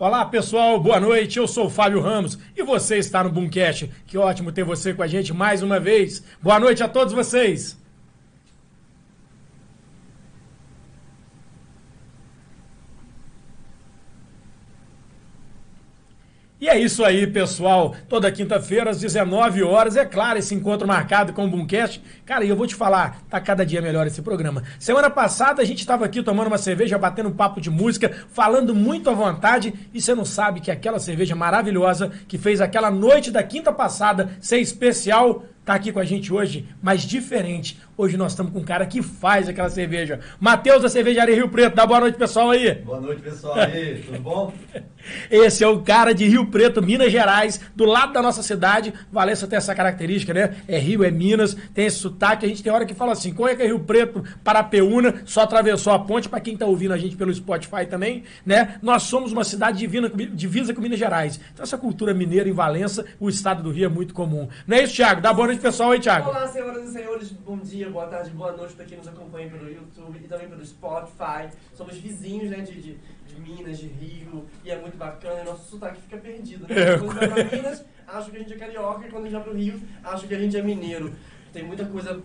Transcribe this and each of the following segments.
Olá, pessoal, boa noite. Eu sou o Fábio Ramos e você está no Boomcast. Que ótimo ter você com a gente mais uma vez. Boa noite a todos vocês. É isso aí, pessoal. Toda quinta-feira, às 19 horas, é claro, esse encontro marcado com o Boomcast. Cara, e eu vou te falar, tá cada dia melhor esse programa. Semana passada a gente estava aqui tomando uma cerveja, batendo um papo de música, falando muito à vontade, e você não sabe que aquela cerveja maravilhosa que fez aquela noite da quinta passada ser especial tá aqui com a gente hoje, mas diferente. Hoje nós estamos com um cara que faz aquela cerveja. Matheus da Cervejaria Rio Preto. Dá boa noite, pessoal aí. Boa noite, pessoal aí. Tudo bom? Esse é o cara de Rio Preto, Minas Gerais, do lado da nossa cidade. Valença tem essa característica, né? É Rio, é Minas, tem esse sotaque. A gente tem hora que fala assim: como é que é Rio Preto, Parapeúna, só atravessou a ponte, para quem tá ouvindo a gente pelo Spotify também, né? Nós somos uma cidade divina, divisa com Minas Gerais. Então essa cultura mineira em Valença, o estado do Rio é muito comum. Não é isso, Thiago? Dá boa noite, pessoal aí, Thiago. Olá, senhoras e senhores, bom dia, boa tarde, boa noite para quem nos acompanha pelo YouTube e também pelo Spotify. Somos vizinhos, né, de, de, de Minas, de Rio, e é muito bacana, e nosso sotaque fica perdido, né? É. Quando vai pra Minas, acho que a gente é carioca, e quando a gente vai pro Rio, acho que a gente é mineiro. Tem muita coisa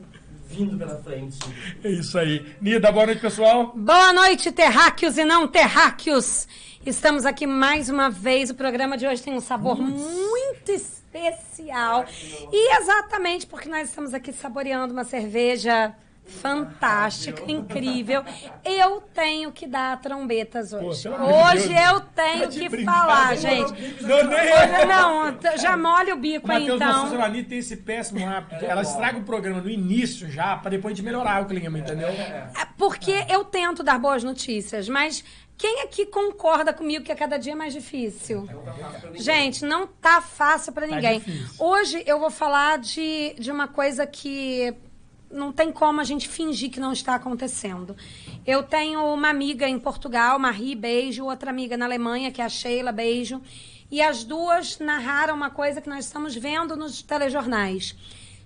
vindo pela frente. É isso aí. Nida, boa noite, pessoal. Boa noite, terráqueos e não terráqueos. Estamos aqui mais uma vez. O programa de hoje tem um sabor muito especial. E exatamente porque nós estamos aqui saboreando uma cerveja fantástica, incrível. Eu tenho que dar trombetas Pô, hoje. de Hoje Deus. eu Tá tenho de que brincadeira. falar, gente. Não, não, t- já molha o bico aí Matheus, nossa então. senhora Anitta tem esse péssimo hábito. Ela estraga o programa no início já, pra depois de melhorar o clima, entendeu? É porque eu tento dar boas notícias, mas quem aqui concorda comigo que a cada dia é mais difícil? Gente, não tá fácil pra ninguém. difícil. Hoje eu vou falar de, de uma coisa que não tem como a gente fingir que não está acontecendo. Eu tenho uma amiga em Portugal, Marie, beijo, outra amiga na Alemanha, que é a Sheila, beijo. E as duas narraram uma coisa que nós estamos vendo nos telejornais.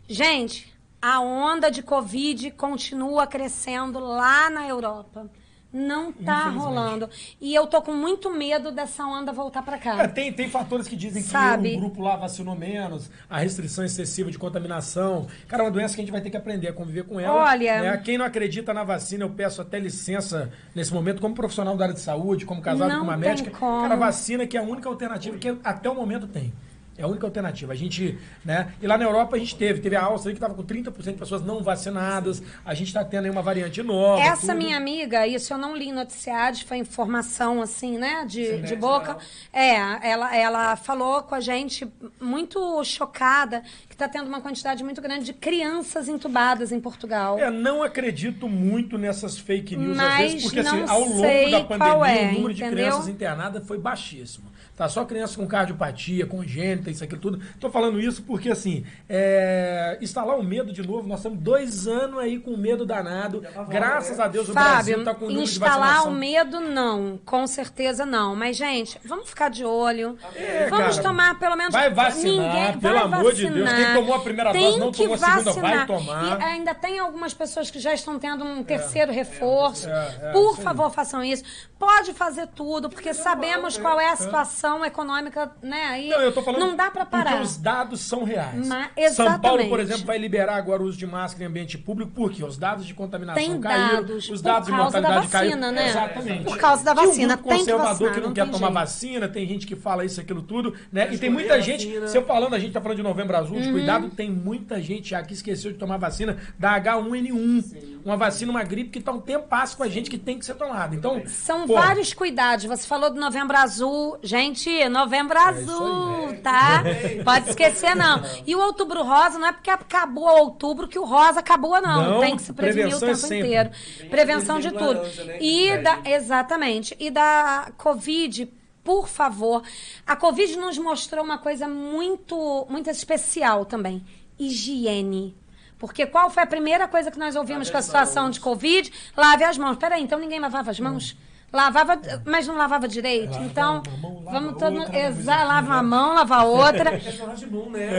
Gente, a onda de Covid continua crescendo lá na Europa. Não tá rolando. E eu tô com muito medo dessa onda voltar pra cá. É, tem, tem fatores que dizem Sabe? que o grupo lá vacinou menos, a restrição excessiva de contaminação. Cara, é uma doença que a gente vai ter que aprender a conviver com ela. Olha- né? Quem não acredita na vacina, eu peço até licença nesse momento, como profissional da área de saúde, como casado Não com uma médica. como. Cara, a vacina que é a única alternativa que até o momento tem. É a única alternativa. A gente, né? E lá na Europa a gente teve. Teve a Áustria que estava com 30% de pessoas não vacinadas. A gente está tendo aí uma variante nova. Essa tudo. minha amiga, isso eu não li em noticiários, foi informação assim, né, de, né? de boca. É, ela, ela falou com a gente muito chocada que está tendo uma quantidade muito grande de crianças entubadas em Portugal. É, não acredito muito nessas fake news, às Mas vezes, porque assim, ao longo da pandemia, é, o número de entendeu? crianças internadas foi baixíssimo. Tá só crianças com cardiopatia, congênita, isso aqui tudo. Tô falando isso porque, assim, é, instalar o medo de novo, nós estamos dois anos aí com medo danado. Graças a Deus o Brasil Fábio, tá com o instalar o medo, não. Com certeza não. Mas, gente, vamos ficar de olho. É, vamos cara. tomar pelo menos. Vai vacinar, Ninguém pelo vai amor de Deus. vacinar. Quem tomou a primeira Tem dose, não tomou a segunda, vai vacinar. tomar. E ainda tem algumas pessoas que já estão tendo um terceiro reforço. é, é, Por favor, façam isso. Pode fazer tudo, porque sabemos qual é a situação econômica, né? E Não, eu tô falando não dá para parar. porque os dados são reais. Ma- São Paulo, por exatamente. exemplo, vai liberar agora o uso de máscara em ambiente público, porque os dados de contaminação Tem caíram, dados os por dados de causa da mortalidade vacina, caíram. né? Exatamente. Por causa da vacina, tem que conservador vacinar, que não, não quer tomar jeito. vacina, tem gente que fala isso, aquilo tudo, né? E tem muita gente, se eu falando, a gente tá falando de novembro azul, Uhum. de cuidado, tem muita gente já que esqueceu de tomar vacina da H1N1. Uma vacina, uma gripe que tá um tempo passo com a gente que tem que ser tomada. Então, São pô, vários cuidados. Você falou do Novembro Azul. Gente, Novembro É Azul, tá? Pode esquecer, não. E o Outubro Rosa não é porque acabou outubro que o rosa acabou, não. Não, Tem que se prevenir o é tempo sempre. inteiro. Prevenção de Tem tudo. né? E Verde. da, exatamente. E da Covid, por favor. A Covid nos mostrou uma coisa muito, muito especial também. Higiene. Porque qual foi a primeira coisa que nós ouvimos Lave com a situação de Covid? Lave as mãos. Peraí, então ninguém lavava as mãos? Lavava, mas não lavava direito. Lava então, uma mão, lava vamos todo outra, exa, lava uma mão, lava a outra. É só de boom, né?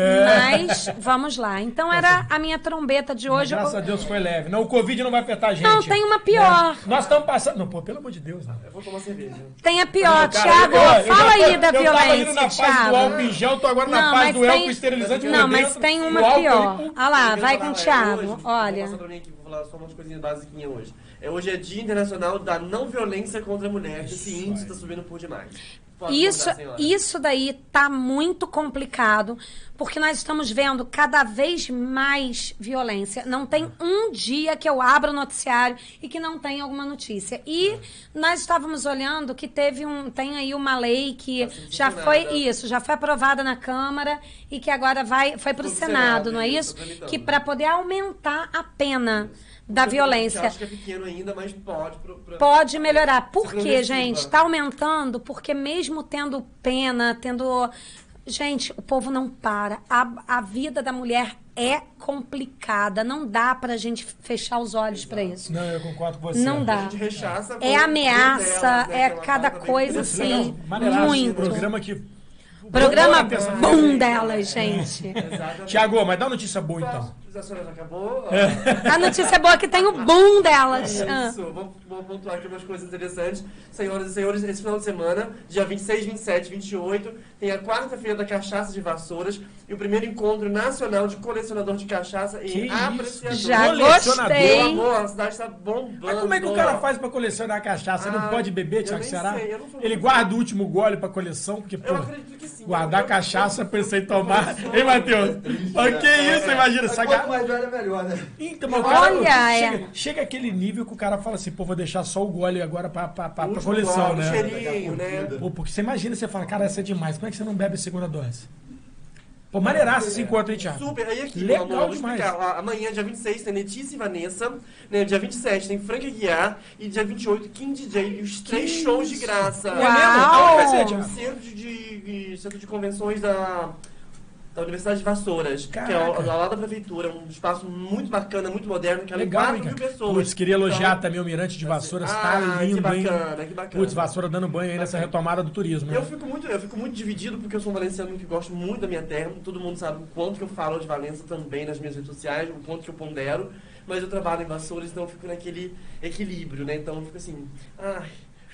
Mas vamos lá. Então era a minha trombeta de Mas hoje. graças a Deus foi leve. Não, o Covid não vai afetar a gente. Não, tem uma pior. Né? Nós estamos passando. Não, pô, pelo amor de Deus, não. Eu vou tomar cerveja. Tem a pior, Não, cara, Thiago. eu- eu fala aí da eu tava indo violência, na fase do Thiago. álcool em gel, tô agora na Não, fase mas do tem- álcool esterilizante Não, mas dentro, tem uma pior. Olha lá, Eu vai com o é Vou Olha. passar pra mim aqui, vou falar só umas coisinhas basiquinhas hoje. É, hoje é Dia Internacional da Não Violência contra a Mulher, que esse índice está subindo por demais. Pode Isso, isso daí tá muito complicado, porque nós estamos vendo cada vez mais violência. Não tem um dia que eu abra o noticiário e que não tenha alguma notícia. E nós estávamos olhando que teve um, tem aí uma lei que Tá já foi isso, já foi aprovada na Câmara e que agora vai foi para o Senado, Senado, não é isso, isso? Que para poder aumentar a pena da Eu violência acho que é pequeno ainda, mas pode. Pro, pra- Pode melhorar. Por quê, gente? Está aumentando porque mesmo tendo pena, tendo. Gente, o povo não para. A, a vida da mulher é complicada. Não dá pra gente fechar os olhos pra isso. Não, eu concordo com você. Não A dá. gente rechaça É ameaça, delas, né, é cada coisa assim. Maneiraço, muito. programa que... Programa bom delas, gente. Tiago, mas dá uma notícia boa então. A senhora já acabou? A notícia boa é que tem o boom delas. É Ah. isso, vou, vou pontuar aqui umas coisas interessantes. Senhoras e senhores, esse final de semana, dia 26, 27 28, tem a quarta-feira da Cachaça de Vassouras e o primeiro encontro nacional de colecionador de cachaça Que e isso? apreciador. Já Colecionador. gostei. Meu amor, a cidade está bombando. Mas como é que o cara faz pra colecionar cachaça? Ele não Ah, pode beber, eu Tiago Ceará? sei, eu Ele guarda o último gole pra coleção, porque, pô, Eu acredito que sim. guardar Eu- cachaça pra você tomar. Hein, Matheus? Mas que isso, imagina, essa quanto mais velho é melhor, né? Então, mas o cara, Olha, chega, é. chega aquele nível que o cara fala assim, pô, vou deixar só o gole agora pra, pra, pra, pra coleção, gole, o né? cheirinho, né? Pô, porque você imagina, você fala, cara, essa é demais. Como é que você não bebe a segunda dose? Pô, maneiraço esse encontro, hein, Thiago? Super. Aí aqui, Legal meu amor, demais. explicar. Amanhã, dia 26, tem Letícia e Vanessa. Né? Dia 27 tem Frank Aguiar. E dia 28, Kim DJ. E os três Que shows de graça. É Uau! mesmo? Aonde vai ser, Thiago? centro de, de- centro de convenções da, da Universidade de Vassouras, que é Caraca. ao, ao lado da prefeitura, um espaço muito bacana, muito moderno, que é Legal, 4 hein, mil pessoas. Putz, queria elogiar Então, também o Mirante de Vassouras, ah, tá lindo, que hein? bacana, que bacana. Putz, Vassoura dando banho aí nessa Bacana. retomada do turismo, né? Eu fico, muito, eu fico muito dividido porque eu sou um valenciano que gosto muito da minha terra. Todo mundo sabe o quanto que eu falo de Valença também nas minhas redes sociais, o quanto que eu pondero. Mas eu trabalho em Vassouras, então eu fico naquele equilíbrio, né? Então eu fico assim, ai...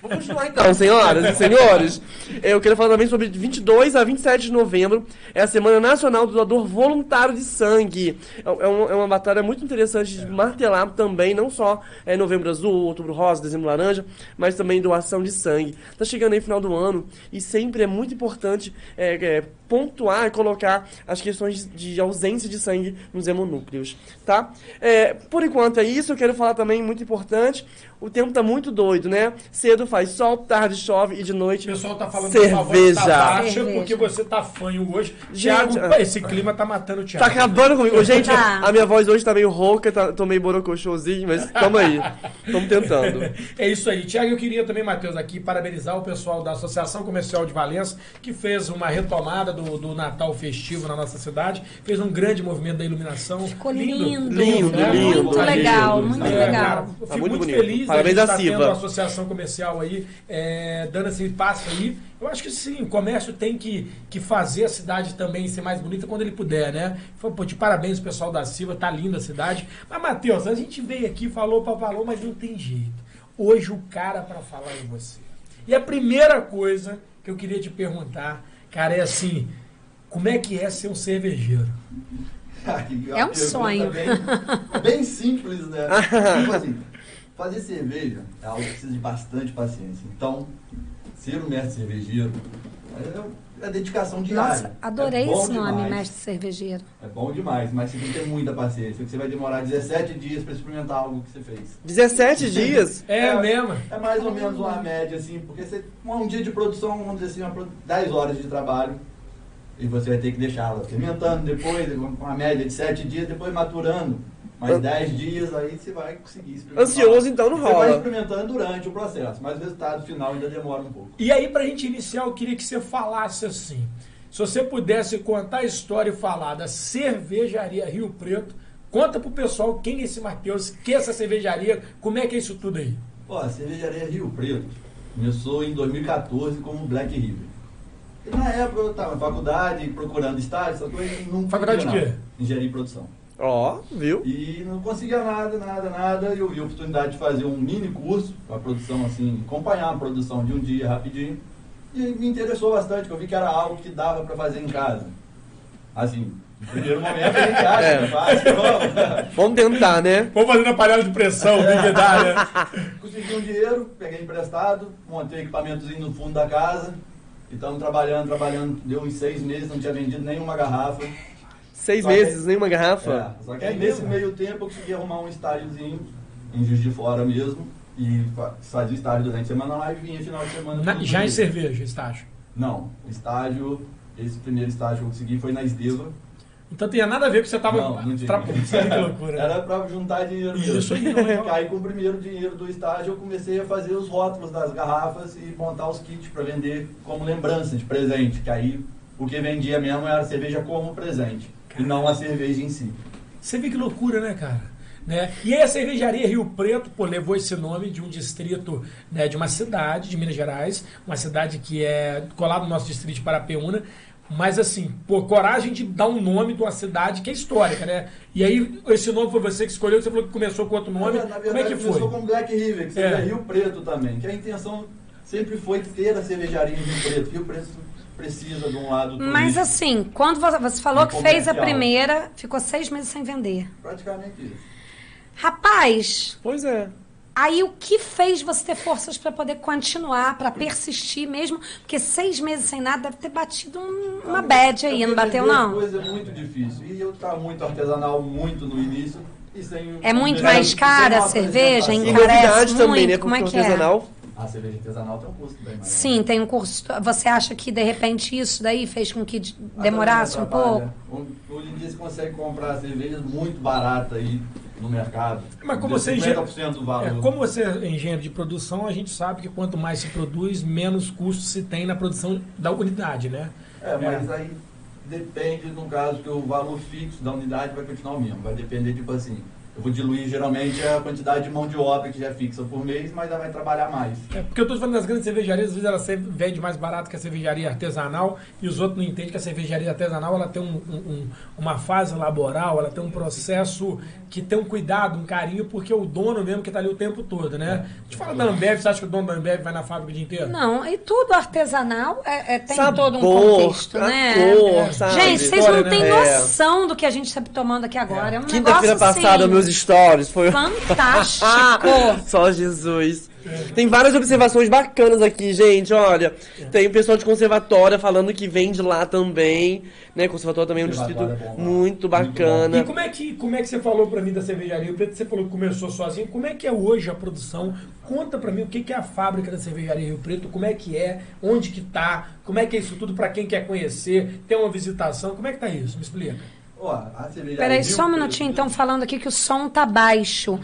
Vou continuar então, senhoras e senhores. Eu quero falar também sobre 22 a 27 de novembro. É a Semana Nacional do Doador Voluntário de Sangue. É, é uma, é uma batalha muito interessante de martelar também, não só é, Novembro Azul, Outubro Rosa, Dezembro Laranja, mas também doação de sangue. Tá chegando aí final do ano e sempre é muito importante é, é, pontuar e colocar as questões de ausência de sangue nos hemonúcleos, tá? É, por enquanto é isso. Eu quero falar também muito importante. O tempo tá muito doido, né? Cedo faz sol, tarde chove e de O noite pessoal tá falando que voz cerveja. tá baixa Cerveja. porque você tá fanho hoje. Gente, Thiago, ah. esse clima tá matando o Thiago. Tá acabando comigo. Gente, Tá. a minha voz hoje tá meio rouca, tá, tô meio borocochôzinho, mas tamo aí. Tamo tentando. É isso aí. Tiago, eu queria também, Matheus, aqui parabenizar o pessoal da Associação Comercial de Valença, que fez uma retomada do, do Natal festivo na nossa cidade, fez um grande movimento da iluminação. Ficou lindo. Lindo, né? lindo. Muito legal, muito É, legal. cara, eu Tá fico muito muito, feliz Parabéns da à gente tá tendo a associação comercial aí, é, dando esse passo aí. Eu acho que sim, o comércio tem que, que fazer a cidade também ser mais bonita quando ele puder, né? Foi, pô, de parabéns pessoal da Silva, tá linda a cidade. Mas, Matheus, a gente veio aqui, falou pra falou, mas não tem jeito. Hoje o cara pra falar é você. E a primeira coisa que eu queria te perguntar, cara, é assim, como é que é ser um cervejeiro? É um sonho. Bem, bem simples, né? tipo assim, fazer cerveja é algo que precisa de bastante paciência. Então, ser um mestre cervejeiro é, é dedicação diária. Nossa, adorei é esse nome, demais. mestre cervejeiro. É bom demais, mas você tem que ter muita paciência, porque você vai demorar 17 dias para experimentar algo que você fez. 17 dias? É, mesmo? É mais ou menos uma média, assim, porque você, um dia de produção, vamos dizer assim, uma, pro- 10 horas de trabalho, e você vai ter que deixá-la fermentando depois, com uma média de 7 dias, depois maturando. Mais An- 10 dias, aí você vai conseguir experimentar. Ansioso, então, não Você vai rola. experimentando durante o processo, mas o resultado final ainda demora um pouco. E aí, pra gente iniciar, eu queria que você falasse assim. Se você pudesse contar a história e falar da cervejaria Rio Preto, conta pro pessoal quem é esse Matheus, que é essa cervejaria, como é que é isso tudo aí? Ó, a cervejaria Rio Preto, Começou em 2014 como Black River. E na época eu estava na faculdade, procurando estágio, essa coisa, não Faculdade de quê? Engenharia e produção. Ó, viu? E não conseguia nada, nada, nada. E eu vi a oportunidade de fazer um mini curso para produção, assim, acompanhar a produção de um dia rapidinho. E me interessou bastante, porque eu vi que era algo que dava para fazer em casa. Assim, no primeiro momento a gente acha É. que é fácil, vamos. Vamos tentar, né? Vamos fazer na panela de pressão, o que né? Consegui um dinheiro, peguei emprestado, montei equipamentozinho no fundo da casa. E estamos trabalhando, trabalhando. Deu uns seis meses, não tinha vendido nenhuma garrafa. Seis Só que- meses, nenhuma garrafa? É, só que É aí mesmo? nesse meio tempo eu consegui arrumar um estágiozinho em Juiz de Fora mesmo. E fa- fazia estágio durante a semana lá e vinha final de semana. Na- já em cerveja, estágio. Não, estágio, esse primeiro estágio que eu consegui foi na Esdeva. Então tinha nada a ver com você tava Não, não tinha. trabalhando. Que loucura. né? Era pra juntar dinheiro mesmo. Isso aí, não, Aí com o primeiro dinheiro do estágio eu comecei a fazer os rótulos das garrafas e montar os kits para vender como lembrança de presente. Que aí o que vendia mesmo era a cerveja como presente e não a cerveja em si. Você vê que loucura, né, cara? Né? E aí a cervejaria Rio Preto, pô, levou esse nome de um distrito, né, de uma cidade de Minas Gerais, uma cidade que é colada no nosso distrito de Parapeúna, mas assim, pô, coragem de dar um nome de uma cidade que é histórica, né? E aí esse nome foi você que escolheu, você falou que começou com outro nome, Na verdade, como é que começou foi? com Black River, que seria É. Rio Preto também. Que a intenção sempre foi ter a cervejaria em Rio Preto. Rio Preto precisa de um lado Mas turístico. assim, quando você você falou que fez a primeira, ficou seis meses sem vender. Praticamente isso. Rapaz, Pois é. aí o que fez você ter forças para poder continuar, para persistir mesmo? Porque seis meses sem nada deve ter batido um- uma bad aí, não bateu não? coisa muito difícil. E eu estava muito artesanal, muito no início. E sem É muito mais cara a cerveja, E. Encarece novidade também, muito, né? como é Porque que é? A cerveja artesanal tem um custo bem mais. Sim, tem um curso. Você acha que de repente isso daí fez com que demorasse um pouco? Hoje em dia você consegue comprar cervejas muito baratas aí no mercado. Mas como você é engenheiro, 50% do valor. é, como você é engenheiro de produção, a gente sabe que quanto mais se produz, menos custo se tem na produção da unidade, né? É, mas aí depende, no caso, que o valor fixo da unidade vai continuar o mesmo. Vai depender, tipo assim, eu vou diluir geralmente a quantidade de mão de obra que já é fixa por mês, mas ela vai trabalhar mais. É, porque eu tô falando das grandes cervejarias, às vezes ela vende mais barato que a cervejaria artesanal e os outros não entendem que a cervejaria artesanal ela tem um- um- um- uma fase laboral, ela tem um processo que tem um cuidado, um carinho, porque é o dono mesmo que tá ali o tempo todo, né? A gente fala da Ambev, você acha que o dono da Ambev vai na fábrica o dia inteiro? Não, e tudo artesanal é, é- tem Sabor, todo um contexto, a né? cor, sabe? Gente, vocês História, não têm né? noção do que a gente está tomando aqui agora. É, um Quinta-feira passada, assim, meus stories foi. fantástico. Só Jesus. Tem várias observações bacanas aqui, gente. Olha, tem o pessoal de conservatória falando que vem de lá também. Né? Conservatório também é um distrito é bom, muito muito bacana. E como é, que, como é que você falou pra mim da cervejaria? O Pedro, você falou que começou sozinho. Como é que é hoje a produção? Conta pra mim o que que é a fábrica da cervejaria Rio Preto, como é que é, onde que tá, como é que é isso tudo pra quem quer conhecer, tem uma visitação, como é que tá isso? Me explica. Ó, a Peraí, só um minutinho, então, falando aqui que o som tá baixo.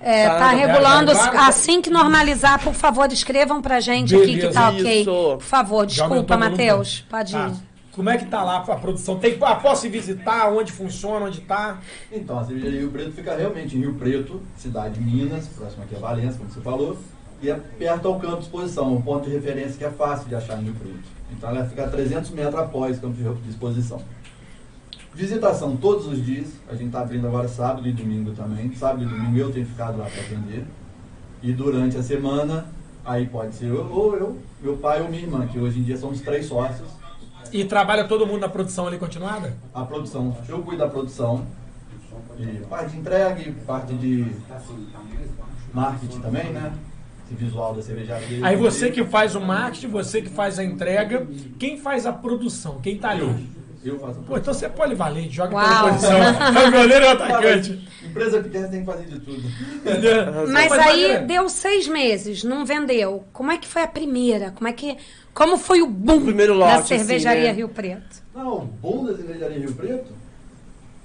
É, Tá, tá tá regulando. Assim que normalizar, por favor, escrevam pra gente aqui que tá Beleza, ok. isso. Por favor, desculpa? Matheus. Pode Tá. ir. Como é que tá lá a produção? Tem, ah, posso visitar onde funciona, onde tá? Então, a cervejaria Rio Preto fica realmente em Rio Preto, cidade de Minas, próximo aqui a Valença, como você falou, e é perto ao campo de exposição, um ponto de referência que é fácil de achar em Rio Preto. Então, ela fica a 300 metros após o campo de exposição. Visitação todos os dias, a gente está abrindo agora sábado e domingo também. Sábado e domingo eu tenho ficado lá para atender. E durante a semana, aí pode ser eu, ou eu, meu pai ou minha irmã, que hoje em dia somos três sócios. E trabalha todo mundo na produção ali continuada? A produção, eu cuido da produção, e parte de entrega, parte de marketing também, né? Esse visual da cervejaria. Aí você que faz o marketing, você que faz a entrega, quem faz a produção? Quem tá ali? Eu faço a Pô, então você é polivalente, joga Uau. toda posição. É o goleiro e o atacante. Empresa pequena tem que fazer de tudo. Mas aí deu seis meses, não vendeu. Como é que foi a primeira? Como é que. Como foi o boom O primeiro da lote, cervejaria assim, né? Rio Preto? Não, o bom da cervejaria Rio Preto,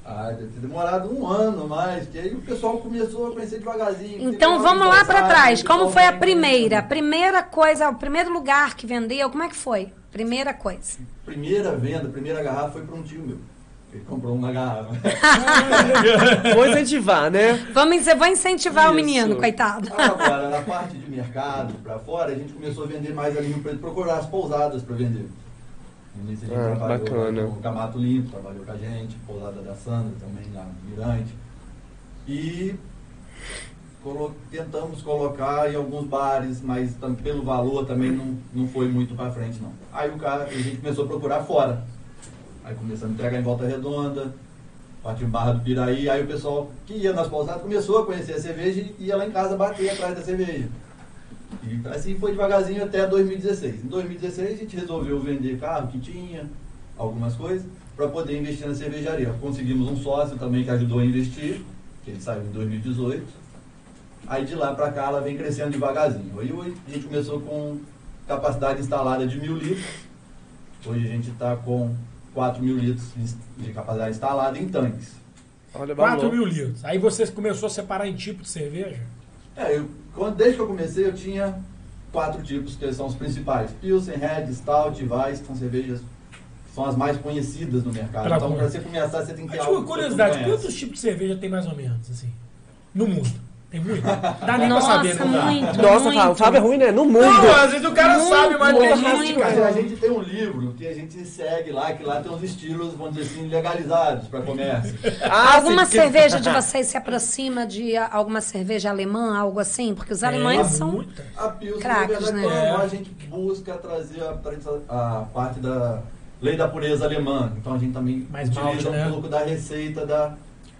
ah, deve ter demorado um ano mais, que aí o pessoal começou a conhecer devagarzinho. Então vamos lá para trás. o Como foi a primeira? A primeira coisa, o primeiro lugar que vendeu, como é que foi? Primeira coisa. Primeira venda, primeira garrafa foi para um tio meu. Ele comprou uma garrafa. Vou incentivar, né? Vamos, vou incentivar o Isso. menino, coitado. Agora, na parte de mercado, pra fora, a gente começou a vender mais ali no Preto, procurar as pousadas pra vender. No início a gente Ah, trabalhou bacana. com o Camato Limpo, trabalhou com a gente, pousada da Sandra também lá no Mirante. E colo- tentamos colocar em alguns bares, mas pelo valor também não, não foi muito pra frente não. Aí o cara, a gente começou a procurar fora. Aí começamos a entregar em Volta Redonda, partiu em Barra do Piraí, aí o pessoal que ia nas pousadas começou a conhecer a cerveja e ia lá em casa bater atrás da cerveja. E assim foi devagarzinho até 2016. Em 2016 a gente resolveu vender carro que tinha, algumas coisas, para poder investir na cervejaria. Conseguimos um sócio também que ajudou a investir, que ele saiu em 2018. Aí de lá para cá ela vem crescendo devagarzinho. Aí hoje a gente começou com capacidade instalada de mil litros. Hoje a gente está com 4 mil litros de capacidade instalada em tanques. Olha, 4 valor. mil litros. Aí você começou a separar em tipo de cerveja? É, eu, quando, desde que eu comecei eu tinha quatro tipos que são os principais. Pilsen, Red, Stout, Weiss, que são cervejas que são as mais conhecidas no mercado. Pela então para você começar você tem que ter algo tipo, que você curiosidade, conhece. quantos tipos de cerveja tem mais ou menos, assim? No mundo? Tem muito? Dá nem Nossa, pra saber, não dá. muito. Nossa, muito. o Fábio é ruim, né? No mundo. Não, às vezes o cara Muito, sabe que a muito, gente, muito. cara. A gente tem um livro que a gente segue lá, que lá tem uns estilos, vamos dizer assim, legalizados para comércio. Ah, alguma sim, cerveja de vocês se aproxima de alguma cerveja alemã, algo assim? Porque os alemães É, são. muita. A Pilsen, Craques, na verdade, né? É. a gente busca trazer a, a parte da lei da pureza alemã. Então a gente também Mais utiliza malte, um né? pouco da receita da.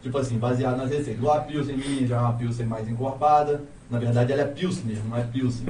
Tipo assim, baseado nas receitas. O a Pilsen minha já é uma Pilsen mais encorpada. Na verdade, ela é Pilsner, não é Pilsen.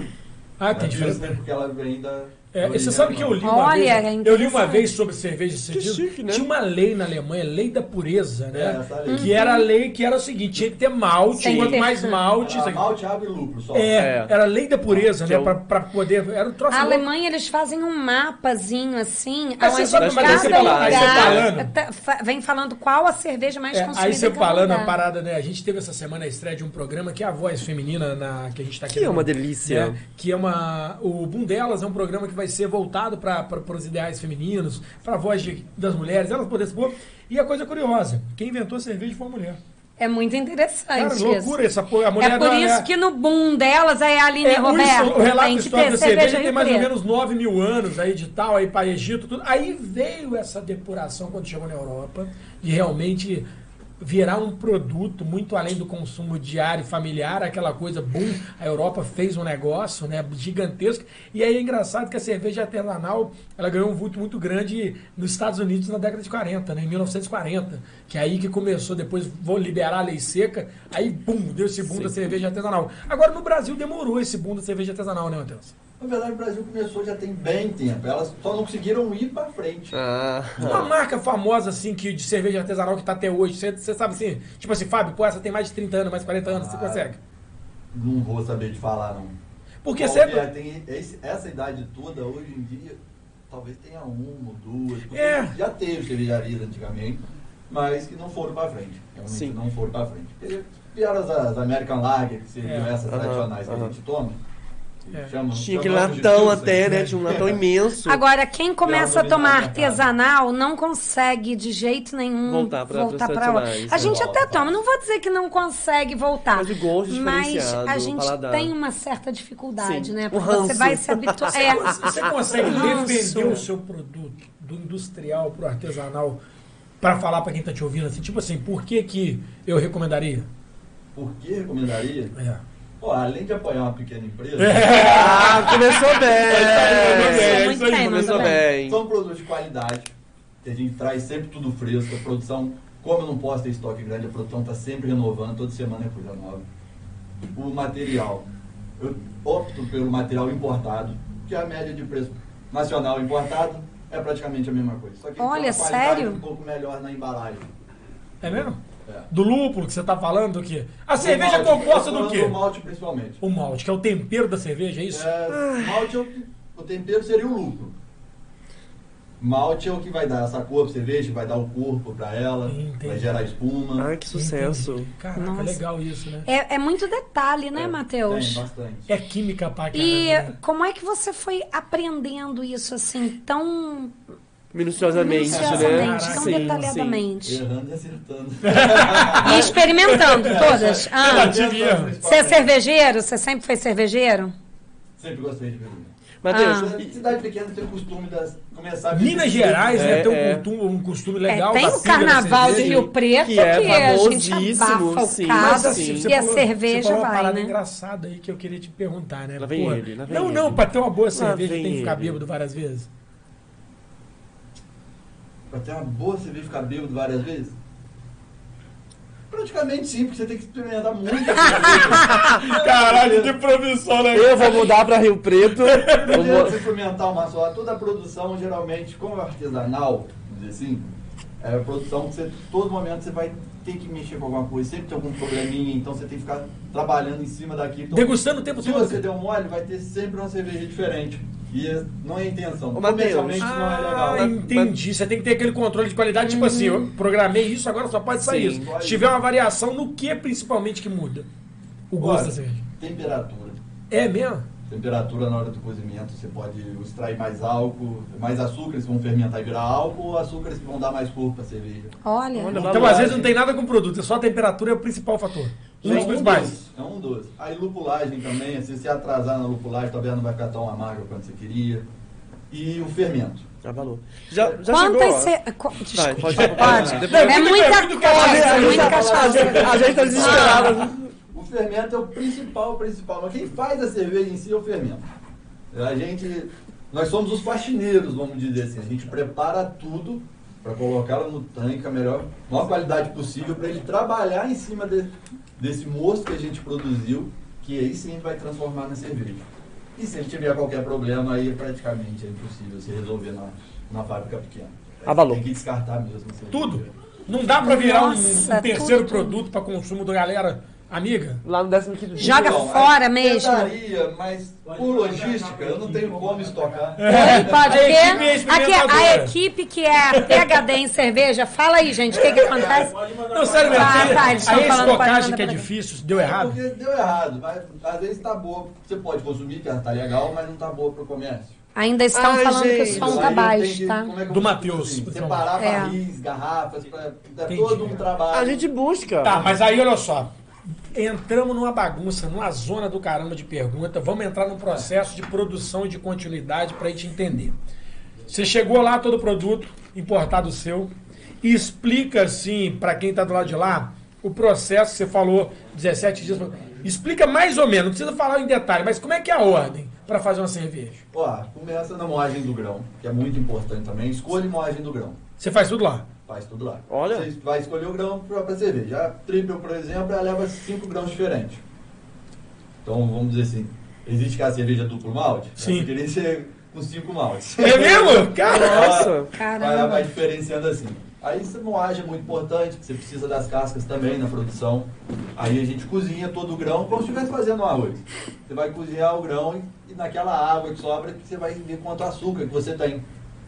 Ah, é tem Pilsner diferença. porque ela vem da. É, você sabe que eu li uma Olha, vez. é Eu li uma vez sobre cerveja chique, né? Tinha uma lei na Alemanha, lei da pureza, É, né? lei. Que era a lei que era o seguinte: tinha que ter malte, Sem quanto ter- mais malte. aqui. malte, água e lucro só. É, É. era a lei da pureza, né? é pra poder. Era um troço. A louco. Alemanha, eles fazem um mapazinho assim, Mas você sabe, mas cada aí você fala- aí você lugar falando- tá- vem falando qual a cerveja mais É, consumida aí você falando a lugar. parada, né? A gente teve essa semana a estreia de um programa que é a voz feminina na, que a gente tá Que é uma delícia. né? Que é uma. O Boom Delas é um programa que vai ser voltado para os ideais femininos, para a voz de- das mulheres, elas poderem se pôr. E a coisa curiosa: quem inventou a cerveja foi uma mulher. É muito interessante Cara, isso. loucura essa porra. A mulher É por não isso que no boom delas é a Aline É, o, Roberto. o relato tem ter da cerveja cerveja tem mais ou menos 9 mil anos aí de tal, aí para Egito, tudo. Aí veio essa depuração quando chegou na Europa, de realmente virar um produto muito além do consumo diário e familiar, aquela coisa, boom, a Europa fez um negócio, né, gigantesco. E aí é engraçado que a cerveja artesanal, ela ganhou um vulto muito grande nos Estados Unidos na década de 40, né, em 1940, que é aí que começou, depois vou liberar a lei seca, aí, bum, deu esse boom da cerveja artesanal. Agora, no Brasil, demorou esse boom da cerveja artesanal, né, Matheus? Na verdade, o Brasil começou já tem bem tempo. Elas só não conseguiram ir para frente. Ah, Uma marca famosa, assim, que, de cerveja artesanal que tá até hoje, você você sabe assim, tipo assim, Fábio, pô, essa tem mais de 30 anos, mais de 40 anos, você Ah, consegue? Não vou saber de falar, não. Porque Qual você... que é? Tem esse- essa idade toda, hoje em dia, talvez tenha uma ou duas. É. Já teve cervejarias antigamente, mas que não foram para frente. Realmente Sim. não foram para frente. Vieram as, as American Lager, que seriam É. essas tradicionais que a gente toma. É. de latão até, né? Tinha um latão imenso. Agora, quem começa a tomar artesanal não consegue de jeito nenhum Voltar pra- voltar pra tradicionais, A né? gente Volta, até toma, não vou dizer que não consegue voltar. Mas o gosto é mas a gente paladar. tem uma certa dificuldade, Sim, né? Porque você vai se habituar. É, Você consegue defender o seu produto do industrial pro artesanal pra falar pra quem tá te ouvindo, assim, tipo assim, por que que eu recomendaria? Por que recomendaria? É. Pô, além de apoiar uma pequena empresa, Ah, começou bem. isso aí, bem, Começou muito bem. bem. são produtos de qualidade, que a gente traz sempre tudo fresco, a produção, como eu não posso ter estoque grande, a produção está sempre renovando, toda semana é coisa nova. O material, eu opto pelo material importado, que a média de preço nacional importado é praticamente a mesma coisa. Só que tem Olha, uma sério? um pouco melhor na embalagem. É mesmo? É. Do lúpulo que você tá falando, do quê? A cerveja é malte, composta tô do quê? Do malte principalmente. O malte, que é o tempero da cerveja, é isso? É, malte, é o, o tempero seria o lucro. Malte é o que vai dar essa cor pra cerveja, vai dar o corpo pra ela, Entendi. vai gerar espuma. Ai, que sucesso. Entendi. Caraca, Nossa. legal isso, né? é, é muito detalhe, né, É, Matheus? Tem bastante. É química pra caramba. E né? como é que você foi aprendendo isso assim tão Minuciosamente, né? Minuciosamente, tão Sim, detalhadamente. Errando e acertando. E experimentando todas. Ah, você é cervejeiro? Você sempre foi cervejeiro? Sempre gostei de beber. Matheus, Ah. e- Cidade pequena tem o costume de começar a Minas. Gerais, né, É, tem um, é. costume, um costume É, legal. tem da o carnaval de. Rio Preto, que que, é a gente abafa sim. o caso assim, e a falou- cerveja você falou uma vai, parada né? engraçada aí que eu queria te perguntar, né? Lá vem Pô, ele, lá vem não, ele. não, pra ter uma boa cerveja tem que ficar ele. bêbado várias vezes. Pra ter uma boa cerveja e ficar bêbado várias vezes? Praticamente sim, porque você tem que experimentar muita cerveja. Caralho, que profissão, né? eu vou mudar pra Rio Preto. Eu vou- você experimentar uma só. Toda a produção, geralmente, como é artesanal, vamos dizer assim, é a produção que você, todo momento você vai ter que mexer com alguma coisa, sempre tem algum probleminha, então você tem que ficar trabalhando em cima daquilo. Então, Degustando o tempo se todo. você der um mole, vai ter sempre uma cerveja diferente. E não é a intenção. Ô. Comercialmente não é legal. Ah, entendi. Você tem que ter aquele controle de qualidade, tipo assim, eu programei isso, agora só pode sair Sim. isso. Se tiver uma variação, no que principalmente que muda? O gosto Olha, da cerveja. Temperatura. É mesmo? Temperatura na hora do cozimento, você pode extrair mais álcool, mais açúcares que vão fermentar e virar álcool, ou açúcares que vão dar mais corpo para cerveja. Olha, Olha, Então, às vezes, não tem nada com o produto, é só a temperatura é o principal fator. Um dos um principais. dos, é um dos. Aí lupulagem também, se você atrasar na lupulagem, talvez não vai ficar tão amargo quanto você queria. E o fermento. Ah, valor. Já, já quantas... chegou? Co- Desculpa, pode- pode. pode. É muita muito coisa, cachaça, é muita a, cachaça. gente, a gente tá desesperado. O fermento é o principal, o principal. Mas quem faz a cerveja em si é o fermento. A gente, nós somos os faxineiros, vamos dizer assim. A gente prepara tudo para colocá-la no tanque a melhor, maior qualidade possível para ele trabalhar em cima de- desse mosto que a gente produziu, que aí sim vai transformar na cerveja. E se ele tiver qualquer problema, aí praticamente é impossível se resolver na, na fábrica pequena. Abalou. Tem que descartar mesmo. a cerveja. Tudo. Não dá pra virar um- Nossa, um, terceiro tudo. produto pra consumo da galera amiga? Lá no 15 dia. Joga Não, fora mesmo. tentaria, mas por logística, eu não tenho como estocar. Pode, pode, A equipe é aqui, a equipe que é PHD em cerveja, fala aí, gente, o que que acontece? Não, sério mesmo. Ah, tá, eles a pode estocagem que é difícil, deu errado. Porque deu errado, mas às vezes tá boa. Você pode consumir, que ela tá legal, mas não tá boa pro comércio. Ainda estão Ai, falando que o gente, som tá baixo, tá? é Do Matheus, assim, por Separar É. barris, garrafas, pra, dá Entendi. todo um trabalho. A gente busca. Tá, mas aí olha só. Entramos numa bagunça, numa zona do caramba de pergunta. Vamos entrar num processo de produção e de continuidade pra gente entender. Você chegou lá, todo produto importado seu, e explica assim, pra quem tá do lado de lá, o processo que você falou, 17 dias. Explica mais ou menos, não precisa falar em detalhe, mas como é que é a ordem pra fazer uma cerveja? Ó, começa na moagem do grão, que é muito importante também. Escolha moagem do grão. Você faz tudo lá. Faz tudo lá. Olha. Você vai escolher o grão para cerveja. A triple, por exemplo, ela leva 5 grãos diferentes. Então, vamos dizer assim, existe que a cerveja duplo malte? Sim. Eu queria ser com 5 maltes. É mesmo? Cara, Nossa. Ela Caramba. vai diferenciando assim. Aí essa moagem é muito importante, você precisa das cascas também na produção. Aí a gente cozinha todo o grão como se estivesse fazendo um arroz. Você vai cozinhar o grão e, e naquela água que sobra que você vai ver quanto açúcar que você tem.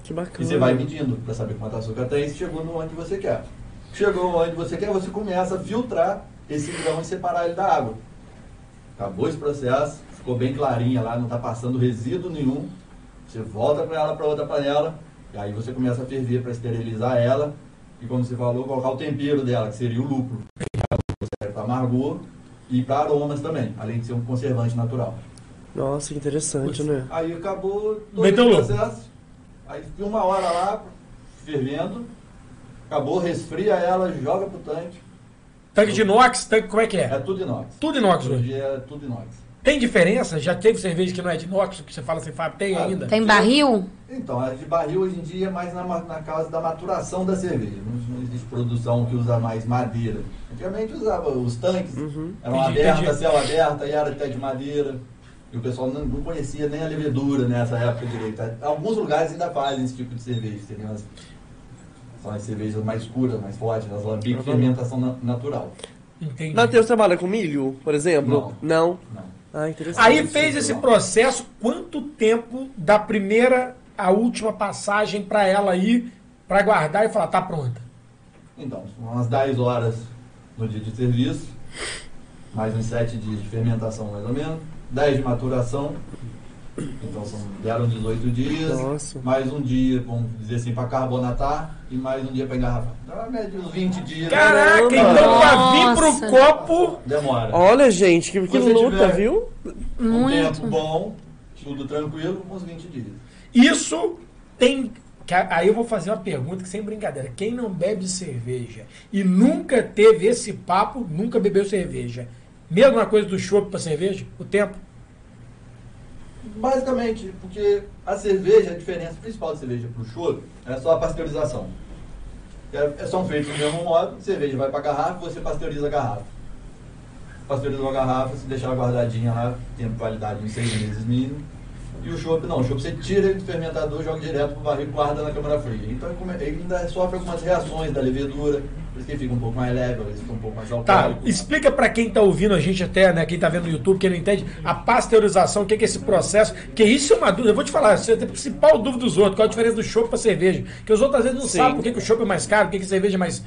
Que E bacana. você vai medindo para saber quanto açúcar tem e chegou no onde você quer. Chegou onde você quer, você começa a filtrar esse grão e separar ele da água. Acabou esse processo, ficou bem clarinha lá, não está passando resíduo nenhum. Você volta com ela para outra panela e aí você começa a ferver para esterilizar ela. E como você falou, colocar o tempero dela, que seria o lúpulo. Serve para amargor e para aromas também, além de ser um conservante natural. Nossa, que interessante, né? Aí acabou todo Meteu o processo. Aí fica uma hora lá, fervendo. Acabou, resfria ela, joga pro tanque. tanque de inox, tanque, como é que É é? tudo inox. Tudo inox Hoje hoje. é tudo inox. Tem diferença? Já teve cerveja que não é de inox, que você fala assim, Fábio? Tem Ah, ainda? Tem barril? Então, a de barril hoje em dia é mais na, na causa da maturação da cerveja. Não, não existe produção que usa mais madeira. Antigamente usava os tanques, Uhum. eram Entendi, abertas, entendi. céu aberta, e era até de madeira. E o pessoal não, não conhecia nem a levedura nessa época direito. Alguns lugares ainda fazem esse tipo de cerveja. As, são as cervejas mais escuras, mais fortes, as lambiques, fermentação na- natural. Entendi. Matheus trabalha com milho, por exemplo? Não. Não. Ah, interessante. Aí fez esse processo, quanto tempo da primeira à última passagem pra ela ir pra guardar e falar, tá pronta? Então, são umas 10 horas no dia de serviço, mais uns 7 dias de fermentação mais ou menos, 10 de maturação, Então são, deram 18 dias, Nossa. mais um dia, vamos dizer assim, para carbonatar e mais um dia para engarrafar. Então, a média de uns 20 dias. Caraca, Caramba. então pra vir pro copo. Demora. Olha, gente, que, que luta, tiver- viu? um Muito. tempo bom, tudo tranquilo, uns 20 dias. Isso tem. Aí eu vou fazer uma pergunta que sem brincadeira. Quem não bebe cerveja e nunca teve esse papo, nunca bebeu cerveja. Mesma coisa do chopp pra cerveja? O tempo? Basicamente, porque a cerveja, a diferença principal da cerveja para o choro é só a pasteurização. É, é- são feitos do mesmo modo, cerveja vai para a garrafa, você pasteuriza a garrafa. Pasteurizou a garrafa, se deixar guardadinha lá, tempo de validade em seis meses mínimo. E o chopp não, o chopp você tira ele do fermentador, joga direto pro barril e guarda na câmara fria. Então ele come- ele ainda sofre algumas reações da levedura, por isso que ele fica um pouco mais leve, fica um pouco mais Tá, alcoólico. explica pra quem tá ouvindo a gente até, né, quem tá vendo no YouTube, quem não entende, a pasteurização, o que que é esse processo, que isso é uma dúvida, eu vou te falar, isso é a principal dúvida dos outros, qual a diferença do chopp pra cerveja, que os outros às vezes não Sim. sabem por que, que o chopp é mais caro, por que, que a cerveja é mais...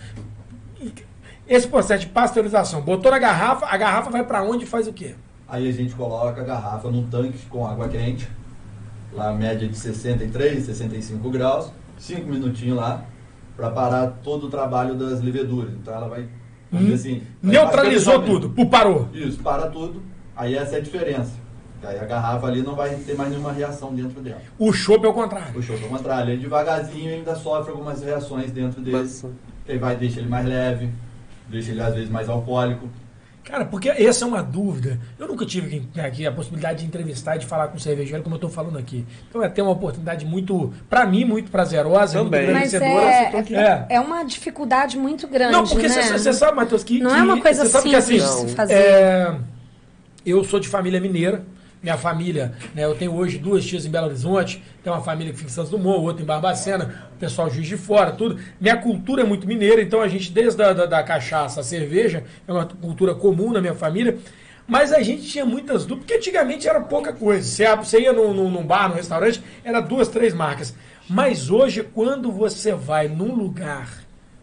Esse processo de pasteurização, botou na garrafa, a garrafa vai pra onde e faz o quê? Aí a gente coloca a garrafa num tanque com água quente, lá a média de 63, 65 graus, 5 minutinhos lá, para parar todo o trabalho das leveduras. Então ela vai, dizer assim... vai Neutralizou tudo, parou. Isso, para tudo. Aí essa é a diferença. Aí a garrafa ali não vai ter mais nenhuma reação dentro dela. O chopp é o contrário. O chopp ao contrário, ele devagarzinho ainda sofre algumas reações dentro dele. Que aí vai, deixa ele mais leve, deixa ele às vezes mais alcoólico. Cara, porque essa é uma dúvida. Eu nunca tive aqui, aqui a possibilidade de entrevistar e de falar com um cervejeiro como eu estou falando aqui. Então é ter uma oportunidade muito, pra mim, muito prazerosa, Também. muito Mas engrandecedora. é, é, é uma dificuldade muito grande, Não, porque né? você sabe, Matheus, que. Não que- é uma coisa sabe que, simples assim, fazer. é, eu sou de família mineira. Minha família, né, eu tenho hoje duas tias em Belo Horizonte, tem uma família aqui em Santos Dumont, outra em Barbacena, o pessoal juiz de fora, tudo. Minha cultura é muito mineira, então a gente, desde a da, da cachaça, a cerveja, é uma cultura comum na minha família. Mas a gente tinha muitas dúvidas, porque antigamente era pouca coisa. Você, ia num- num bar, num restaurante, era duas, três marcas. Mas hoje, quando você vai num lugar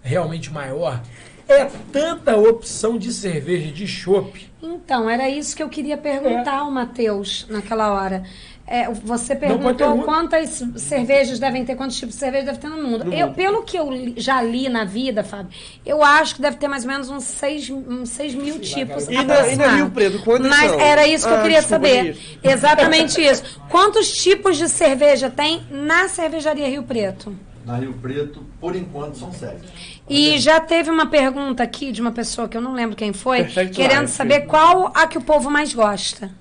realmente maior, é tanta opção de cerveja, de chopp. Então, era isso que eu queria perguntar ao Matheus naquela hora. É, você perguntou quantas cervejas devem ter, quantos tipos de cerveja deve ter no mundo. eu, pelo que eu li- já li na vida, Fábio, eu acho que deve ter mais ou menos uns 6 uns seis mil tipos. E na, e na. Rio Preto, quantas Mas são? era isso que eu Ah, queria saber. Gui. Exatamente isso. Quantos tipos de cerveja tem na cervejaria Rio Preto? Na Rio Preto, por enquanto, são sete. E já teve uma pergunta aqui de uma pessoa que eu não lembro quem foi, Perfect querendo Life. saber qual a que o povo mais gosta.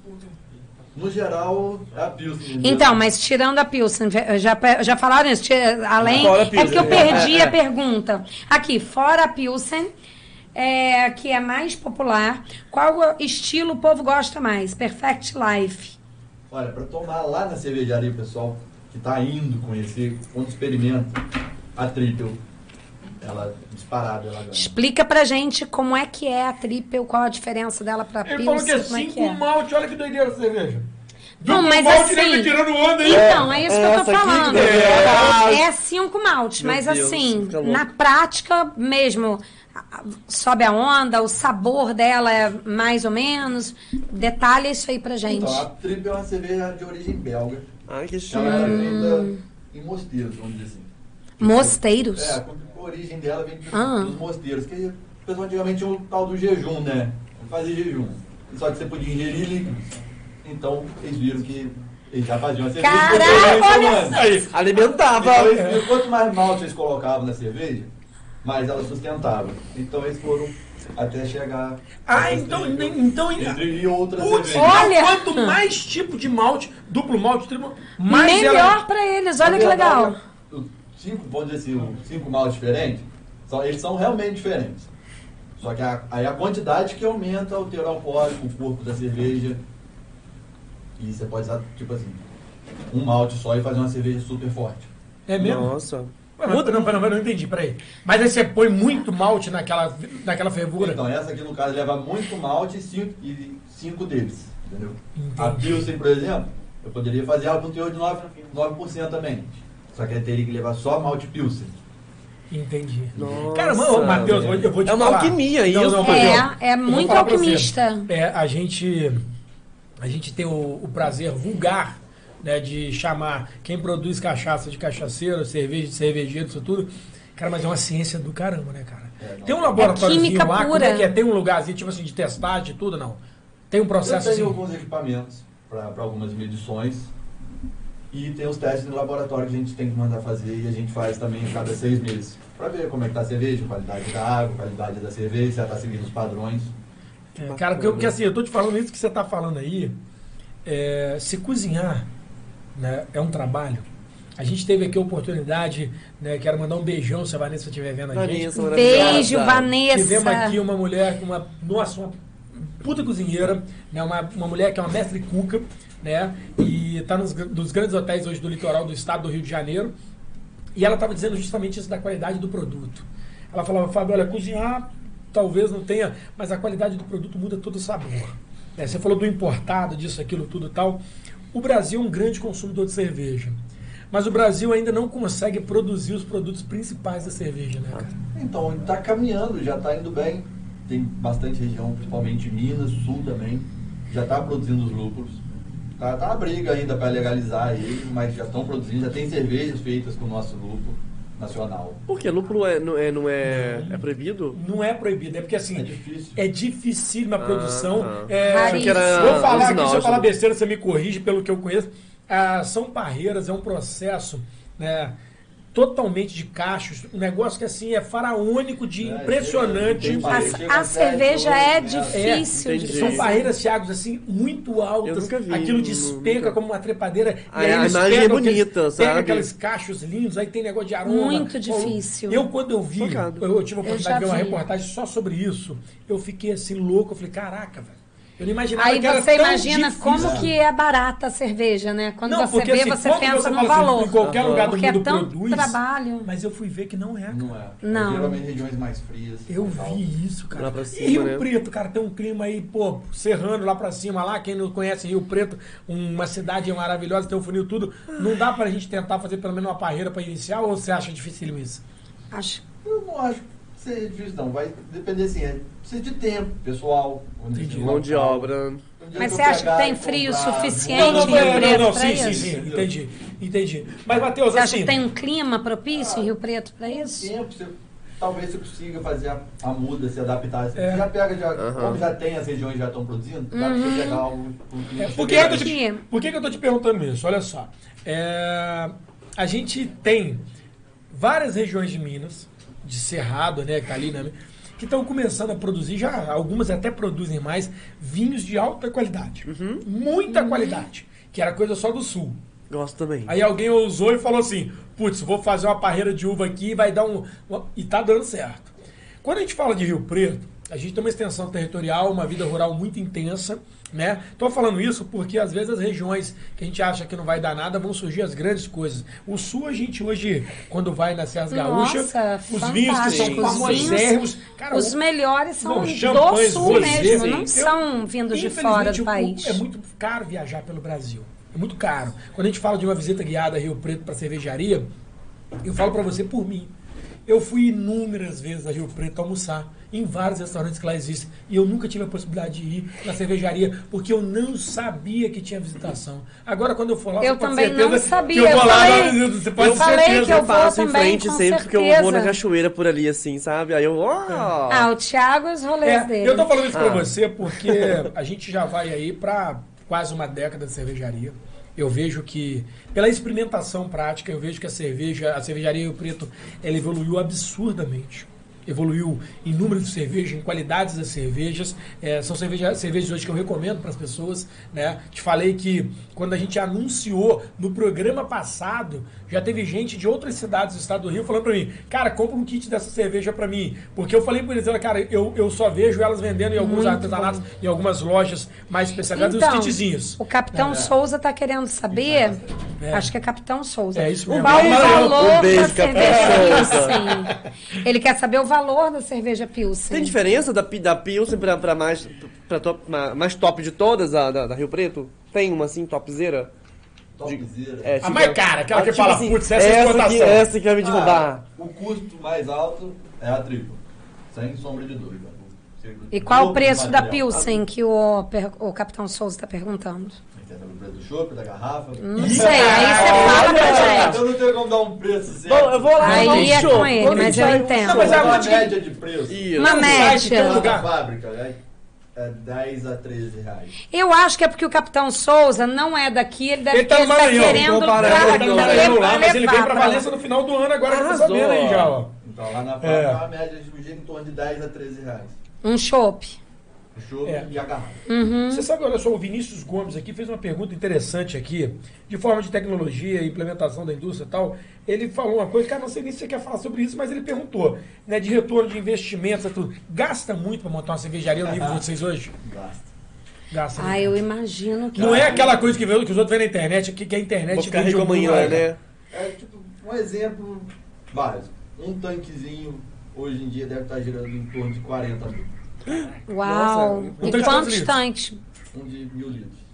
No geral, é a Pilsen. Então, mas tirando a Pilsen, já, já falaram isso? Além, Fora a é porque eu Pilsen. perdi É, é. a pergunta. Aqui, fora a Pilsen, é, que é mais popular, qual estilo o povo gosta mais? Perfect Life. Olha, para tomar lá na cervejaria, pessoal que está indo conhecer, quando experimenta a Triple, ela disparada, ela ganha. Explica pra gente como é que é a Triple, qual a diferença dela pra Ele Pilsen, falou que é como é que 5 é. malte, olha que doideira essa cerveja. Não, mas malte, assim- tirando onda aí. Então, é isso que eu tô falando. que é- É cinco maltes, Meu mas Deus, assim, na prática mesmo, sobe a onda, o sabor dela é mais ou menos. Detalha isso aí pra gente. Então, a Triple é uma cerveja de origem belga. Ai, que Ela chique. é feita em mosteiros, vamos dizer assim. Mosteiros. É, origem dela vem de- Ah. dos mosteiros, que o pessoal antigamente tinha o tal do jejum, né? Fazer jejum. Só que você podia ingerir líquidos. Então, eles viram que eles já faziam a cerveja. Caraca, olha alimentava. Então, eles viram quanto mais malte eles colocavam na cerveja, mais ela sustentava. Então, eles foram até chegar... Ah, então, então, Entre e outras Putz. Olha! quanto mais tipo de malte, duplo malte, triplo, mais ela... Melhor pra eles, olha que legal. Cinco, vamos dizer assim, cinco maltes diferentes, são, eles são realmente diferentes. Só que a, aí a quantidade que aumenta o teor alcoólico, o corpo da cerveja. E você pode usar, tipo assim, um malte só e fazer uma cerveja super forte. É mesmo? Nossa. Ué, mas, não, não, não, não entendi, peraí. Mas aí você põe muito malte naquela, naquela fervura. Então, essa aqui, no caso, leva muito malte e cinco, e cinco deles. Entendeu? Entendi. A Pilsen, por exemplo, eu poderia fazer ela com teor de 9%, 9% também. Só que aí teria que levar só malte Pilsen. Entendi. Nossa. Cara, mano, Matheus, eu vou- eu te É uma falar. alquimia isso. Matheus, É, é eu vou muito alquimista. É, a gente, a gente tem o, o prazer vulgar né, de chamar quem produz cachaça de cachaceiro, cerveja de cervejeiro, isso tudo. Cara, mas é uma ciência do caramba, né, cara? É, não. Tem um laboratóriozinho química lá, como pura. é que é? Tem um lugarzinho, tipo assim, de testagem e tudo, não? Tem um Eu processo tenho assim? alguns equipamentos para algumas medições e tem os testes no laboratório que a gente tem que mandar fazer e a gente faz também a cada seis meses para ver como é que tá a cerveja, qualidade da água, qualidade da cerveja, se ela está seguindo os padrões. É, cara, porque, porque assim, eu tô te falando isso que você tá falando aí. é, se cozinhar né, é um trabalho. A gente teve aqui a oportunidade, né, quero mandar um beijão se a Vanessa estiver vendo a gente. Vanessa, maravilhosa. Beijo, Vanessa. Tivemos aqui uma mulher, com uma, nossa, uma puta cozinheira, né, uma, uma mulher que é uma mestre cuca, né, e tá nos, dos grandes hotéis hoje do litoral do estado do Rio de Janeiro. E ela estava dizendo justamente isso da qualidade do produto. Ela falava, Fábio, olha, cozinhar talvez não tenha, mas a qualidade do produto muda todo o sabor. né? Você falou do importado, disso, aquilo, tudo tal. O Brasil é um grande consumidor de cerveja. Mas o Brasil ainda não consegue produzir os produtos principais da cerveja, né, cara? Então, está caminhando, já está indo bem. Tem bastante região, principalmente Minas, Sul também, já está produzindo os lúpulos. Tá, tá a briga ainda para legalizar ele, mas já estão produzindo, já tem cervejas feitas com o nosso lúpulo nacional. Por quê? Lúpulo é, não é, não é, é proibido? Não é proibido, é porque assim, É difícil. é difícil a produção. tá. É, que era vou falar aqui, se eu falar besteira, você me corrige pelo que eu conheço. Ah, são barreiras, é um processo né, totalmente de cachos, um negócio que assim é faraônico de É, impressionante. A, a cerveja é É, difícil de entendi. São barreiras, Thiago, assim, muito altas. Eu nunca vi, Aquilo despenca nunca. como uma trepadeira. A- e aí a eles imagem é pegam aqueles- bonita, Pega sabe? aqueles cachos lindos, aí tem negócio de aroma. Muito difícil. Eu, quando eu vi, eu, eu tive a oportunidade de ver uma reportagem só sobre isso. Eu fiquei assim louco. Eu falei, caraca, velho. Eu não imaginava Aí que era você tão imagina difícil. como que é barata a cerveja, né? Quando Não, você porque, vê, assim, você pensa você no fala assim, valor. Em qualquer Aham. lugar do Porque é mundo tão produz. trabalho. Mas eu fui ver que não é, cara. Não é. Não. Geralmente regiões mais frias. Eu tal. vi isso, cara. Lá pra e cima, Rio né? Preto, cara, tem um clima aí, pô, serrano lá pra cima, lá, quem não conhece Rio Preto, uma cidade maravilhosa, tem um funil tudo. Não dá pra gente tentar fazer pelo menos uma parreira pra iniciar ou você acha difícil isso? Acho. Eu não acho seja difícil, não. Vai depender, assim, é, precisa de tempo, pessoal. Mão de obra. Um Mas você acha que tem frio comprar- suficiente Não, não, em Rio não, Preto não, pra sim, isso? sim, sim, entendi, entendi. Mas, Matheus, Você acha assim, que tem um clima propício em Rio Preto pra isso? tempo, você, talvez você consiga fazer a, a muda, se adaptar. Você É. já pega, já, Aham. como já tem, as regiões já estão produzindo, dá pra Uhum. você pegar algo. um É, por, que eu tô te, por que que eu tô te perguntando isso? Olha só. É, a gente tem várias regiões de Minas, de Cerrado, né, que tá ali, né, que estão começando a produzir, já algumas até produzem mais, vinhos de alta qualidade. Muita qualidade. Que era coisa só do sul. Gosto também. Aí alguém ousou e falou assim: putz, vou fazer uma parreira de uva aqui e vai dar um. uma-" E tá dando certo. Quando a gente fala de Rio Preto, a gente tem uma extensão territorial, uma vida rural muito intensa, né? Tô falando isso porque às vezes as regiões que a gente acha que não vai dar nada vão surgir as grandes coisas. O sul, a gente hoje, quando vai nas Serras Gaúchas, os vinhos que são famosérrimos. Cara, Os melhores são Não, do sul mesmo, sim. não são vindos de fora do país. É muito caro viajar pelo Brasil. É muito caro. Quando a gente fala de uma visita guiada a Rio Preto para cervejaria, eu falo para você por mim. Eu fui inúmeras vezes a Rio Preto almoçar em vários restaurantes que lá existem e eu nunca tive a possibilidade de ir na cervejaria porque eu não sabia que tinha visitação. Agora quando eu for lá, Eu você pode também certeza não sabia. Que eu vou Eu lá, falei- visita, você pode eu ter falei certeza. que eu Eu passo vou em também, frente sempre porque eu vou na certeza. cachoeira por ali, assim, sabe? Aí eu, ó. Ah, o Thiago e os rolês É, dele. eu tô falando isso pra Ah. você porque a gente já vai aí pra quase uma década de cervejaria. Eu vejo que, pela experimentação prática, eu vejo que a cerveja, a cervejaria Rio Preto, ela evoluiu absurdamente. Evoluiu em número de cerveja, em qualidades das cervejas. É, são cerveja, cervejas hoje que eu recomendo para as pessoas. Né? Te falei que quando a gente anunciou no programa passado, já teve gente de outras cidades do estado do Rio falando para mim, cara, compra um kit dessa cerveja para mim. Porque eu falei para eles, cara, eu, eu só vejo elas vendendo em alguns Muito artesanatos, em algumas lojas mais especializadas, Então, os kitzinhos. o Capitão É. Souza tá querendo saber. É. Acho que é Capitão Souza. É isso mesmo. o valor um beijo, da cerveja. Ele quer saber o valor da cerveja Pilsen. Tem diferença da, da Pilsen pra, pra mais, pra top, ma- mais top de todas, a, da, da Rio Preto? Tem uma assim, topzera? Topzera. É, A mais cara, aquela que fala, putz, essa é essa que, exportação. essa que vai me derrubar. Ah, o custo mais alto é a tripla. Sem sombra de dúvida. E qual o preço da. Pilsen que o, o Capitão Souza está perguntando? Você saber o preço do chopp, da garrafa? Não sei, aí você fala pra gente. Eu não tenho como dar um preço certo. Bom, eu vou lá Aí tomar um é chopp. com ele, Quando mas eu sai um entendo. chopp? Mas é uma muito- média de preço. Isso. Uma um média. lugar. Da fábrica é, é 10 a 13 reais. Eu acho que é porque o Capitão Souza não é daqui, ele deve Ele tá no ele tá Maranhão, querendo comparado pra- Ele tá no Maranhão lá, levar mas ele vem pra. Valença no final do ano agora, que eu tô Arrasou. sabendo aí já, ó. Então lá na fábrica É. é uma média de gira em torno de 10 a 13 reais. Um chopp. O chopp É. e a garrafa. Uhum. Você sabe, olha só, o Vinícius Gomes aqui fez uma pergunta interessante aqui, de forma de tecnologia, implementação da indústria e tal. Ele falou uma coisa, cara, não sei nem se você quer falar sobre isso, mas ele perguntou, né, de retorno de investimentos e tudo. Gasta muito pra montar uma cervejaria no nível de vocês hoje? Gasta. Gasta. Ah, né? eu imagino que. Não é aquela coisa que, vê, que os outros vêem na internet, que, que a internet Vou vende amanhã, cara. né? É tipo um exemplo básico. Um tanquezinho hoje em dia deve estar girando em torno de 40 mil. Uau! Nossa, um e quantos tanques? Um de mil litros.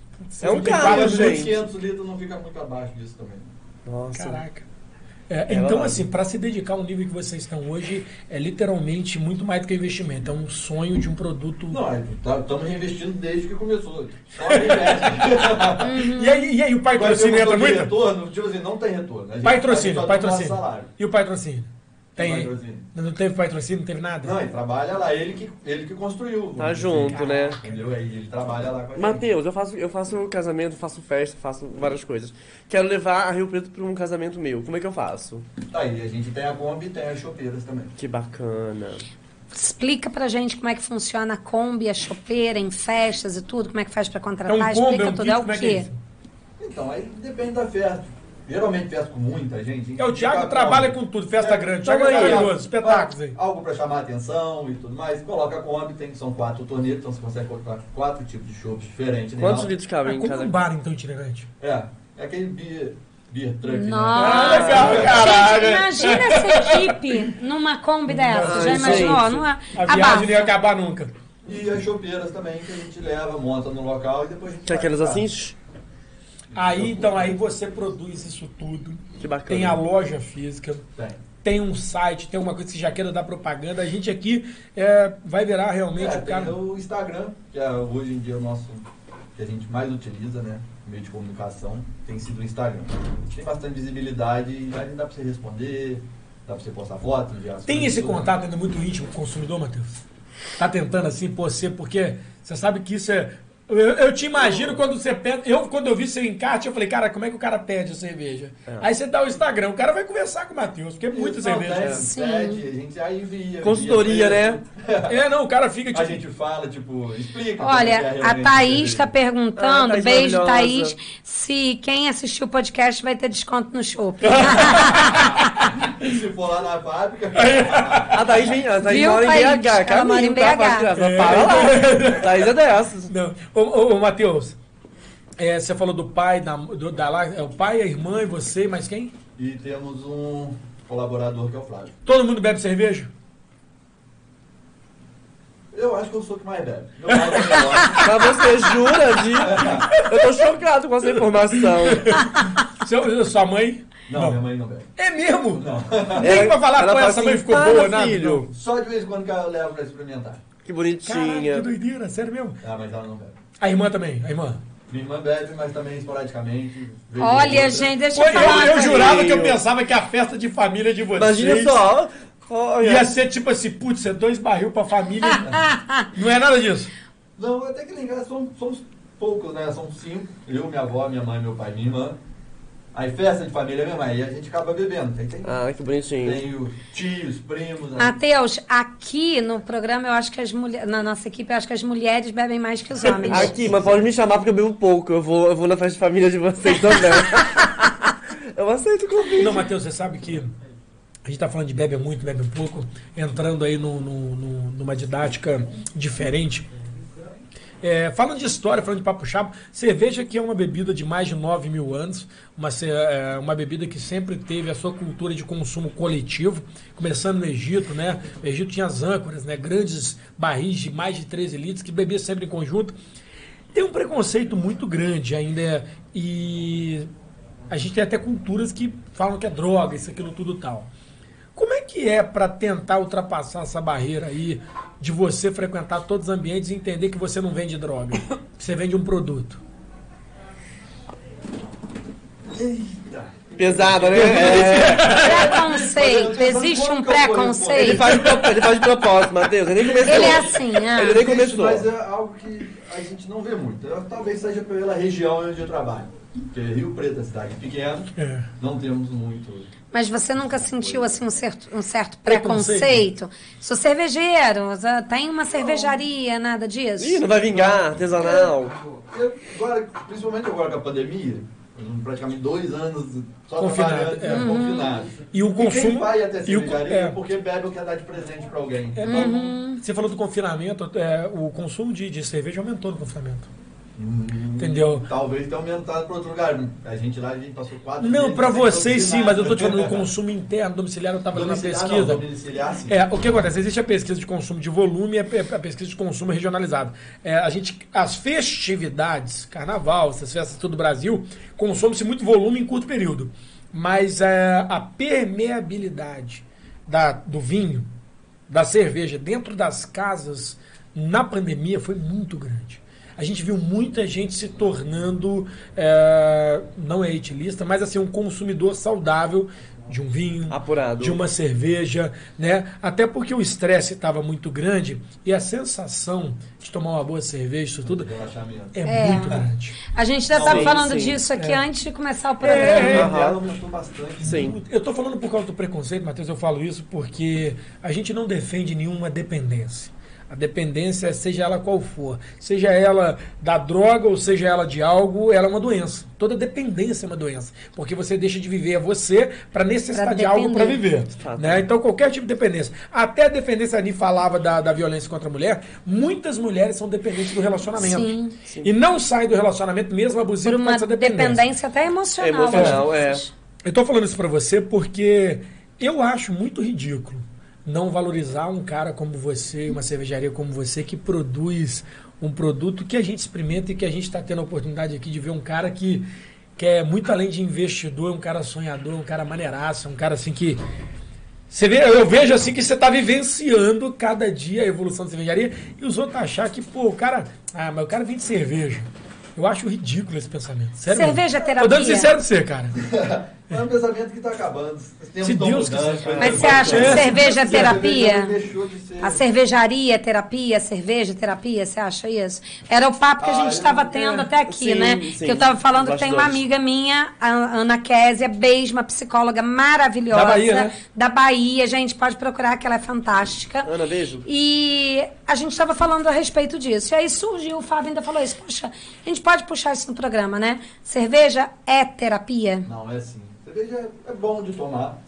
É um carro, gente. 500 litros não fica muito abaixo disso também. Nossa. Caraca. É, É então, assim, para se dedicar ao nível que vocês estão hoje, é literalmente muito mais do que investimento. É um sonho de um produto. Não, estamos reinvestindo desde que começou. Só reinveste. E, aí, e aí, o patrocínio entra muito? retorno, tipo assim, não tem retorno. Patrocínio, patrocínio. salário. E o patrocínio? Tem. Patrocínio. Não teve patrocínio, não teve nada? Não, ele trabalha lá, ele que, ele que construiu. Tá dizer. junto, né? Entendeu? Aí ele trabalha lá com a gente. Matheus, eu faço, eu faço casamento, faço festa, faço várias coisas. Quero levar a Rio Preto para um casamento meu. Como é que eu faço? Aí a gente tem a Kombi e tem as chopeiras também. Que bacana. Explica pra gente como é que funciona a Kombi, a chopeira, em festas e tudo, como é que faz pra É contratar, um combo, explica é um tudo. É o é que é quê? isso? Então, aí depende da festa. Geralmente festa com muita gente. É, o Thiago trabalha com tudo, festa grande. Thiago é aí. maravilhoso, espetáculos aí. Algo pra chamar a atenção e tudo mais. Coloca a Kombi, tem, são quatro torneiras, então você consegue colocar quatro tipos de chopps diferentes. Quantos nela. litros É cabem em como cada um bar, então, itinerante. É, é aquele beer, beer truck, né? Nossa! legal, Gente, caralho. imagina essa equipe numa Kombi dessa. Já Ai, imaginou? gente. Não é? A viagem Abafa. não ia acabar nunca. E as chopeiras também, que a gente leva, monta no local e depois a gente Que é aquelas assim? Aí, então, aí você produz isso tudo. Que bacana. Tem a loja física, Tem. tem um site, tem uma coisa que você já queira dar propaganda. A gente aqui é, vai virar realmente É, o cara. tem o Instagram, que é hoje em dia o nosso que a gente mais utiliza, né? Meio de comunicação, tem sido o Instagram. Tem bastante visibilidade e aí dá pra você responder, dá pra você postar foto, enviar Tem esse tudo, né? contato ainda muito íntimo com o consumidor, Matheus? Tá tentando assim, pô, você, porque você sabe que isso é. Eu, eu te imagino quando você pede. Eu, quando eu vi seu encarte, eu falei, cara, como é que o cara pede a cerveja? Aí você dá o Instagram, o cara vai conversar com o Matheus, porque é muita Isso, não, cerveja. tem, Sim. pede, a gente aí envia. Consultoria, envia né? É, não, o cara fica tipo. A gente fala, tipo, explica. como é é Olha, a Thaís está perguntando, Ah, Thaís beijo. Thaís, se quem assistiu o podcast vai ter desconto no shopping. Se for lá na fábrica. A Thaís, vem, a Thaís Viu, mora em Thaís? BH, Ela caminho, mora em tá? BH. Para lá. Thaís é dessas. Não. Ô, ô, ô Matheus, é, você falou do pai, da, do, da lá, é o pai, a irmã e você, mas quem? E temos um colaborador que é o Flávio. Todo mundo bebe cerveja? Eu acho que eu sou o que mais bebe. Meu pai gosta. Mas você jura de... Eu tô chocado com essa informação. Seu, sua mãe? Não, minha mãe não bebe. É mesmo? Não. Nem Ela- pra falar ela com fala essa mãe ficou "Para, boa, nada. filho." não. Só de vez em quando que eu levo pra experimentar. Que Caraca, bonitinha. que doideira, sério mesmo. Ah, mas ela não bebe. A irmã também, a irmã. Minha irmã bebe, mas também esporadicamente. Olha, gente, deixa eu falar. eu, eu jurava que eu pensava que a festa de família de vocês Imagina só. Olha. ia ser tipo assim, putz, é dois barril pra família. não é nada disso. Não, até que lá em casa somos, somos poucos, né? São cinco. Eu, minha avó, minha mãe, meu pai, minha irmã. Aí festa de família mesmo, aí a gente acaba bebendo. Aí tem, Ah, que bonitinho. tem os tios, primos. Né? Matheus, aqui no programa eu acho que as mulheres, na nossa equipe, eu acho que as mulheres bebem mais que os homens. Aqui, mas pode me chamar porque eu bebo pouco. Eu vou, eu vou na festa de família de vocês também. eu aceito o convite. Não, Matheus, você sabe que a gente tá falando de bebe muito, bebe pouco, entrando aí no, no- no- numa didática diferente. É, falando de história, falando de papo chapo, cerveja que é uma bebida de mais de 9 mil anos, uma, é, uma bebida que sempre teve a sua cultura de consumo coletivo, começando no Egito, né? O Egito tinha as âncoras, né? Grandes barris de mais de 13 litros que bebia sempre em conjunto. Tem um preconceito muito grande ainda e a gente tem até culturas que falam que é droga, isso, aquilo, tudo tal. Como é que é para tentar ultrapassar essa barreira aí de você frequentar todos os ambientes e entender que você não vende droga, que você vende um produto? Pesada, né? É. Preconceito. Existe um Ele preconceito. faz, de pro- ele faz de propósito, Matheus. Ele nem começou. Ele é assim, ah. Ele nem começou. Mas é algo que a gente não vê muito. Talvez seja pela região onde eu trabalho. Porque Rio Preto é cidade pequena, É. não temos muito. Mas você nunca sentiu assim um certo, um certo Preconceito? preconceito? Sou cervejeiro, ah, tem uma cervejaria, nada disso? Ih, não vai vingar, artesanal. Eu, agora, principalmente agora com a pandemia, praticamente dois anos só Confinado, trabalhando, é. é, confinado. E o E quem consumo. vai até e o, cervejaria é, é porque bebe ou quer dar de presente pra alguém. é, Uhum. Você falou do confinamento, é, o consumo de, de cerveja aumentou no confinamento. Hum, Entendeu? Talvez tenha aumentado para outro lugar. A gente lá, a gente passou quatro Não, para vocês sim, mas eu tô te falando do consumo interno, domiciliar, eu estava na Domiciliar, pesquisa. não. É, o que acontece? Existe a pesquisa de consumo de volume e a pe- a pesquisa de consumo regionalizado. É, a gente, as festividades, carnaval, essas festas todo o Brasil, consome-se muito volume em curto período. Mas é, a permeabilidade da, do vinho, da cerveja, dentro das casas, na pandemia, foi muito grande. A gente viu muita gente se tornando, é, não é etilista, mas assim, um consumidor saudável de um vinho, Apurado. de uma cerveja, né? Até porque o estresse estava muito grande e a sensação de tomar uma boa cerveja, isso tudo, é, É. muito grande. A gente já estava Sim, falando sim. disso aqui É. antes de começar o É, programa. Ela aumentou bastante. Sim. Eu estou falando por causa do preconceito, Matheus, eu falo isso porque a gente não defende nenhuma dependência. A dependência, seja ela qual for, seja ela da droga ou seja ela de algo, ela é uma doença. Toda dependência é uma doença. Porque você deixa de viver a você para necessitar Pra de algo para viver. Né? Então, qualquer tipo de dependência. Até a dependência, a Ani falava da, da violência contra a mulher, muitas mulheres são dependentes do relacionamento. Sim. E não saem do relacionamento mesmo Por abusivo por causa dessa dependência. dependência até emocional. Emocional, às é. vezes. Eu tô falando isso pra você porque eu acho muito ridículo não valorizar um cara como você, uma cervejaria como você, que produz um produto que a gente experimenta e que a gente está tendo a oportunidade aqui de ver um cara que, que é muito além de investidor, um cara sonhador, um cara maneiraço, um cara assim que. Você vê, eu vejo assim que você está vivenciando cada dia a evolução da cervejaria e os outros achar que, pô, o cara. Ah, mas o cara vende cerveja. Eu acho ridículo esse pensamento. Sério Cerveja mesmo. terapia. Tô dando sincero pra você, cara. É um pensamento que está acabando. Se estão Deus mudando, quiser. coisas Mas você acha que mudando. cerveja é terapia? A cervejaria é terapia, a cerveja é terapia, você acha isso? Era o papo que a Ah, gente estava é, tendo até aqui, sim, né? sim. Que eu estava falando que tem uma amiga minha, a Ana Késia, beijo, uma psicóloga maravilhosa. Da Bahia, né? Da Bahia, gente, pode procurar que ela é fantástica. Ana, beijo. E a gente estava falando a respeito disso. E aí surgiu, o Fábio ainda falou isso. Poxa, a gente pode puxar isso no programa, né? Cerveja é terapia? Não, é assim. Cerveja é- é bom de tomar.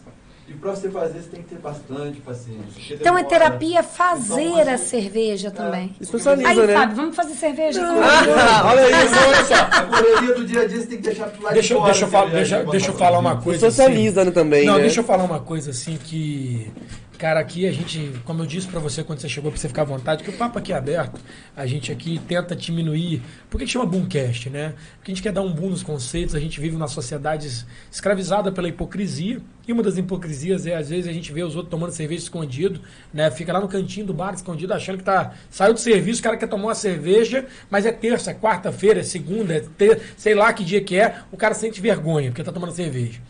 E pra você fazer, você tem que ter bastante paciência. Então é demora. terapia fazer Então, a cerveja também. Especializa, Aí, né? Fábio, vamos fazer cerveja? Ah, olha isso, olha só. A correria do dia a dia você tem que deixar pro lado Deixa, de eu- fora. deixa, eu falar, cerveja, deixa, deixa eu falar uma coisa. Socializa, né, também, Não, né? deixa eu falar uma coisa assim que. Cara, aqui a gente, como eu disse pra você quando você chegou, pra você ficar à vontade, que o papo aqui é aberto, a gente aqui tenta diminuir. Por que chama Boomcast, né? Porque a gente quer dar um boom nos conceitos, a gente vive numa sociedade escravizada pela hipocrisia, e uma das hipocrisias é, às vezes, a gente vê os outros tomando cerveja escondido, né? Fica lá no cantinho do bar escondido, achando que tá. Saiu do serviço, o cara quer tomar uma cerveja, mas é terça, é quarta-feira, é segunda, é ter, sei lá que dia que é, o cara sente vergonha, porque tá tomando cerveja.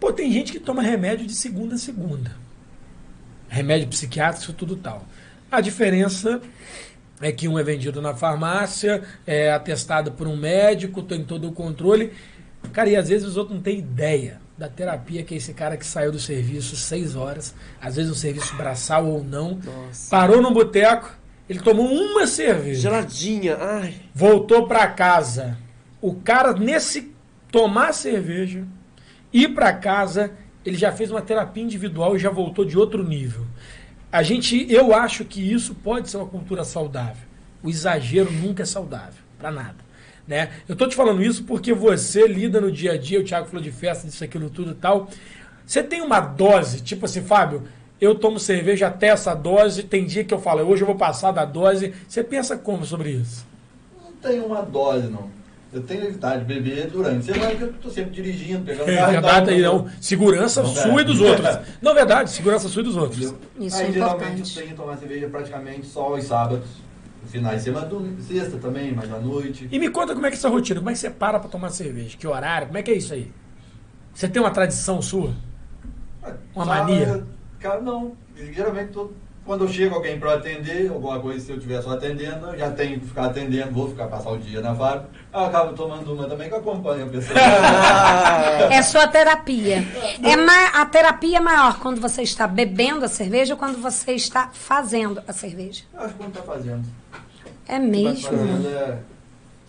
Pô, tem gente que toma remédio de segunda a segunda. Remédio psiquiátrico, tudo tal. A diferença é que um é vendido na farmácia, é atestado por um médico, tem todo o controle. Cara, e às vezes os outros não têm ideia da terapia que é esse cara que saiu do serviço seis horas, às vezes um serviço braçal ou não, Nossa. parou num boteco, ele tomou uma cerveja Geladinha, ai. voltou pra casa. O cara, nesse tomar cerveja, ir pra casa, ele já fez uma terapia individual e já voltou de outro nível. A gente, eu acho que isso pode ser uma cultura saudável. O exagero nunca é saudável, pra nada. Né? Eu tô te falando isso porque você lida no dia a dia, o Thiago falou de festa, disso, aquilo, tudo e tal. Você tem uma dose, tipo assim, Fábio, eu tomo cerveja até essa dose, tem dia que eu falo, hoje eu vou passar da dose. Você pensa como sobre isso? Não tem uma dose, não. Eu tenho evitado de beber durante a semana, porque eu tô sempre dirigindo, pegando É carro. verdade, aí não. Segurança Não, sua e dos é. outros. Não, verdade, segurança sua e dos outros. Entendeu? Isso aí é geralmente importante. eu tenho que tomar cerveja praticamente só aos sábados, finais de semana, sexta também, mais à noite. E me conta como é que é essa rotina, como é que você para pra tomar cerveja? Que horário? Como é que é isso aí? Você tem uma tradição sua? Uma Sábado, mania? Cara, não. Geralmente tô- quando eu chego alguém para atender, alguma coisa, se eu estiver só atendendo, eu já tenho que ficar atendendo, vou ficar passar o dia na fábrica. Eu acabo tomando uma também que acompanha a pessoa. É sua terapia. É ma- a terapia é maior quando você está bebendo a cerveja ou quando você está fazendo a cerveja? Eu acho que quando tá fazendo. É Tá mesmo? fazendo é.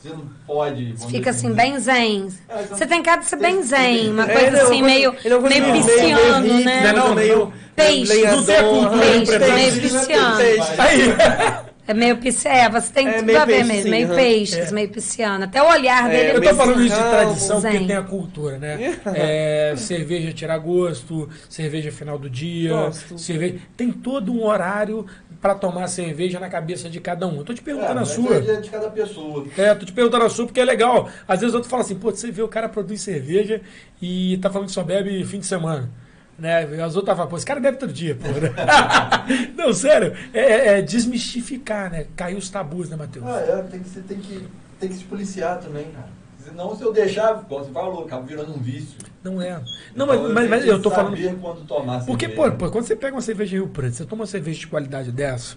Você não pode. Fica dizer assim, bem zen. É, então- Você tem cara de ser bem zen, uma É, coisa é assim, coisa- meio, é meio pisciano, hippie, né? Não, meio Peixe. lenhador, Não tem a cultura peixe. Aí, É meio pisciano. É, você tem É, tudo a ver peixe, mesmo. sim, meio aham. peixes, É. meio pisciano. Até o olhar dele é, eu tô falando isso de tradição porque tem a cultura, né? É, cerveja tirar gosto, cerveja final do dia, Gosto. cerveja. Tem todo um horário pra tomar cerveja na cabeça de cada um. Eu tô te É, perguntando a mas sua. é de cada pessoa. É, tô te perguntando a sua porque é legal. Às vezes outro fala assim, pô, você vê o cara produz cerveja e tá falando que só bebe fim de semana. Né? As outras falam, pô, esse cara bebe todo dia, pô. Não, sério, é, é- é desmistificar, né? Cair os tabus, né, Matheus? Ah, é, tem que, você tem que, tem que se policiar também, cara. Senão, se eu deixar, como você falou, acaba virando um vício. Não é. Não, Então, mas, mas, tenho mas que eu tô falando. quando tomar Porque, pô, cerveja. pô, quando você pega uma cerveja Rio Preto, você toma uma cerveja de qualidade dessa,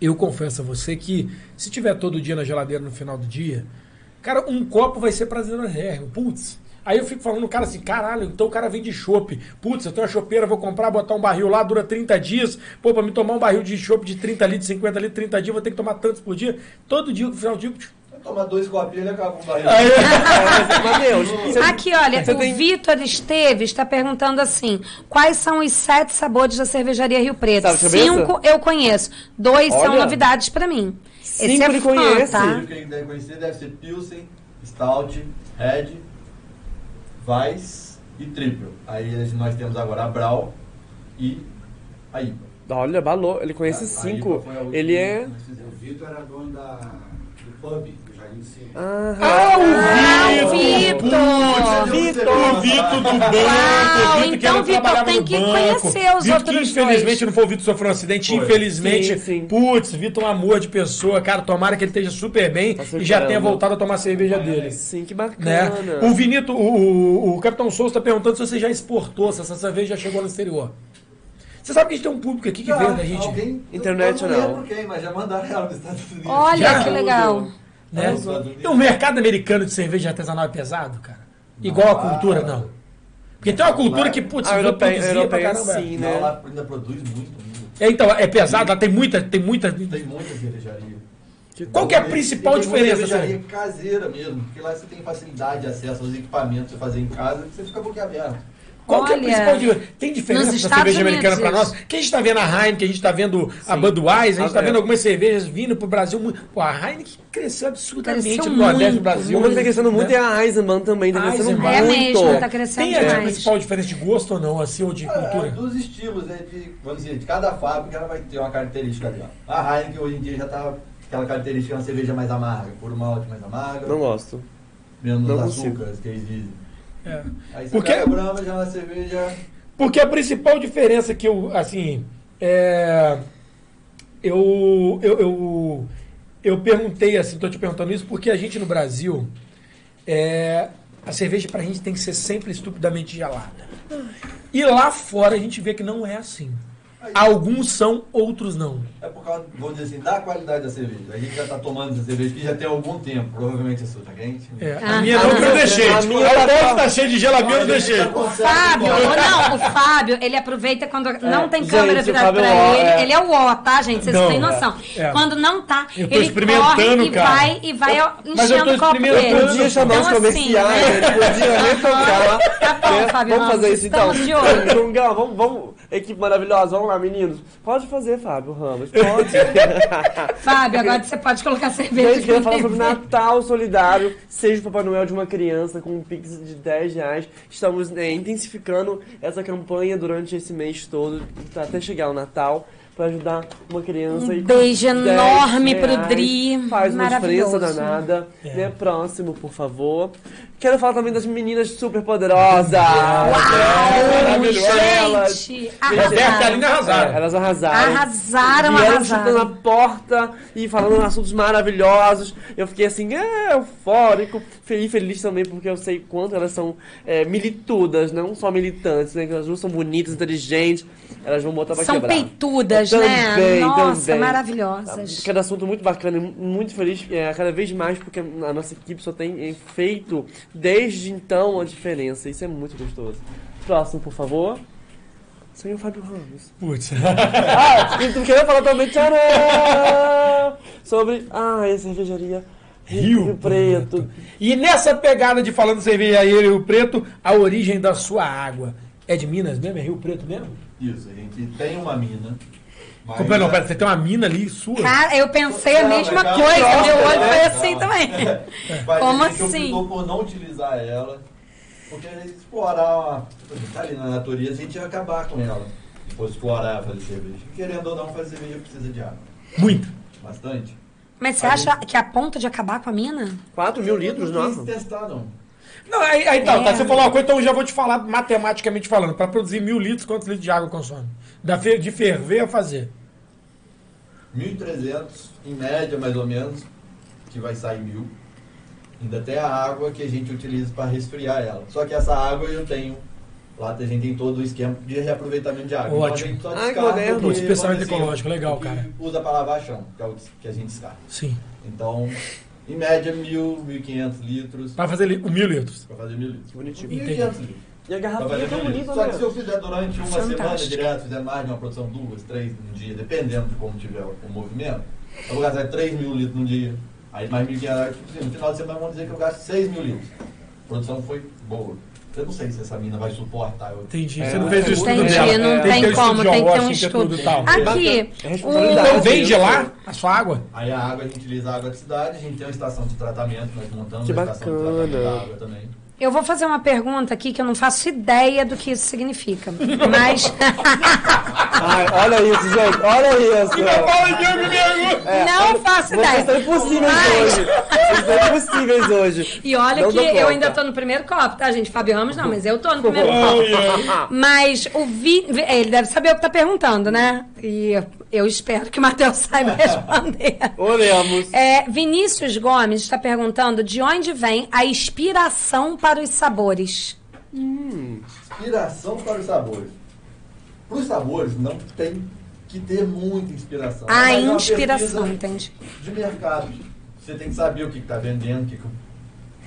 eu confesso a você que se tiver todo dia na geladeira no final do dia, cara, um copo vai ser prazeroso. Putz. Aí eu fico falando, cara, assim, caralho, então o cara vem de chopp. Putz, eu tenho uma chopeira, vou comprar, botar um barril lá, dura 30 dias. Pô, pra me tomar um barril de chopp de 30 litros, 50 litros, 30 dias, eu vou ter que tomar tantos por dia. Todo dia, no final do dia. Eu tomar dois copinhos, ele acaba com você- Aqui, olha, o tem- Vitor Esteves está perguntando assim: quais são os sete sabores da cervejaria Rio Preto? Sabe? Cinco eu conheço, dois são Olha. novidades para mim. Esse Cinco é ele fã, conhece. tá? O que deve conhecer deve ser Pilsen, Stout, Red, Weiss e Triple. Aí nós temos agora a Brau e a IPA. Olha, balou, ele conhece A- a cinco. IPA foi a Ele é. O Vitor era dono da, do pub, Ah, Ah, Ah, o Vitor! Vitor! Vitor! O Vitor do banco, Uau, o Vitor que então, ainda Vitor, tem que banco. conhecer os Vitor outros que infelizmente dois. não foi o Vitor que sofreu um acidente, Foi. infelizmente. Sim, sim. Putz, Vitor é um amor de pessoa, cara, tomara que ele esteja super bem Tá e já tenha voltado a tomar a cerveja dele. sim, que Né? bacana. O Vinito, o, o, o Capitão Souza está perguntando se você já exportou, se essa cerveja já chegou no exterior. Você sabe que a gente tem um público aqui que Já, vê da gente. alguém- International. Eu não lembro quem, mas já mandaram ela para os Estados Unidos. Olha Já? que legal. Né? Unidos. E o mercado americano de cerveja artesanal é pesado, cara? Igual a Não, cultura, lá- não. Porque tem uma cultura que, putz, A europeia, a produzia pra europeia caramba. sim, Não, né? lá ainda produz muito. É, então, é pesado, lá tem muita, tem muita. Tem muita cervejaria. Qual que é a principal diferença? cervejaria assim? caseira mesmo, porque lá você tem facilidade de acesso aos equipamentos pra você fazer em casa, você fica boquiaberto. Qual que é a Olha, principal diferença? Tem diferença da cerveja americana Unidos pra nós? isso. Que a gente tá vendo a Heineken, a gente tá vendo a Sim. Budweiser, a gente tá Ah, é. vendo algumas cervejas vindo pro Brasil. muito- Pô, a Heineken cresceu absurdamente Cresceu no Nordeste muito, do Brasil. Uma que tá crescendo muito né? é a Eisenbahn também, tá crescendo Eisenbahn. É muito. mesmo, tá crescendo Tem a principal diferença de gosto ou não, assim, ou de Ah, cultura? dos estilos, né, de, vamos dizer, de cada fábrica ela vai ter uma característica dela. A Heineken hoje em dia já tá aquela característica de uma cerveja mais amarga, por malte mais amarga, Não gosto. menos não consigo. açúcares que eles dizem. É. Aí você Porque- Brahma, já uma cerveja... Porque a principal diferença que eu, assim, é, eu, eu, eu, eu perguntei, assim, tô te perguntando isso porque a gente no Brasil, é, a cerveja pra gente tem que ser sempre estupidamente gelada. E lá fora a gente vê que não é assim. Alguns são, outros não. É por causa, vamos dizer assim, da qualidade da cerveja. A gente já tá tomando essa cerveja aqui já tem algum tempo, provavelmente a sua tá quente. É, Ah, a minha ah, não, que eu ah, deixei. a minha minha tá- tá, tá cheia de gelo, a minha eu deixei. já consegue Fábio, não, o Fábio, ele aproveita quando não tem gente, câmera o virada pra é o ele. é. Ele é o ó, tá, gente? Vocês Não, têm noção. é. Quando não tá, ele corre e cara. vai, e vai eu enchendo o copo dele. Eu podia chamar os Então, assim, comerciais, né? ele podia retocar. Tá bom, né? Fábio Vamos fazer isso então. estamos de olho. Vamos, vamos, equipe maravilhosa, vamos lá, meninos. Pode fazer, Fábio Ramos, pode. Fábio, agora você pode colocar cerveja Gente, queria falar sobre Natal Solidário. Seja o Papai Noel de uma criança com um Pix de 10 reais. Estamos né, intensificando essa campanha durante esse mês todo, até chegar o Natal, pra ajudar uma criança. Um beijo 10 enorme pro reais Dri. Faz uma diferença danada. É. Né? Próximo, por favor. Quero falar também das meninas super poderosas. Uau, maravilhosas. gente! Arrasaram. Arrasaram. É, elas arrasaram. Arrasaram, Vieram arrasaram. chutando a porta e falando assuntos maravilhosos. Eu fiquei assim, é, eufórico, feliz, feliz também, porque eu sei quanto elas são é, militudas, não só militantes, né? Que elas duas são bonitas, inteligentes, elas vão botar pra São quebrar. peitudas, Também, né? Nossa, também. maravilhosas. Cada assunto muito bacana, muito feliz, é, cada vez mais, porque a nossa equipe só tem é, feito desde então a diferença. Isso é muito gostoso. Próximo, por favor. Senhor Fábio Ramos. Putz. Ah, e tu queria falar também, tcharam! Sobre. Ah, a cervejaria Rio Preto. E nessa pegada de falando cerveja Rio Preto, a origem da sua água é de Minas mesmo? É Rio Preto mesmo? Isso, a gente tem uma mina. Mas- não, pera, você tem uma mina ali sua? Cara, eu pensei a Não, mesma mas coisa. calma, Meu olho foi assim também. Mas Como a gente assim? optou por não utilizar ela, porque explorar uma, tá ali na natureza, a gente ia acabar com ela. Se fosse explorar, fazer cerveja. Querendo ou não, fazer cerveja precisa de água. Muito. Bastante. Mas você acha que é a ponto de acabar com a mina? 4 mil litros, não quis testar, não. Não, aí, aí tá, É. tá, você falou uma coisa, então eu já vou te falar matematicamente falando. Para produzir mil litros, quantos litros de água consome? Da de ferver a fazer. 1.300, em média, mais ou menos, que vai sair mil. Ainda tem a água que a gente utiliza para resfriar ela. Só que essa água eu tenho. Lá a gente tem todo o esquema de reaproveitamento de água. Ótimo. Então a gente só Ai, que descarta Putz, pensamento ecológico, legal, cara. Usa para lavar chão, que é o que a gente descarta. Sim. Então, em média, mil, mil e quinhentos litros Para fazer li- mil litros. para fazer mil litros. Bonitinho. Mil e Entendi. quinhentos litros. E a pra garrafinha fazer é tão litros. bonita, Só que se eu fizer durante uma semana Fantástico. direto, fizer mais de uma produção, duas, três no dia, dependendo de como tiver o, movimento, eu vou gastar 3 mil litros no dia. Aí mais 1.500, tipo assim, no final de semana vamos dizer que eu gasto 6 mil litros. A produção foi boa. Eu não sei se essa mina vai suportar. Eu, Entendi. É, você não fez o estudo Entendi, dela. não tem ter o como, tem que ter um estudo. tudo tal. Aqui. Então vende lá a sua água? Aí a água, a gente utiliza a água da cidade, a gente tem uma estação de tratamento, nós montamos Que uma estação de tratamento da água também. Eu vou fazer uma pergunta aqui que eu não faço ideia do que isso significa. Mas Ai, olha isso, gente. Olha isso. Comigo! não faço Vocês ideia. estão impossíveis Mas- hoje. Vocês estão impossíveis hoje. E olha Não que eu ainda tô no primeiro copo, tá, gente? Fábio Ramos não, mas eu tô no primeiro copo. Mas o Vi... Ele deve saber o que tá perguntando, né? E eu espero que o Matheus saiba responder. Oremos. É, Vinícius Gomes está perguntando de onde vem a inspiração para os sabores. Inspiração para os sabores. Para os sabores não tem que ter muita inspiração. A é inspiração, entende? de mercado. Você tem que saber o que está vendendo, o que, que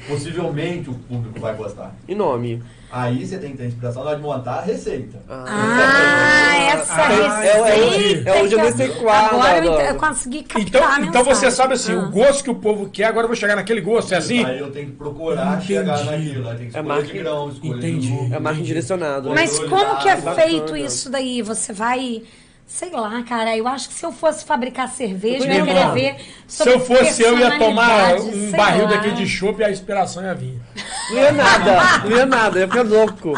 possivelmente o público vai gostar. E nome? Aí você tem que ter inspiração na hora de montar a receita. Ah, essa Ah, receita. é o- é o- é o que- GMC4, Agora eu, eu consegui captar Então, então você sabe assim, Ah. o gosto que o povo quer, agora eu vou chegar naquele gosto, é assim? Aí eu tenho que procurar Entendi. chegar naquilo. Aí tem que É escolher marketing. de grão, escolher Entendi. de. É marketing direcionado. né? Mas como que é Bacana. feito isso daí? Você vai... Sei lá, cara, eu acho que se eu fosse fabricar cerveja, eu ia querer ver Se eu fosse eu, ia tomar um barril lá. daquele de chopp e a inspiração ia vir. Não ia nada. Não ia nada. Ia ficar louco.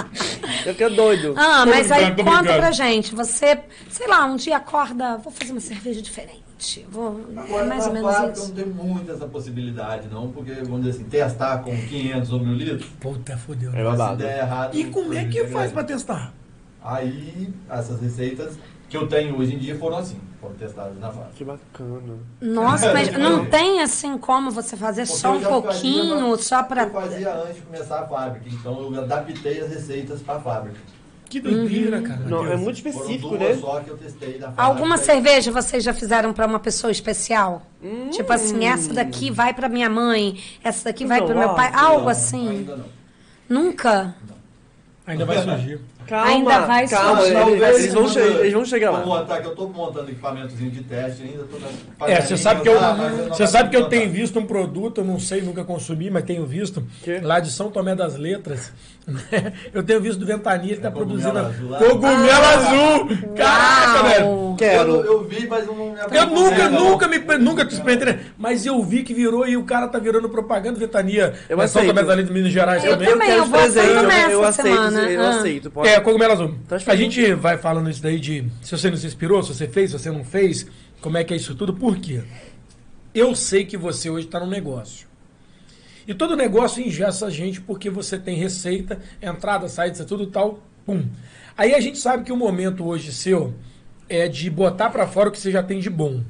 Ia ficar doido. Ah, Tô mas aí conta brincando. pra gente. Você, sei lá, um dia acorda, vou fazer uma cerveja diferente. Vou, é Agora, mais ou na menos fábrica isso. não tem muito essa possibilidade, não, porque, vamos dizer assim, testar com 500 ou 1000 litros, Puta, fodeu. É babado. der errado... E como é que faz pra testar? Aí, essas receitas que eu tenho hoje em dia foram assim, foram testadas na fábrica. Que bacana. Nossa, mas não tem assim como você fazer Porque só um pouquinho, fazia- só pra. Eu fazia antes de começar a fábrica, então eu adaptei as receitas para a fábrica. Que doideira, cara. Não, é Deus. muito Foram específico, duas né? só que eu testei na fábrica. Alguma cerveja vocês já fizeram pra uma pessoa especial? Hum. Tipo assim, essa daqui vai pra minha mãe, essa daqui vai pro meu pai, algo Não, assim. Ainda não. Nunca. Ainda vai surgir. Calma, Ainda vai calma. surgir. Eles, eles vão quando- che- eles vão chegar Vou lá. montar, que eu tô montando equipamentozinho de teste ainda. Tô É, você sabe que eu, Ah, você sabe que eu tenho visto um produto, eu não sei, nunca consumi, mas tenho visto, Que? lá de São Tomé das Letras, Eu tenho visto do Ventania, ele tá É cogumelo produzindo azul azul! Caraca, velho! Quero. Eu, eu vi, mas não me Eu nunca, nunca me nunca te experimentei, mas eu vi que virou e o cara tá virando propaganda Ventania. Eu São aceito. Tomé das Letras, Minas Gerais Eu também. também, eu vou São Tomé eu essa aceito, semana. eu Ah. aceito. Pode. É, cogumelo azul. A gente vai falando isso daí de se você não se inspirou, se você fez, se você não fez, como é que é isso tudo, por quê? Eu sei que você hoje está no negócio. E todo negócio ingessa a gente porque você tem receita, entrada, saída, tudo tal, pum. Aí a gente sabe que o momento hoje seu é de botar para fora o que você já tem de bom.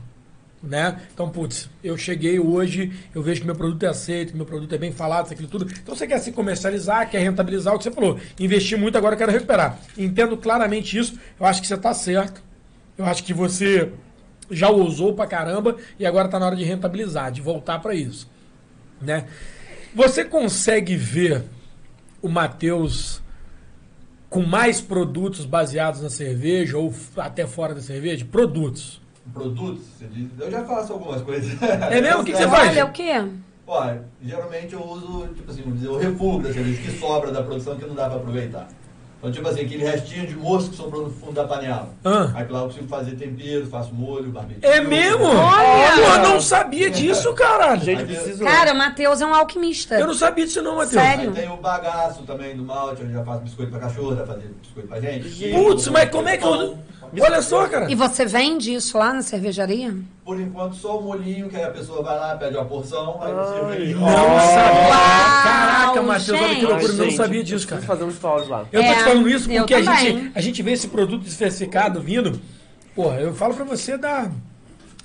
Né? Então, putz, eu cheguei hoje, eu vejo que meu produto é aceito, que meu produto é bem falado, isso, aquilo tudo. Então você quer se comercializar, quer rentabilizar o que você falou. Investir muito, agora quero recuperar. Entendo claramente isso, eu acho que você está certo. Eu acho que você já ousou pra caramba e agora está na hora de rentabilizar, de voltar para isso. Né? Você consegue ver o Matheus com mais produtos baseados na cerveja ou até fora da cerveja? Produtos. Produtos, você diz. Eu já faço algumas coisas. É mesmo? O que que você faz? Olha, o quê? Olha, geralmente eu uso, tipo assim, vamos dizer, o refúgio da cerveja que sobra da produção que não dá pra aproveitar. Então, tipo assim, aquele restinho de moço que sobrou no fundo da panela. Ah. Aí lá eu consigo fazer tempero, faço molho, barbecue. É mesmo? Olha! Pô, eu não sabia disso, caralho. Gente, Aí, preciso. Cara, o Matheus é um alquimista. Eu não sabia disso não, Matheus. Sério? Aí tem o bagaço também do malte, eu já faço biscoito pra cachorro, vai fazer biscoito pra gente. Putz, mas como é que eu... Olha só, cara. E você vende isso lá na cervejaria? Por enquanto, só o molhinho, que aí a pessoa vai lá, pede uma porção, aí você vem. Não sabia. Caraca, Matheus, olha que loucura, eu não gente, sabia disso, cara. Fazer uns stories lá. Eu tô É, te falando isso porque a gente, a gente vê esse produto diversificado vindo. Porra, eu falo pra você da,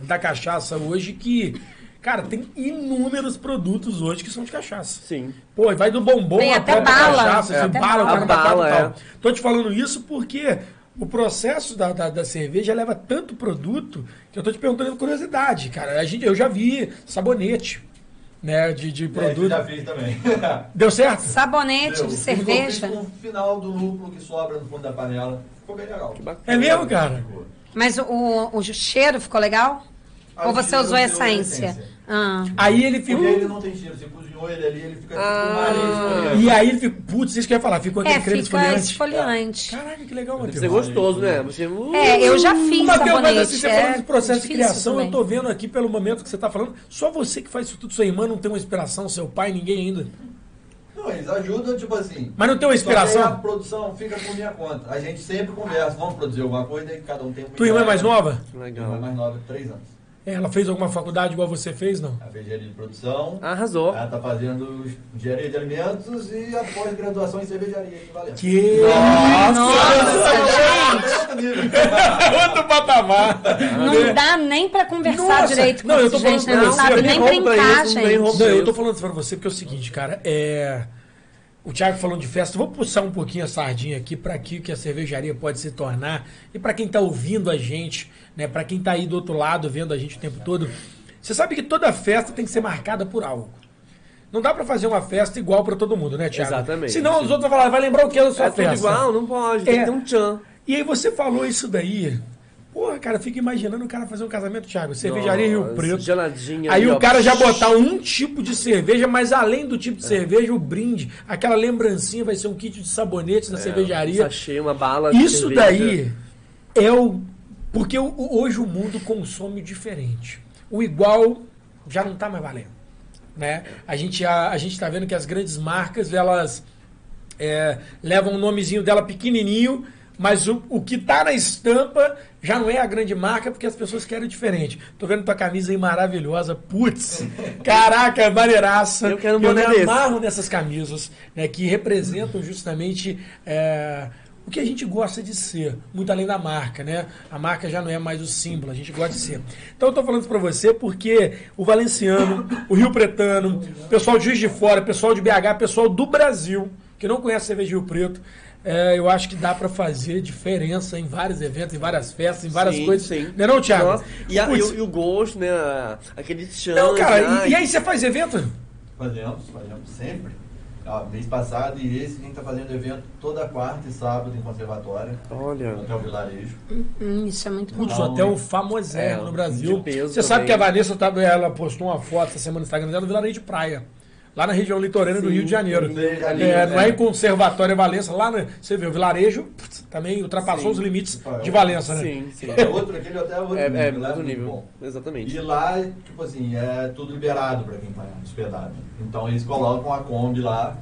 da cachaça hoje que, cara, tem inúmeros produtos hoje que são de cachaça. Sim. Pô, vai do bombom Tem a até bala. cachaça, É. bala, o bala. e tal. é. Tô te falando isso porque o processo da, da, da cerveja leva tanto produto que eu tô te perguntando com curiosidade, cara. A gente, eu já vi sabonete, né, de, de É, produto. já fiz também. Deu certo? Sabonete Deu. de cerveja. Com o final do lúpulo que sobra no fundo da panela. Ficou bem legal. É mesmo, cara? Mas o, o cheiro ficou legal? Ah, Ou você usou eu essência? essência. Ah. Aí ele ficou... Porque ele não tem cheiro. Você ele ali, ele fica Ah. tipo um marisco ali. E aí ele ficou... Putz, isso que eu ia falar. Ficou aquele É, creme fica esfoliante. esfoliante. Caraca, que legal, Matheus. ser gostoso, né? Você. Uh, É, eu já fiz Ô, Matheus, sabonete. mas assim, você é falando de processo de criação, também. eu tô vendo aqui pelo momento que você tá falando, só você que faz isso tudo, sua irmã não tem uma inspiração, seu pai, ninguém ainda. Não, eles ajudam, tipo assim. Mas não tem uma aí a inspiração? produção fica por minha conta. A gente sempre conversa, vamos produzir alguma coisa e cada um tem uma Tua irmã é mais nova? Minha irmã é Legal. mais nova, três anos. Ela fez alguma faculdade igual você fez, não? Ela fez engenharia de produção. Arrasou. Ela tá fazendo engenharia de alimentos e a pós-graduação em cervejaria aqui em Valença. Que... Nossa, gente! Outro patamar! Não dá nem pra conversar Nossa, direito com não, eu tô gente, né? Não você, sabe eu nem brincar, gente. Não, eu tô falando isso pra você porque é o seguinte, cara, é... O Thiago falando de festa, vou puxar um pouquinho a sardinha aqui para aqui que a cervejaria pode se tornar e para quem tá ouvindo a gente, né, para quem tá aí do outro lado vendo a gente o tempo todo. Você sabe que toda festa tem que ser marcada por algo. Não dá para fazer uma festa igual para todo mundo, né, Thiago? Exatamente. Senão os outros vão falar, vai lembrar o que da sua É festa? igual? Não pode. Tem É. que ter um tchan. E aí você falou isso daí. Porra, cara, fica imaginando o cara fazer um casamento, Thiago. Cervejaria Rio Nossa, Preto. Geladinha. Aí ali, o cara já botar um tipo de cerveja, mas além do tipo de cerveja, o brinde, aquela lembrancinha vai ser um kit de sabonetes da Um cervejaria. sachê, uma bala. Isso cerveja. daí é o. Porque hoje o mundo consome diferente. O igual já não está mais valendo. Né? A gente a, a gente está vendo que as grandes marcas elas é, levam o nomezinho dela pequenininho, mas o, o que tá na estampa já não é a grande marca porque as pessoas querem diferente. Tô vendo tua camisa aí maravilhosa, putz, caraca, maneiraça. Eu quero um Eu me amarro nessas camisas, né, que representam justamente é, o que a gente gosta de ser, muito além da marca, né? A marca já não é mais o símbolo, a gente gosta de ser. Então eu tô falando isso pra você porque o valenciano, o rio pretano, o pessoal de Juiz de Fora, o pessoal de BH, o pessoal do Brasil, que não conhece cerveja de Rio Preto, é, eu acho que dá pra fazer diferença em vários eventos, em várias festas, em várias Sim, coisas. sim. Não é não, Thiago? Nossa, E, a- e o, e o gosto, né? Aquele tchan. não, cara, e- e, aí você faz evento? Fazemos, fazemos sempre. Ó, mês passado e esse a gente tá fazendo evento toda quarta e sábado em conservatório, Olha. no Hotel Vilarejo. Hum, isso é muito bom. Putz, Não, hotel famosérrimo É, no Brasil. Você sabe também. que a Vanessa ela postou uma foto essa semana no Instagram dela no Vilarejo de Praia. Lá na região litorânea do Sim, Rio de Janeiro. É, não é em É. Conservatório Valença, lá no, você vê, o vilarejo putz, também ultrapassou Sim. os limites Rafael. de Valença, né? Sim, sim. É outro, aquele hotel é outro É, é nível, lá outro muito nível. bom. Exatamente. E lá, tipo assim, é tudo liberado para quem tá hospedado. Então eles colocam a Kombi lá,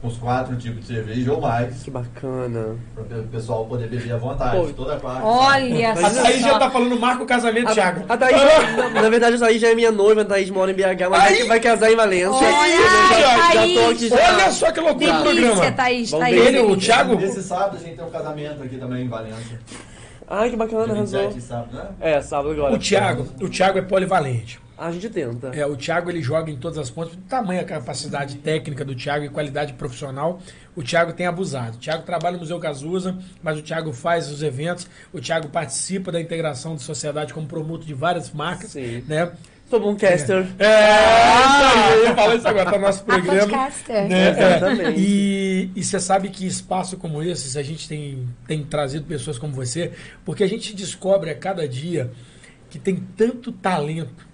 com os quatro tipos de cerveja ou mais, Que bacana. para o pessoal poder beber à vontade, Pô, toda parte. Olha A Thaís já só. tá falando marca o casamento, A, Thiago. a Thaís, na, na verdade, a Thaís já é minha noiva, a Thaís mora em BH, mas Aí- vai casar em Valência. Olha, já, já tô Thaís. aqui já. Olha só que loucura o Delícia, programa. Thaís, Vamos Thaís. ver. Ele, o. Thiago, Nesse sábado a gente tem um casamento aqui também em Valência. Ai, que bacana, Dia 27 arrasou. de sábado, né? É, sábado agora. o Thiago, o Thiago é polivalente. A gente tenta. É, o Thiago ele joga em todas as pontas, tamanha capacidade técnica do Thiago e qualidade profissional, o Thiago tem abusado. O Thiago trabalha no Museu Cazuza, mas o Thiago faz os eventos, o Thiago participa da integração de sociedade como promotor de várias marcas, Sim. né? Sou bom caster. É, isso aí, eu ia falar isso agora, tá no nosso A programa. podcaster. né? É. Exatamente. E, e você sabe que espaço como esse, a gente tem, tem trazido pessoas como você, porque a gente descobre a cada dia que tem tanto talento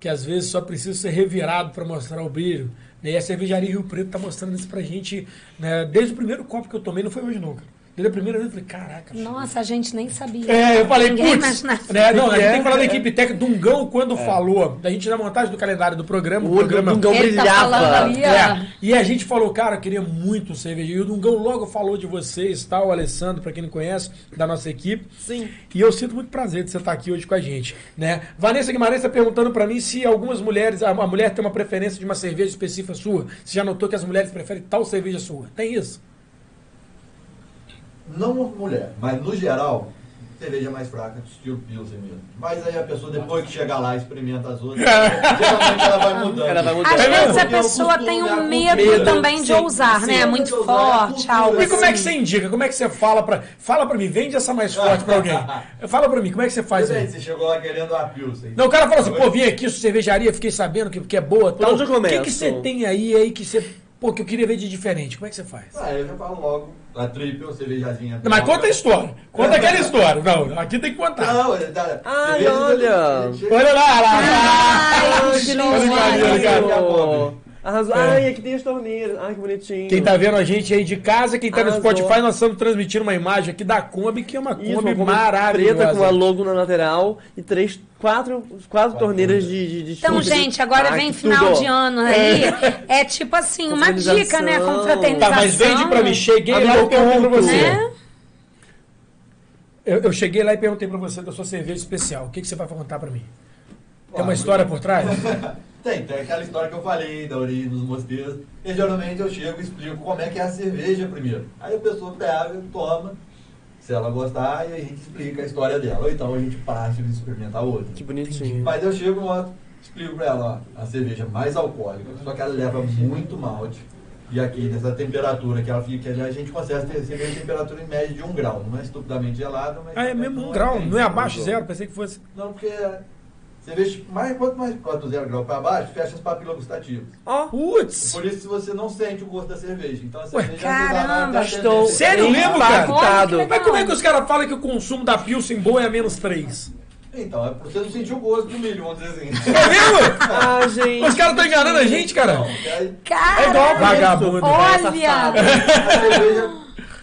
que às vezes só precisa ser revirado para mostrar o brilho. né? E a cervejaria Rio Preto tá mostrando isso pra gente. né? Desde o primeiro copo que eu tomei, não foi hoje nunca. Desde a primeira vez eu falei, caraca. Nossa, a gente nem sabia. É, eu falei, putz, né? Não, a gente É. tem que falar da equipe técnica. Dungão, quando falou, da gente na montagem do calendário do programa, O o programa Dungão tá brilhava. ó. é, e a gente falou, cara, eu queria muito cerveja. E o Dungão logo falou de vocês, tal, o Alessandro, pra quem não conhece, da nossa equipe. Sim. E eu sinto muito prazer de você estar aqui hoje com a gente, né? Vanessa Guimarães está perguntando pra mim se algumas mulheres, a, a mulher tem uma preferência de uma cerveja específica sua. Você já notou que as mulheres preferem tal cerveja sua? Tem isso? Não mulher, mas no geral, cerveja mais fraca, estilo Pilsen mesmo. Mas aí a pessoa, depois que chegar lá, experimenta as outras. geralmente ela vai mudando. Ela vai mudando. Às É vezes a é pessoa tem é um medo, Medo, também de sim, ousar, sim, né? é Muito ousar, é forte, cultura. algo E como é que você indica? Como é que você fala pra. Fala pra mim, vende essa mais forte pra alguém. Fala pra mim, como é que você faz aí? você chegou lá querendo a Pilsen. Não, o cara fala assim, pô, vim aqui, sua cervejaria, fiquei sabendo que, que é boa. Tal. onde eu O que, que você tem aí, aí que você. Pô, que eu queria ver de diferente. Como é que você faz? Ah, eu já falo logo. A triple, cervejazinha. Não, mas conta a história. Conta aquela história. Não, aqui tem que contar. Não, é da- Ai, olha. Olha lá, lá, lá. Ai, maneiro, lindo. cara. Arrasou. É. Ai, aqui tem as torneiras. Ai, que bonitinho. Quem tá vendo a gente aí de casa, quem tá no Arrasou. Spotify, nós estamos transmitindo uma imagem aqui da Kombi, que é uma Isso, Kombi uma Kombi maravilhosa. preta com a logo na lateral e três, quatro, quatro torneiras de, de, de Então, gente, agora Ai, vem final tudo. de ano aí. É tipo assim, uma dica, né? Confraternização. Tá, mas vende pra mim. Cheguei Amigo lá e perguntei pra você. Né? Eu, eu cheguei lá e perguntei pra você da sua cerveja especial. O que, que você vai contar pra mim? Tem Ah, uma história por trás? Tem, tem aquela história que eu falei da origem dos mosteiros. E geralmente eu chego e explico como é que é a cerveja primeiro. Aí a pessoa pega, toma, se ela gostar, e a gente explica a história dela. Ou então a gente parte de experimentar outra. Que bonitinho. Mas eu chego lá, explico pra ela, ó, a cerveja mais alcoólica, só que ela leva muito malte. E aqui, nessa temperatura que ela fica, a gente consegue ter cerveja em temperatura em média de 1 grau. Não é estupidamente gelada, mas... Ah, é mesmo um grau, não é abaixo de um zero, pensei que fosse. Não, porque cerveja, mais, quanto mais próximo do zero grau para baixo, fecha as papilas gustativas. Ó, Putz! Por isso você não sente o gosto da cerveja. Então a Ué, cerveja caramba, artesanal estou a Sério mesmo, cara? impactado. Olha que Mas como é que os caras falam que o consumo da Pilsen boa é menos 3? Então, é pra você não sentir o gosto do milho, vamos dizer assim. É mesmo? Ah, gente. Os caras estão enganando a gente, cara. Não, porque Cara, É igual vagabundo. olha. a cerveja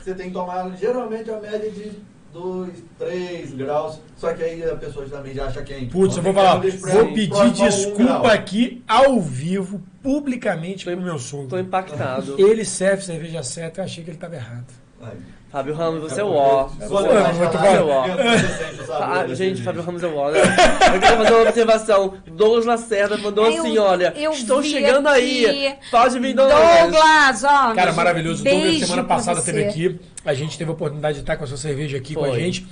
você tem que tomar geralmente a média de 2, 3 graus. Só que aí a pessoa também já acha quente. Putz, eu Então, vou que falar, um vou pedir próximo um desculpa grau. aqui ao vivo, publicamente, pro meu Tô sogro. impactado. Ele serve cerveja certa, eu achei que ele tava errado. Aí. Fábio Ramos, você é É o ó. porque Você é muito ó. bom. É Ah, gente, cerveja. Fábio Ramos é o ó. né? Eu quero fazer uma observação. Douglas Lacerda mandou Eu- assim, olha, eu estou chegando aí. aqui. Pode vir, Douglas. Douglas, ó. Cara, maravilhoso. O Douglas, semana passada, você. teve aqui. A gente teve a oportunidade de estar com a sua cerveja aqui com a Foi. gente.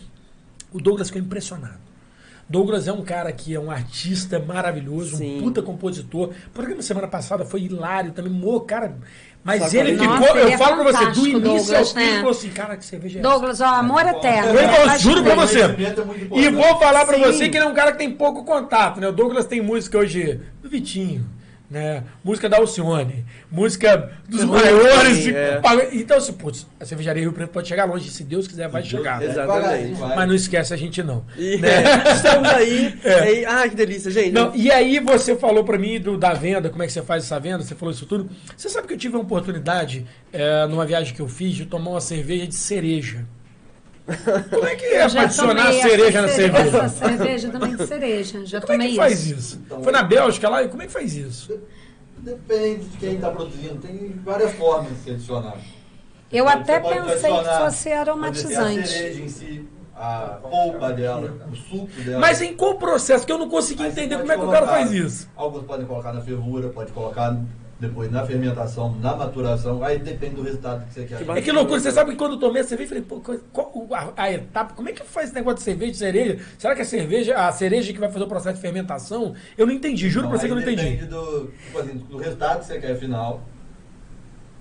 O Douglas ficou impressionado. Douglas é um cara que é um artista maravilhoso, Sim. um puta compositor. O programa semana passada foi hilário também, mo, cara. Mas ele ficou, Nossa, eu ele é falo pra você, do início Douglas, ao fim, né? ele falou assim, cara, que cerveja é essa? Douglas, ó, amor eterno. Eu vou- Faz juro pra você. É E vou falar pra Sim. você que ele é um cara que tem pouco contato, né? O Douglas tem música hoje do Vitinho, né? Música da Alcione, música dos Sim, maiores. é. paga- Então, assim, putz, a cervejaria Rio Preto pode chegar longe, se Deus quiser, vai chegar. Exatamente. vai. Mas não esquece a gente, não. E né? estamos aí. É. aí- Ah, que delícia, gente. Não, e aí você falou pra mim do, da venda, como é que você faz essa venda, você falou isso tudo. Você sabe que eu tive a oportunidade, é, numa viagem que eu fiz, de tomar uma cerveja de cereja. Como é que é adicionar cereja na cerveja? Essa cerveja também de cereja. Já Como é tomei que faz isso. isso? Então, Foi na Bélgica lá? E como é que faz isso? Depende de quem está produzindo. Tem várias formas de se adicionar. Eu Você até pensei que fosse ser a aromatizante. cereja em si, a polpa dela, o suco dela. Mas em qual processo? Que eu não consegui Aí entender como é que o cara faz isso. Alguns podem colocar na fervura, pode colocar depois na fermentação, na maturação. Aí depende do resultado que você quer. Que É que loucura, você sabe que quando eu tomei a cerveja, eu falei, pô, a, a etapa, como é que faz esse negócio de cerveja de cereja? Será que a cerveja, a cereja que vai fazer o processo de fermentação? Eu não entendi, juro pra você que eu não entendi. Depende do, tipo assim, do resultado que você quer final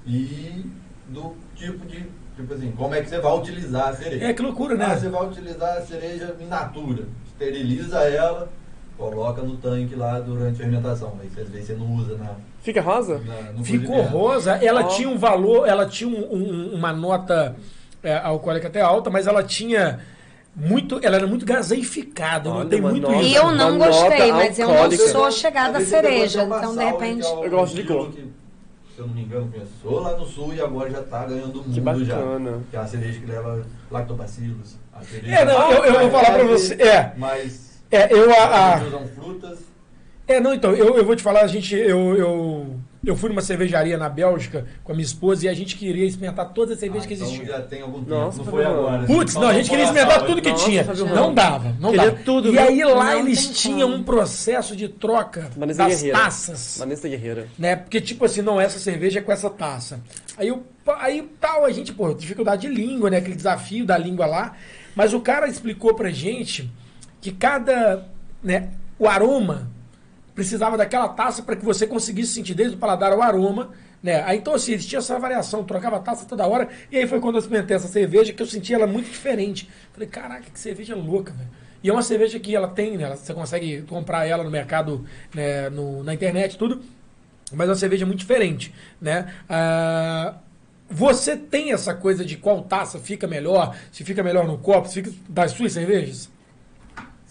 e do tipo de. Tipo assim, como é que você vai utilizar a cereja. É, que loucura, Ah, né? você vai utilizar a cereja in natura. Esteriliza ela, coloca no tanque lá durante a fermentação. Aí às vezes você não usa na, Fica rosa? na- Ficou rosa, ela Ó. tinha um valor, ela tinha um- um- uma nota é, alcoólica até alta, mas ela tinha muito, ela era muito gaseificada, não Olha, tem uma muito nota. isso. Eu não Uma gostei, mas eu não sou chegada à cereja. Então, de repente. que Eu gosto de cor. que, se eu não me engano, começou lá no sul e agora já tá ganhando o Que mundo já. bacana. Que é uma cerveja que leva lactobacilos. a É, não, eu, eu vou falar pra leve, você. É, Mas é eu a, a- usam frutas. É, não, então, eu, eu vou te falar, a gente, eu, eu, eu fui numa cervejaria na Bélgica com a minha esposa e a gente queria experimentar todas as cervejas Ah, que então existiam. já tem algum tempo, Nossa, não foi Fabiano. agora. Putz, não, a gente queria experimentar sal, tudo que Nossa, tinha. Não dava, não Queria dava. tudo, e aí lá Não eles tinham como. um processo de troca Vanessa das Guerreira. taças. Vanessa Guerreira. Né? Porque, tipo assim, não, essa cerveja é com essa taça. Aí, o, aí tal, a gente, pô, dificuldade de língua, né? Aquele desafio da língua lá. Mas o cara explicou pra gente que cada, né, o aroma precisava daquela taça para que você conseguisse sentir desde o paladar o aroma, né? Aí então assim, existia essa variação, trocava taça toda hora, e aí foi quando eu experimentei essa cerveja que eu senti ela muito diferente. Falei, caraca, que cerveja louca, velho. E é uma cerveja que ela tem, né? Você consegue comprar ela no mercado, né, no- na internet, tudo. Mas é uma cerveja muito diferente, né? Ah, você tem essa coisa de qual taça fica melhor, se fica melhor no copo, se fica das suas cervejas?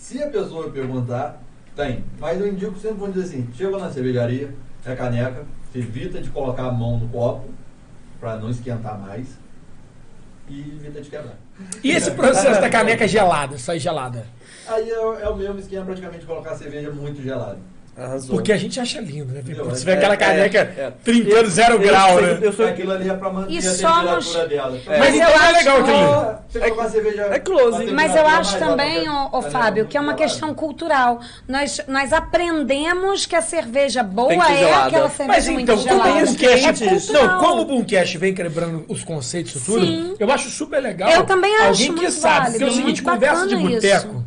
Se a pessoa perguntar, tem. Mas eu indico sempre, vamos dizer assim, chega na cervejaria, é caneca, evita de colocar a mão no copo, para não esquentar mais, e evita de quebrar. E esse processo da caneca gelada, sair gelada? Aí é, o- é o mesmo esquema praticamente de colocar a cerveja muito gelada. Arrasou. Porque a gente acha lindo, né? Entendeu? Você vê aquela É, caneca é, é. trincando zero Eu grau, sei- né? Eu sou, Aquilo ali é para manter E a somos- temperatura dela. É. Mas então eu é acho legal que- aquilo. Você colocar a cerveja é close. Mas eu acho também, a ô, Fábio, que é uma muito questão cultural. Nós, nós aprendemos que a cerveja boa é aquela cerveja Mas muito então, como gelada. o Boomcast, quentes. não, como o Boomcast vem quebrando os conceitos e tudo, Sim. eu acho super legal. Eu também acho Alguém que muito sabe, válido, porque é o seguinte, muito conversa de boteco.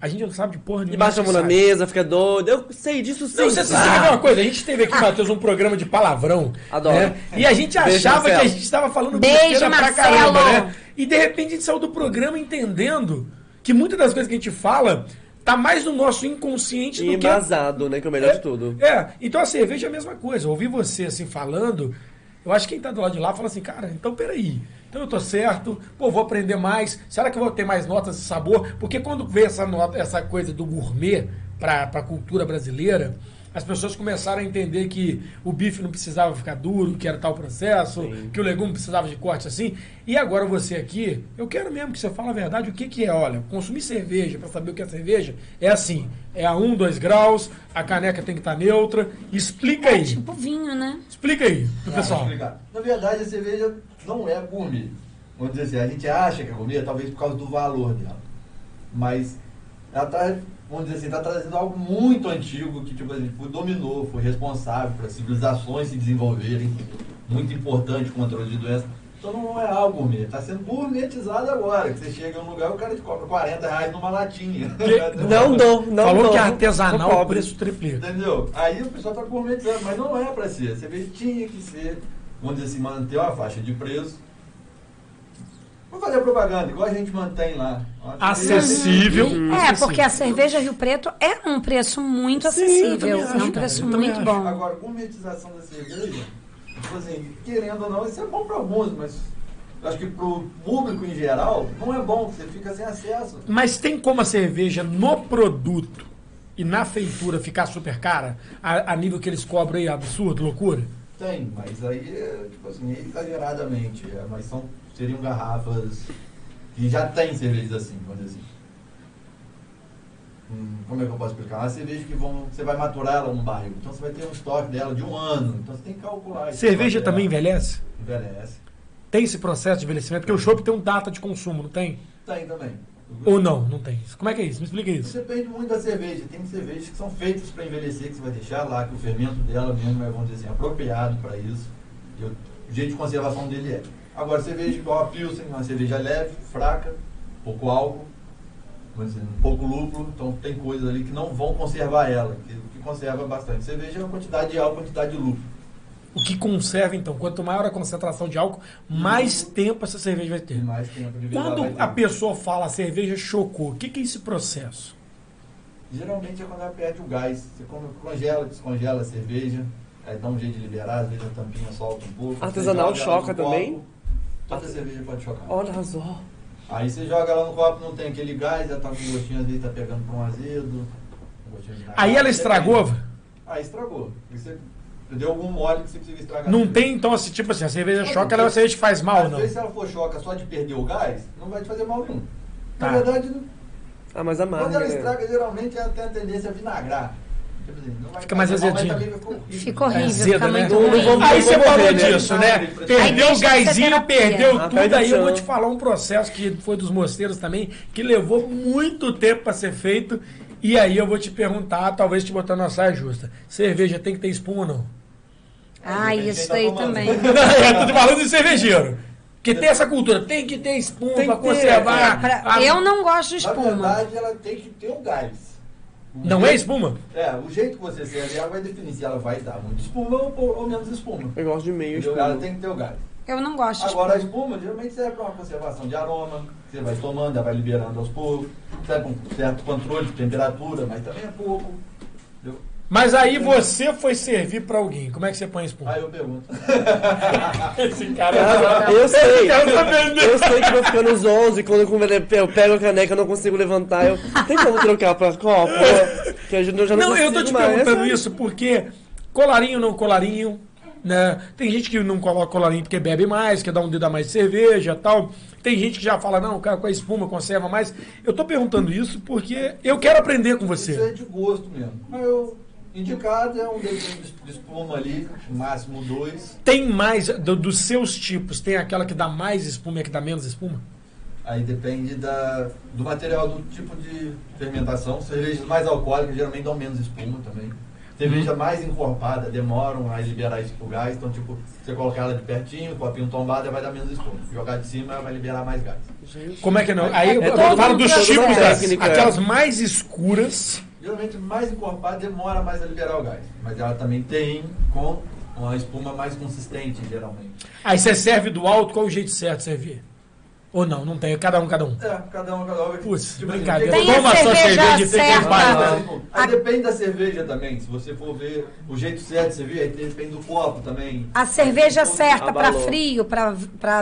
A gente não sabe de porra nenhuma. E baixa a mão na sabe. mesa, fica doido. Eu sei disso sim. Não, você, ver uma coisa? A gente teve aqui, Matheus, um programa de palavrão. Adoro. né? E a gente Beijo, achava que a Marcelo. gente estava falando besteira pra Marcelo. caramba, né? E de repente a gente saiu do programa entendendo que muitas das coisas que a gente fala tá mais no nosso inconsciente E do que embasado, né? Que é o melhor de tudo. É, então a cerveja é a mesma coisa. Ouvir você assim falando, eu acho que quem tá do lado de lá fala assim, cara, então peraí. Então eu tô certo, pô, vou aprender mais. Será que eu vou ter mais notas de sabor? Porque quando vê essa, nota, essa coisa do gourmet pra, pra cultura brasileira, as pessoas começaram a entender que o bife não precisava ficar duro, que era tal processo, Sim. que o legume precisava de corte assim. E agora você aqui, eu quero mesmo que você fale a verdade, o que, que é? Olha, consumir cerveja para saber o que é cerveja é assim: é a 1, 2 graus, a caneca tem que estar neutra. Explica É aí. tipo vinho, né? Explica aí pro Ah, pessoal. Na verdade, a cerveja não é gourmet. Vamos dizer assim, a gente acha que é gourmet, talvez por causa do valor dela. Mas ela tá, vamos dizer assim, tá trazendo algo muito antigo que, tipo assim, foi, dominou, foi responsável para civilizações se desenvolverem. Muito importante o controle de doenças. Então não é algo gourmet, está sendo gourmetizado agora. Que você chega em um lugar e o cara te cobra 40 reais numa latinha. Não dou, não Falou dou. que é artesanal, o preço triplica. Entendeu? Aí o pessoal tá gourmetizando, mas não é pra ser. A cerveja tinha que ser, vamos dizer assim, manter uma faixa de preço Vou fazer propaganda, igual a gente mantém lá. Acessível. É, Acessível. porque a cerveja Rio Preto é um preço muito Sim, acessível. também É acho, um cara, preço também muito acho. bom. Agora, gourmetização da cerveja, tipo assim, querendo ou não, isso é bom para alguns, mas eu acho que pro público em geral, não é bom, você fica sem acesso. Mas tem como a cerveja no produto e na feitura ficar super cara? A, a nível que eles cobram aí, absurdo, loucura? Tem, mas aí, é, tipo assim, é exageradamente. é, mas são, seriam garrafas que já tem cervejas assim, vamos dizer assim. Hum, como é que eu posso explicar? Uma cerveja que vão, você vai maturar ela num barril. Então você vai ter um estoque dela de um ano. Então você tem que calcular. Cerveja também dela. envelhece? Envelhece. Tem esse processo de envelhecimento? Porque o chopp tem um data de consumo, não tem? Tem também. Ou não? Não tem. Como é que é isso? Me explica isso. Depende muito da cerveja. Tem cervejas que são feitas para envelhecer, que você vai deixar lá, que o fermento dela mesmo é, vamos dizer assim, apropriado para isso. E o jeito de conservação dele é. Agora, cerveja igual a Pilsen, uma cerveja leve, fraca, pouco álcool, dizer, um pouco lúpulo, então tem coisas ali que não vão conservar ela, que, que conserva bastante. Cerveja é uma quantidade de álcool, quantidade de lúpulo. O que conserva, então? Quanto maior a concentração de álcool, mais tempo essa cerveja vai ter. mais tempo de Quando vai ter. a pessoa fala a cerveja chocou, o que, que é esse processo? Geralmente é quando ela perde o gás. Você congela, descongela a cerveja, aí dá um jeito de liberar, às vezes a tampinha solta um pouco. Artesanal choca também? copo, Toda cerveja pode chocar. Olha só. Aí você joga ela no copo, não tem aquele gás, já tá com gostinho, às vezes tá pegando pra um azedo. um Aí ela estragou? Aí estragou. Você deu algum mole que você conseguiu estragar. Não tem, então, assim, tipo assim, a cerveja choca, ela é uma cerveja que faz mal, Às não? vezes se ela for choca só de perder o gás, não vai te fazer mal nenhum. Tá. Na verdade, não- Ah, mas amarga, quando ela né? estraga, geralmente ela tem a tendência a vinagrar. Fica mais azedinho. vai ficar horrível. Fica horrível, É azeda, fica né? muito não ruim. Aí você falou disso, né? Perdeu o terapia. perdeu Ah, tudo. Aí eu vou te falar um processo que foi dos mosteiros também, que levou muito tempo para ser feito. E aí eu vou te perguntar, talvez te botando na saia justa. Cerveja tem que ter espuma ou não? Ah, isso aí tá também. eu tô falando de cervejeiro. Porque tem essa cultura, tem que ter espuma para conservar. É, Pra- a- Eu não gosto de Na espuma. verdade, ela tem que ter o gás. O Não é jeito- espuma? É, o jeito que você serve ela vai definir se ela vai dar muito espuma ou, ou- menos espuma. Eu gosto de meio Entendeu? espuma. Ela tem que ter o gás. Eu não gosto de Agora a espuma. espuma geralmente serve para uma conservação de aroma, você vai tomando, ela vai liberando aos poucos, serve para um certo controle de temperatura, mas também é pouco. Entendeu? Mas aí você foi servir para alguém. Como é que você põe a espuma? Aí eu pergunto. Esse cara Cara, eu sei. Esse cara tá vendendo. Eu sei que vou ficar nos 11, quando eu pego a caneca eu não consigo levantar. Eu, tem como trocar pra copo? Que eu já já não, Não, eu tô te mais. perguntando isso porque colarinho não colarinho, né? Tem gente que não coloca colarinho porque bebe mais, quer dar um dedo a mais de cerveja tal. Tem gente que já fala, não, cara, com a espuma conserva mais. Eu tô perguntando isso porque eu quero aprender com Isso é você. de gosto mesmo. Mas eu, indicado é um dedinho de espuma ali, máximo dois. Tem mais, do- dos seus tipos, tem aquela que dá mais espuma e a que dá menos espuma? Aí depende da, do material, do tipo de fermentação. Cervejas mais alcoólicas geralmente dão menos espuma também. Cerveja mais encorpada demoram a liberar isso pro gás. Então, tipo, você colocar ela de pertinho, copinho tombado, ela vai dar menos espuma. Jogar de cima, ela vai liberar mais gás. Como é que não? Aí eu É eu falo dos tipos, das, aquelas mais escuras. Geralmente, mais encorpada demora mais a liberar o gás. Mas ela também tem com uma espuma mais consistente, geralmente. Aí você serve do alto, qual é o jeito certo de servir? Ou não? Não tem, cada um, cada um. É, cada um, cada um. Putz, assim, brincadeira. tem- Toma só cerveja e fica em certa. paz. Né? tipo, Aí depende da cerveja também. Se você for ver o jeito certo de servir, aí depende do copo também. A cerveja certa pra Abalou. frio, Pra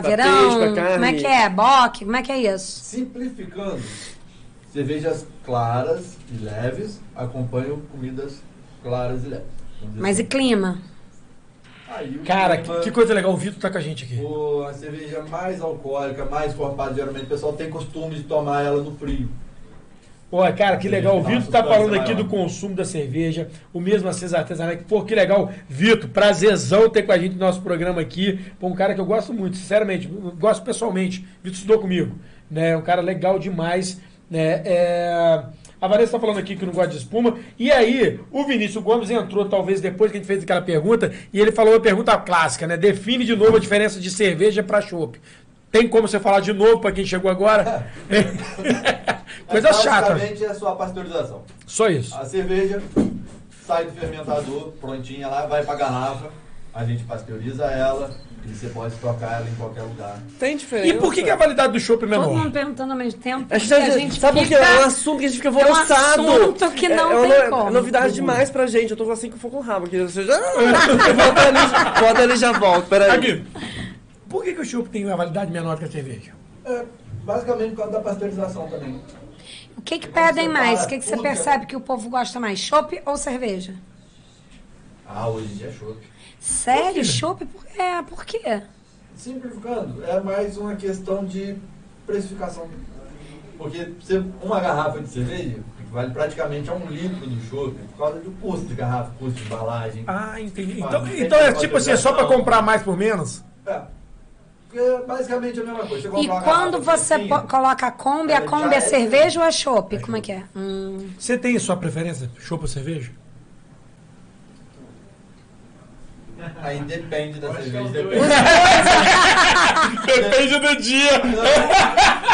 verão. peixe, pra carne. Como é que é? Boque? Como é que é isso? Simplificando, cervejas claras e leves acompanham comidas claras e leves. Mas e assim. clima? Aí o Cara, clima- que, que coisa legal. O Vitor tá com a gente aqui. o- a cerveja mais alcoólica, mais encorpada, geralmente o pessoal tem costume de tomar ela no frio. Pô, cara, que legal. O Vitor tá substância falando aqui do consumo da cerveja, o mesmo Acesa Artesanal. Pô, que legal. Vitor, prazerzão ter com a gente no nosso programa aqui. Pô, um cara que eu gosto muito, sinceramente, gosto pessoalmente. Vitor estudou comigo, né? Um cara legal demais, né? É... A Vanessa tá falando aqui que não gosta de espuma. E aí, o Vinícius Gomes entrou, talvez depois que a gente fez aquela pergunta, e ele falou a pergunta clássica, né? Define de novo a diferença de cerveja para chopp. Tem como você falar de novo para quem chegou agora? Coisa chata. Basicamente é só a pasteurização. Só isso. A cerveja sai do fermentador, prontinha lá, vai pra garrafa, a gente pasteuriza ela E você pode trocar ela em qualquer lugar. Tem diferença. E por que, que a validade do chopp é Todo menor? mundo perguntando ao mesmo tempo. A gente, porque tá- sabe por quê? É um assunto que a gente fica É um assunto que não é, tem é, como. É novidade demais pra gente. Eu tô assim que eu for com o rabo aqui. Você já... Eu volto ali, volto ali e já volto. Peraí. Aqui. Por que, que o chopp tem uma validade menor que a cerveja? É, basicamente por causa da pasteurização também. O que que pedem mais? O que que você tudo, percebe que o povo gosta mais? Chopp ou cerveja? Ah, hoje em dia é chopp. Sério? Chopp? Por, é, por quê? Simplificando, é mais uma questão de precificação. Porque você, uma garrafa de cerveja vale praticamente a um litro do chopp por causa do custo de garrafa, custo de embalagem. Ah, entendi. Então, então é tipo assim, é só pra versão. comprar mais por menos? É. Porque é basicamente a mesma coisa. Você E quando você coloca a Kombi, a Kombi é é- cerveja ou é chopp? Como é que é? Hum. Você tem sua preferência? Chopp ou cerveja? Aí depende da é cerveja. Depende, Depende do dia.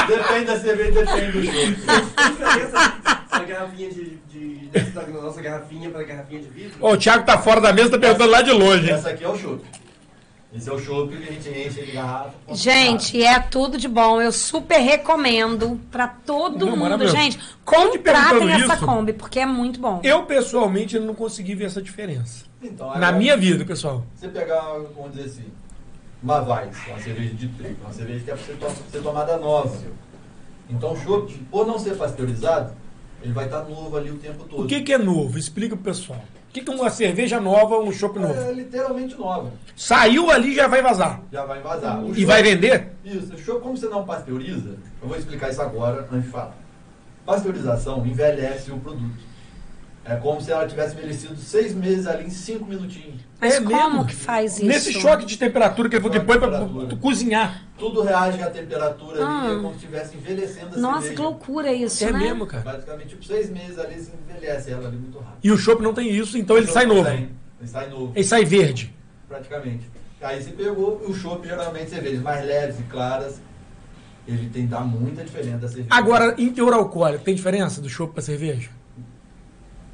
depende da cerveja, depende do chopp. diferença da garrafinha de, de, da nossa garrafinha para a garrafinha de vidro? Ó, o Thiago tá fora da mesa, tá perguntando lá de longe. Essa aqui é o chopp. Esse é o chopp que a gente enche de garrafa. Gente, é tudo de bom. Eu super recomendo pra todo Não, mundo. Gente, te contratem essa isso. Kombi, porque é muito bom. Eu, pessoalmente, não consegui ver essa diferença. Então, Na agora, minha vida, pessoal. Você pegar, vamos dizer assim, uma Weiss, uma cerveja de trigo, uma cerveja que é para ser, to- ser tomada nova. Então o chopp, por não ser pasteurizado, ele vai estar novo ali o tempo todo. O que, que é novo? Explica pro pessoal. O que, que é uma cerveja nova, um chopp novo? É literalmente nova. Saiu ali e já vai vazar. Já vai vazar. O E chopp- vai vender? Isso, o chopp, como você não pasteuriza, eu vou explicar isso agora antes de falar. Pasteurização envelhece o produto. É como se ela tivesse envelhecido seis meses ali em cinco minutinhos. Mas É como mesmo? que faz isso? Nesse choque de temperatura que ele falou que põe pra tu cozinhar. Tudo reage à temperatura Ah. ali, é como se estivesse envelhecendo a Nossa, cerveja. que loucura isso, É né? mesmo, cara. Basicamente, tipo, seis meses ali se envelhece ela ali muito rápido. E o chopp não tem isso, então ele O sai chopp novo. Ele sai novo, Ele sai verde. praticamente. Aí você pegou o chopp, geralmente cervejas mais leves e claras, ele tem dá muita diferença da cerveja. Agora, em teor alcoólico, tem diferença do chopp pra cerveja?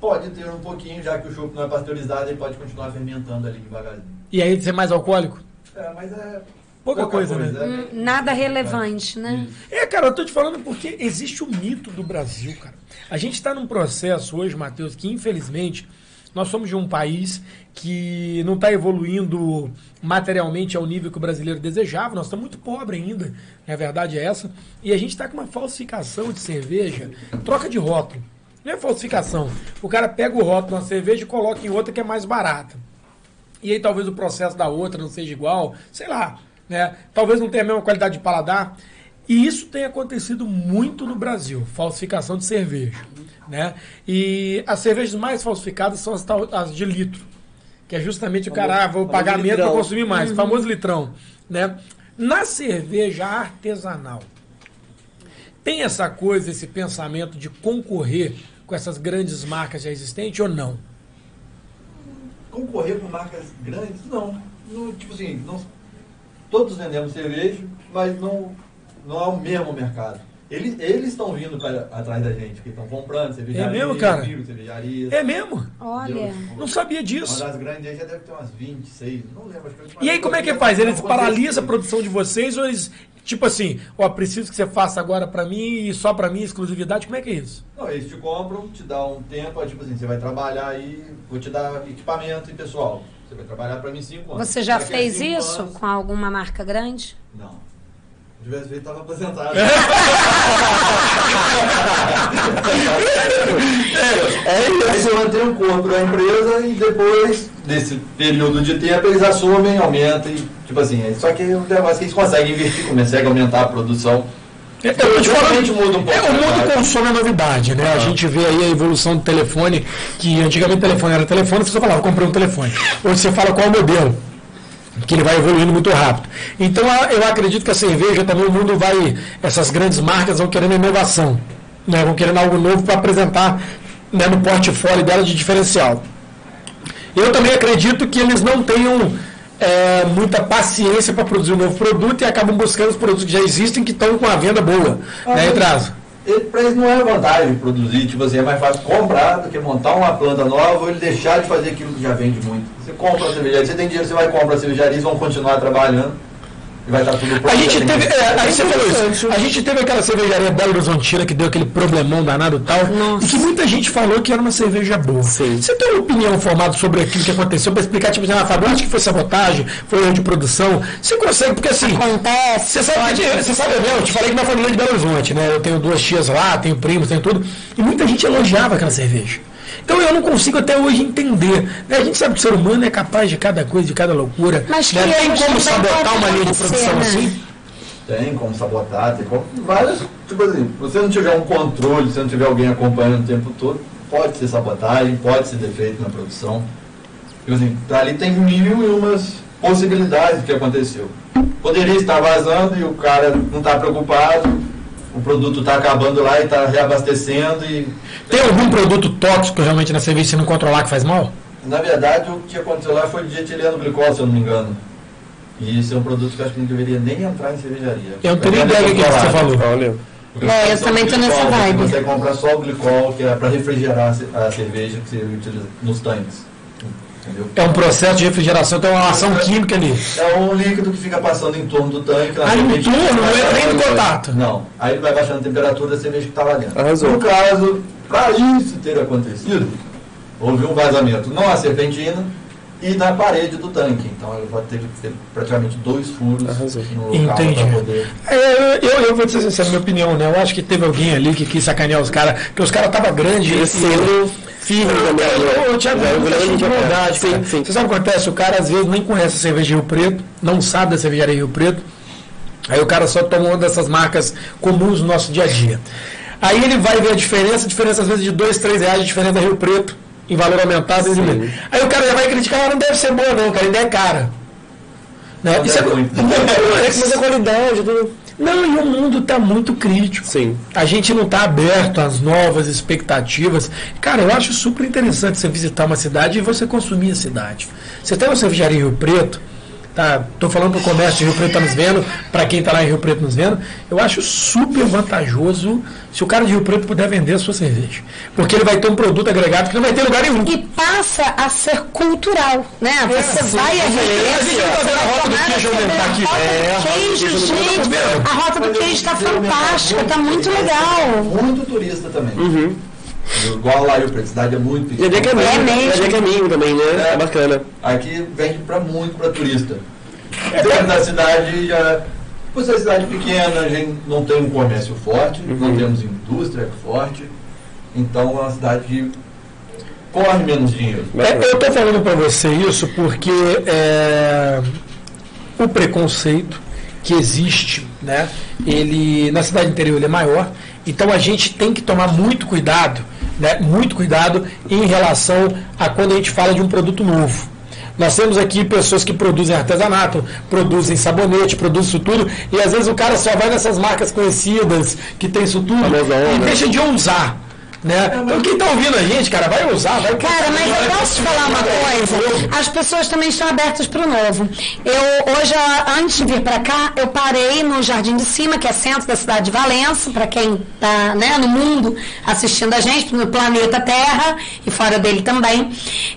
Pode ter um pouquinho, já que o chopp não é pasteurizado, ele pode continuar fermentando ali devagarzinho. E aí ser mais alcoólico? É, mas é... Pouca coisa, né? é Hum, bem- nada relevante, né? Isso. É, cara, eu tô te falando porque existe o mito do Brasil, cara. A gente está num processo hoje, Matheus, que infelizmente nós somos de um país que não está evoluindo materialmente ao nível que o brasileiro desejava. Nós estamos muito pobres ainda, a verdade é essa. E a gente está com uma falsificação de cerveja, troca de rótulo. Não é falsificação. O cara pega o rótulo de uma cerveja e coloca em outra que é mais barata. E aí talvez o processo da outra não seja igual, sei lá, né? Talvez não tenha a mesma qualidade de paladar. E isso tem acontecido muito no Brasil, falsificação de cerveja, né? E as cervejas mais falsificadas são as, as de litro, que é justamente o cara, ah, vou pagar menos para consumir mais, famoso litrão, né? Na cerveja artesanal, tem essa coisa, esse pensamento de concorrer com essas grandes marcas já existentes ou não? Concorrer com marcas grandes, não. Não, tipo assim, não- todos vendemos cerveja, mas não, não é o mesmo mercado. Eles eles estão vindo pra, atrás da gente, que estão comprando cervejaria, mesmo, cara? cervejarias. É mesmo? Olha. Não sabia Uma disso. das grandes aí já deve ter umas 26, não lembro. Acho que E aí como é que faz? Eles paralisam a produção de vocês ou eles, tipo assim, ó, preciso que você faça agora pra mim e só pra mim, exclusividade? Como é que é isso? Não, eles te compram, te dão um tempo, aí, tipo assim, você vai trabalhar aí, vou te dar equipamento e pessoal. Você vai trabalhar pra mim cinco anos. Você já Daqui fez isso anos- com alguma marca grande? Não. Se tivesse feito, tava aposentado. é, Aí você mantém o corpo da empresa e depois desse período de tempo eles assumem, aumentam e, tipo assim, é- só que é um negócio que eles conseguem investir, conseguem aumentar a produção. Eu te falando, Realmente muda um pouco é, o o mundo mercado. consome a novidade, né? A gente vê aí a evolução do telefone, que antigamente o telefone era telefone, você só falava, comprei um telefone. Hoje você fala qual modelo, que ele vai evoluindo muito rápido. Então eu acredito que a cerveja também, o mundo vai, essas grandes marcas vão querendo inovação, né? Vão querendo algo novo para apresentar né, no portfólio dela de diferencial. Eu também acredito que eles não tenham é, muita paciência para produzir um novo produto e acabam buscando os produtos que já existem que estão com a venda boa. né, Etraso? Pra eles não é vantagem produzir, tipo assim, é mais fácil comprar do que montar uma planta nova ou ele deixar de fazer aquilo que já vende muito. Você compra a cervejaria, você tem dinheiro, você vai comprar a cervejaria, eles vão continuar trabalhando e vai estar tudo pronto. A gente teve, é, aí você falou isso. A gente teve aquela cervejaria Belo Horizontina que deu aquele problemão danado e tal. Nossa. E que muita gente falou que era uma cerveja boa. Sim. Você tem uma opinião formada sobre aquilo que aconteceu para explicar, tipo assim, ah, Fábio, acho que foi sabotagem, foi erro de produção. Você consegue, porque assim. Acontece. Você sabe, que, você sabe, né? Eu te falei que minha família é de Belo Horizonte, né? Eu tenho duas tias lá, tenho primos, tenho tudo. E muita gente elogiava aquela cerveja. Então eu não consigo até hoje entender. né? A gente sabe que o ser humano é capaz de cada coisa, de cada loucura. Mas né? que Tem como sabotar uma linha de produção né? assim? Tem como sabotar, tem como. Várias. Tipo assim, se você não tiver um controle, se não tiver alguém acompanhando o tempo todo, pode ser sabotagem, pode ser defeito na produção. Tipo assim, ali tem mil e umas possibilidades do que aconteceu. Poderia estar vazando e o cara não está preocupado, o produto está acabando lá e está reabastecendo e. Tem algum produto tóxico realmente na cerveja se não controlar que faz mal? Na verdade, o que aconteceu lá foi dietileno glicol, se eu não me engano. E isso é um produto que eu acho que não deveria nem entrar em cervejaria. Eu não tenho nem ideia do que você falou. Porque É, eu também tô glicol, nessa você vibe. consegue comprar só o glicol, que é para refrigerar a cerveja que você utiliza nos tanques. Entendeu? É um processo de refrigeração, tem uma ação química ali. É um líquido que fica passando em torno do tanque. Aí no cerveja. turno, não entra nem no contato. Não. Aí ele vai baixando a temperatura da cerveja que está lá dentro. Arrasou. No caso, para isso ter acontecido, houve um vazamento na serpentina e na parede do tanque. Então ele vai ter que ter praticamente dois furos Arrasou. no local Entendi. para poder. É, eu, eu vou dizer sincero, minha opinião, né? Eu acho que teve alguém ali que quis sacanear os caras, porque os caras estavam grandes. Crescendo firme também. É, eu de é. verdade, Sim, cara. sim. Você sabe o que acontece? O cara às vezes nem conhece a cerveja Rio Preto, não sabe da cervejaria Rio Preto. Aí o cara só toma uma dessas marcas comuns no nosso dia a dia. Aí ele vai ver a diferença, a diferença às vezes de 2, 3 reais, a diferença da Rio Preto em valor aumentado. Sim. Aí o cara já vai criticar, ah, não deve ser boa não, cara, ainda é cara. Né? Não Isso é, muito. Mas a qualidade, tudo. não, e o mundo está muito crítico. Sim. A gente não está aberto às novas expectativas. Cara, eu acho super interessante você visitar uma cidade e você consumir a cidade. Você tem uma cervejaria em Rio Preto, tá? Tô falando pro comércio de Rio Preto tá nos vendo, para quem tá lá em Rio Preto nos vendo, eu acho super vantajoso se o cara de Rio Preto puder vender a sua cerveja. Porque ele vai ter um produto agregado que não vai ter lugar nenhum. E passa a ser cultural, né? Você sim. vai à A gente referência, tá você vendo a vai rota do queijo a aumentar aqui. É, a do rota do queijo, gente. A rota do queijo está fantástica, está muito legal. Muito turista também. Igual lá Preto, cidade é muito é de caminho, É mesmo. é de caminho também, né? É bacana. Aqui vende pra muito para turista. Dentro da cidade já. Por ser cidade pequena, a gente não tem um comércio forte, não temos indústria forte. Então é uma cidade que corre menos dinheiro. É, eu estou falando para você isso porque é, o preconceito que existe, né? Ele na cidade interior ele é maior, então a gente tem que tomar muito cuidado, né? Muito cuidado em relação a quando a gente fala de um produto novo. Nós temos aqui pessoas que produzem artesanato, produzem sabonete, produzem isso tudo, e às vezes o cara só vai nessas marcas conhecidas que tem isso tudo e né? deixa de ousar. Né? Então quem está ouvindo a gente, cara, vai usar, vai Cara, mas eu posso te falar uma coisa? As pessoas também estão abertas para o novo. Eu, hoje, antes de vir para cá, eu parei no Jardim de Cima, que é centro da cidade de Valença, para quem está né, no mundo assistindo a gente, no planeta Terra e fora dele também.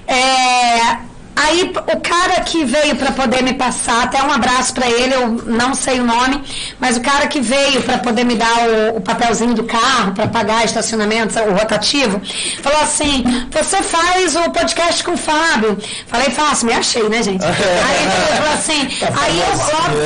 É, Aí o cara que veio para poder me passar, até um abraço para ele, eu não sei o nome, mas o cara que veio para poder me dar o, o papelzinho do carro para pagar estacionamento, o rotativo, falou assim: "Você faz o podcast com o Fábio?" Falei: "Faço, me achei, né, gente?" aí ele falou assim: "Aí eu logo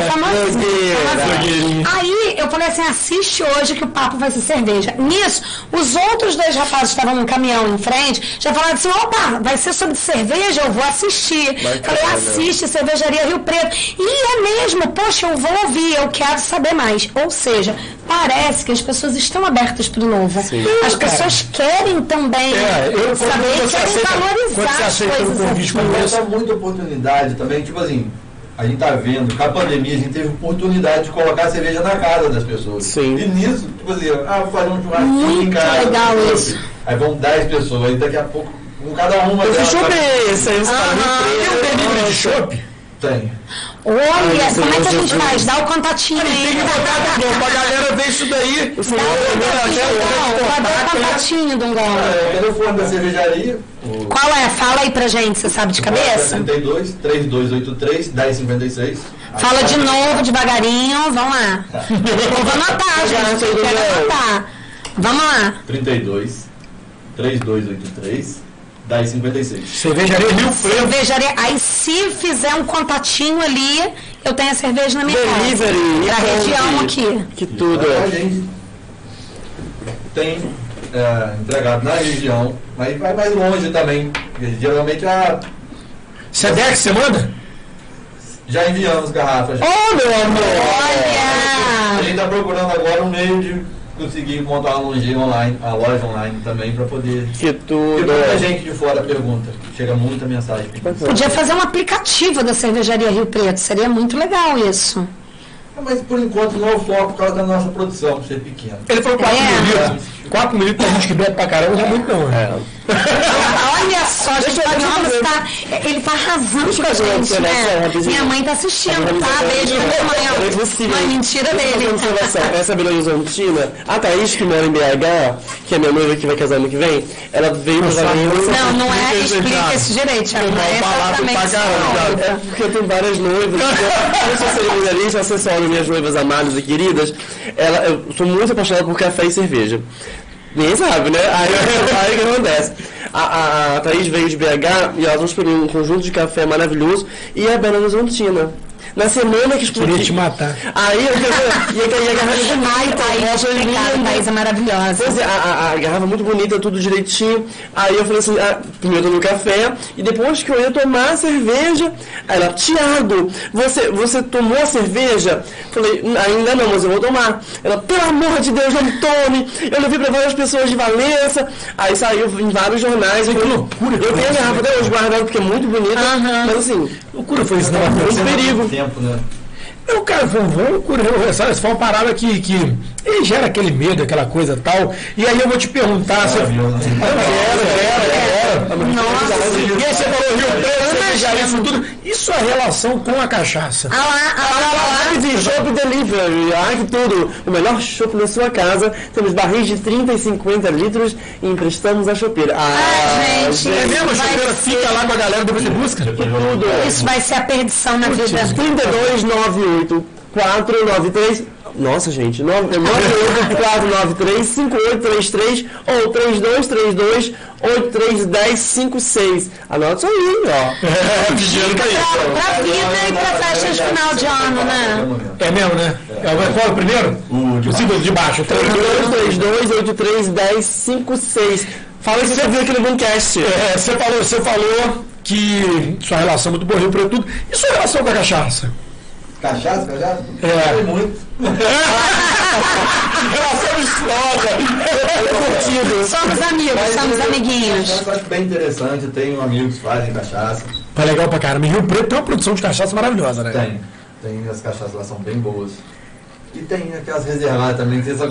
É, famosinho. Aí eu falei assim: "Assiste hoje que o papo vai ser cerveja." Nisso, os outros dois rapazes que estavam num caminhão em frente já falaram assim: "Opa, vai ser sobre cerveja, eu vou assistir." Bacana. Falei: "Assiste Cervejaria Rio Preto." E é mesmo, poxa, eu vou ouvir, eu quero saber mais. Ou seja, parece que as pessoas estão abertas para o novo. As pessoas querem também É, eu, saber, querem aceita- valorizar quando você as aceita um coisas convite Mas há muita oportunidade também, tipo assim, a gente tá vendo, com a pandemia a gente teve oportunidade de colocar a cerveja na casa das pessoas. Sim. E nisso, tipo assim, ah, vou fazer um churrasquinho em Muito casa. legal tipo isso. Aí vão 10 pessoas, aí daqui a pouco, cada uma Eu vai- chover, isso aí você tá Tem um delivery de chopp? Tem. Olha, isso como é que a gente faz? Dá o contatinho Tem aí. que botar pra galera ver isso daí. Dá o contatinho, Dungão. Dá o contatinho, Dungão. É, o telefone da cervejaria, o Qual é? Fala aí pra gente, você sabe de cabeça? 32 3283 1056. Fala de novo, devagarinho. Vamos lá. Eu vou anotar, gente. Eu quero anotar. Vamos lá. 32 3283 1056. Cervejaria Rio Preto. Cervejaria. Aí, se fizer um contatinho ali, eu tenho a cerveja na minha Delivery. casa. Pra e região aqui. Que tudo. A gente tem é, entregado na região, mas vai mais longe também. Geralmente a, Sedex, você manda? já enviamos garrafas. Oh, meu amor. A Olha! gente está procurando agora um meio de conseguir montar uma loja online, a loja online também para poder. Que Porque tudo. muita gente de fora pergunta, chega muita mensagem. Podia fazer um aplicativo da cervejaria Rio Preto. Seria muito legal isso. Mas por enquanto não é o foco por causa da nossa produção, por ser pequeno. Ele falou 4 É. mil litros. 4 mil litros pra gente que bebe pra caramba não é muito não. né? Olha só, a gente Deixa eu- pode deixa eu fazer- tá, Ele tá arrasando com a uma gente, observação né? Minha mãe tá assistindo, tá? Beijo pra minha mãe. É. Mãe, mentira dele. uma. Essa Belo Horizontina, a Thaís, que mora em BH, que é minha noiva que vai casar ano que vem, ela veio pra. Não, não é, Explica, esse direito, Thiago. Não é exatamente. É porque eu tenho várias noivas. Eu sou cerimonialista, assessoro minhas noivas amadas e queridas. Ela, eu sou muito apaixonado por café e cerveja. Ninguém sabe, né? Aí, aí o que acontece? A, a, a Thaís veio de BH e vão escolher um conjunto de café maravilhoso e a Bela Horizontina. Na semana que explodiu. Queria te matar. Aí eu e a, a garrafa bonita, Ai, Thaís, obrigada, linda. Thaís é maravilhosa. Pois é, a, a- a garrafa muito bonita, tudo direitinho. Aí eu falei assim, ah, primeiro eu tomei café, e depois que eu ia tomar a cerveja, aí ela, Tiago, você, você tomou a cerveja? Falei, ainda não, mas eu vou tomar. Ela, pelo amor de Deus, não tome. Eu levei pra várias pessoas de Valença, aí saiu em vários jornais. Que loucura Eu foi tenho a garrafa até hoje guardada, porque é muito bonita, Aham. mas assim, Loucura foi isso, né? muito Marcelo? perigo. Tempo, né? Eu, cara, foi uma loucura. eu- Sabe, isso foi uma parada que, que ele gera aquele medo, aquela coisa tal. E aí eu vou te perguntar. Você... viu, né? Quero. Nossa. E aí você falou Rio Preto, cervejaria, isso tudo. E sua relação com a cachaça? Ah lá, ah lá, ah lá. Live Shop Delivery, ai que tudo! O melhor chopp da sua casa. Temos barris de 30 e 50 litros e emprestamos a chopeira. Ah, gente. É mesmo? A Vai chuveira ser- fica lá com a galera depois de busca? Tudo! Isso vai ser a perdição na vida. 3298 493 Nossa, gente, 98493 5833 ou 3232 831056. Anota isso aí, ó. É, pedindo pra Pra, pra vida e pra festa de final de ano, né? É mesmo, né? É, qual o primeiro? O símbolo de baixo. 3232 831056. Fala se você viu aqui no Boomcast. É, você falou, você falou que sua relação é muito boa, Rio Preto tudo. E sua relação com a cachaça? Cachaça, cachaça? É. Foi muito. relação histórica. Somos amigos, somos amiguinhos. Cachaça eu acho bem interessante. Eu tenho amigos que fazem cachaça. Tá legal pra caramba. Em Rio Preto tem uma produção de cachaça maravilhosa, né? Tem. Tem as cachaças lá são bem boas. E tem aquelas reservadas também, que vocês.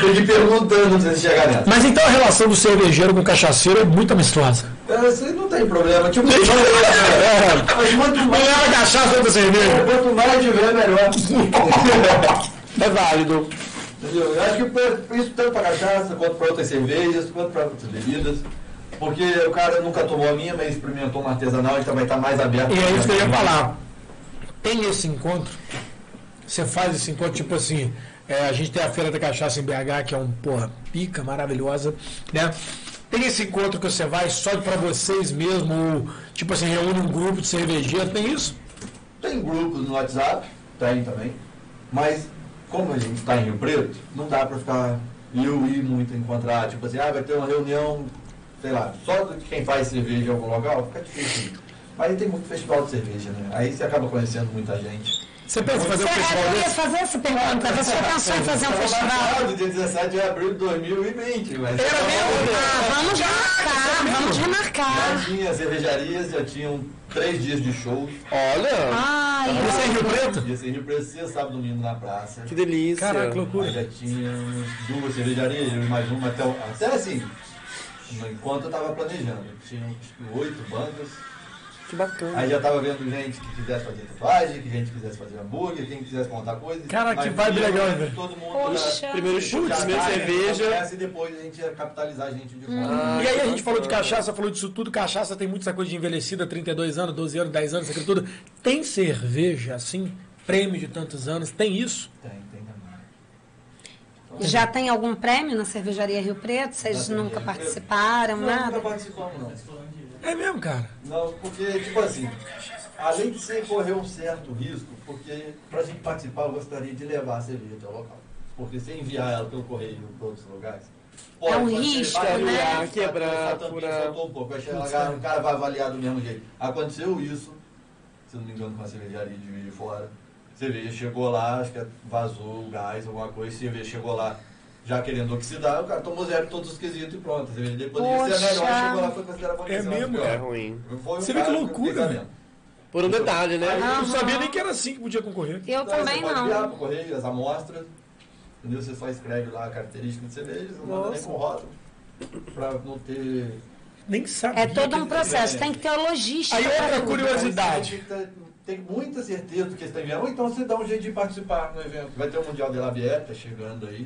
Tô te perguntando, não sei se chegar nessa. Mas então a relação do cervejeiro com o cachaceiro é muito amistosa. É, Isso aí não tem problema. Tipo, mas quanto Não mais, leva cachaça outra cerveja. quanto mais tiver, melhor. É válido. Entendeu? Eu acho que isso tanto para cachaça, quanto para outras cervejas, quanto para outras bebidas. Porque o cara nunca tomou a minha, mas experimentou uma artesanal, então vai estar mais aberto. E é isso que eu ia falar. Tem esse encontro? Você faz esse encontro, tipo assim, é, a gente tem a Feira da Cachaça em BH, que é um, porra, pica maravilhosa, né? Tem esse encontro que você vai só pra vocês mesmo, ou, tipo assim, reúne um grupo de cervejeiro, tem isso? Tem grupos no WhatsApp, tem também. Mas como a gente está em Rio Preto, não dá para ficar eu ir muito encontrar, tipo assim, ah, vai ter uma reunião, sei lá, só de quem faz cerveja em algum local, fica difícil. Mas tem muito festival de cerveja, né? Aí você acaba conhecendo muita gente. Você pensa em fazer um Você, festival eu ia desse? fazer essa pergunta. Você já pensou em fazer um festival? Dia 17 de abril de 2020, mas... Era mesmo? Ah, vamos remarcar, vamos remarcar. Já tinha cervejarias, já tinham três dias de shows. Olha, Ai, Você é em Rio Preto? Dia sem Rio Preto, sexta, sábado, domingo na praça. que delícia. Caraca, que Aí loucura. já tínhamos duas cervejarias, e mais uma até, o- até assim, enquanto eu estava planejando. Tinham oito bandas. Que bacana. Aí já tava vendo gente que quisesse fazer tatuagem, que gente que quisesse fazer hambúrguer, quem quisesse montar coisas. Cara, que vibe legal, velho. Todo mundo Poxa. Primeiro chute, primeiro tá, cerveja. E depois a gente ia capitalizar a gente de fora. Ah, E aí a gente falou de cachaça, falou disso tudo. Cachaça tem muito essa coisa de envelhecida, 32 anos, 12 anos, 10 anos, isso aquilo tudo. Tem cerveja, assim, prêmio de tantos anos, tem isso? Tem, tem também. Já tem algum prêmio na Cervejaria Rio Preto? Vocês nunca participaram, Não, nada? nunca participamos, não. É mesmo, cara. Não, porque, tipo assim, além de você correr um certo risco, porque pra gente participar eu gostaria de levar a cerveja até o local. Porque se enviar ela pelo correio para outros lugares. É um pode ser, risco, vai né? Quebrar, furar. um pouco, o cara vai avaliar do mesmo jeito. Aconteceu isso, se não me engano, com a cervejaria de Fora. Cerveja chegou lá, acho que vazou o gás, alguma coisa, cerveja chegou lá já querendo oxidar, o cara tomou zero em todos os quesitos e pronto. A dele poderia ser a melhor, Poxa. chegou lá foi considerada uma É mesmo, pior. É ruim. Foi um Você vê que loucura, sabendo. Por um detalhe, né? Aí, Eu não sabia nem que era assim que podia concorrer. Eu Então, também você pode não. pro correio as amostras, entendeu? Você só escreve lá a característica de cerveja, não manda nem com rótulo, pra não ter... Nem sabia. É todo um que- processo, tem que ter logística. Aí outra curiosidade. Tem, muita certeza do que você está enviando, ou então você dá um jeito de participar no evento. Vai ter o Mundial de La Bière, tá chegando aí,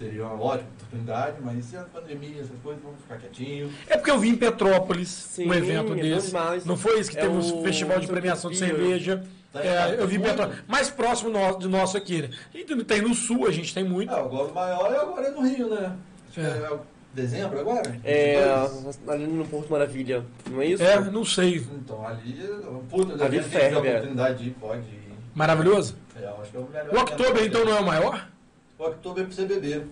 seria uma ótima oportunidade, mas se a pandemia, essas coisas, vamos ficar quietinho. É porque eu vi em Petrópolis Sim, um evento é desse. demais. Não foi isso que É teve o- um festival de premiação de cerveja. Tá, É, tá, eu vi. Petrópolis. Mais próximo no- de nosso aqui, né? A gente tem no sul, a gente tem muito. Agora o maior é agora no Rio, né? Acho que É. é dezembro agora? É, 22? ali no Porto Maravilha, não é isso? É, não sei. Então, ali, puta, Ali tem a ferve, é. oportunidade de ir, pode ir. Maravilhoso. É, eu acho que é o melhor. O Oktober, então, não é o maior? O Oktober é pra você beber,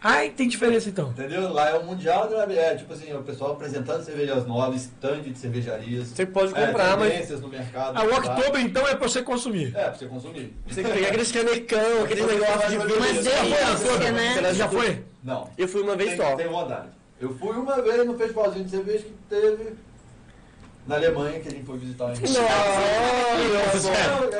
Ai, tem diferença, então. entendeu? Lá é o Mundial da é, tipo assim, o pessoal apresentando cervejas novas, stand de cervejarias. Você pode é, comprar, mas tendências no mercado. Ah, o lá. Oktober, então, é pra você consumir. É, pra você consumir. você tem que pegar aqueles canecão, aquele negócio de Mas vidro. delícia, assim. né? Você Já foi? Não. Eu fui uma vez tem, só. Tem vontade. Eu fui uma vez no festivalzinho de cerveja que teve na Alemanha, que a gente foi visitar em Nossa,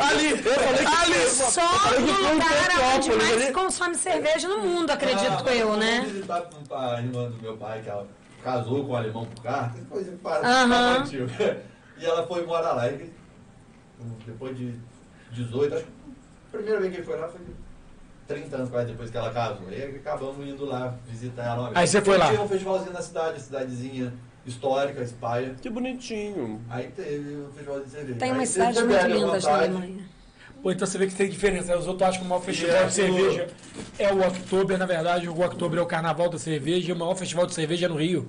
Ali, eu falei que Ali, Só falei que no foi em lugar onde mais ali. consome cerveja no mundo, acredito Ah, eu, né? visitar a irmã do meu pai, que ela casou com um alemão por carta, coisa que para infantil. E ela foi morar lá. E depois de 18, acho que a primeira vez que ele foi lá foi 30 anos quase depois que ela casou. E aí acabamos indo lá visitar ela. Aí você foi lá? Tinha um festivalzinho na cidade, cidadezinha histórica, Espaia. Que bonitinho. Aí teve um festival de cerveja. Tem umas cidades tiver muito à lindas na Alemanha. Pô, então você vê que tem diferença. Os outros acham que o maior festival é, de cerveja é o Oktober. Na verdade, o Oktober é o carnaval da cerveja e o maior festival de cerveja é no Rio.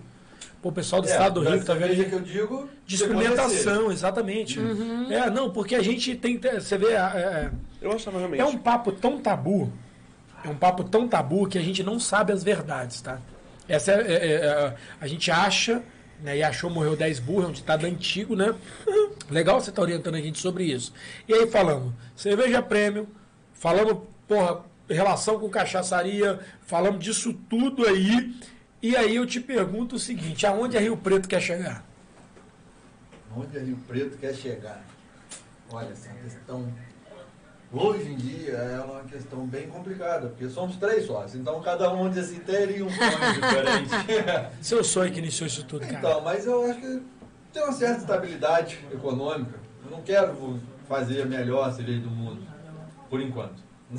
Pô, o pessoal do É, estado do Rio que tá vendo que eu digo De experimentação, exatamente. É, não, porque a gente tem. Você vê, é, Eu achava realmente. é um papo tão tabu. É um papo tão tabu que a gente não sabe as verdades, tá? Essa é, é- é- a gente acha, né? E achou morreu 10 burros, é um ditado antigo, né? Legal você tá orientando a gente sobre isso. E aí falamos, cerveja prêmio, falamos, porra, relação com cachaçaria, falamos disso tudo aí. E aí eu te pergunto o seguinte, aonde a Rio Preto quer chegar? Onde a Rio Preto quer chegar? Olha, essa questão. Hoje em dia é uma questão bem complicada, porque somos três sócios, então cada um diz assim, teria um sonho diferente. Seu sonho que iniciou isso tudo, cara. então, mas eu acho que tem uma certa estabilidade econômica. Eu não quero fazer a melhor cerveja do mundo, por enquanto.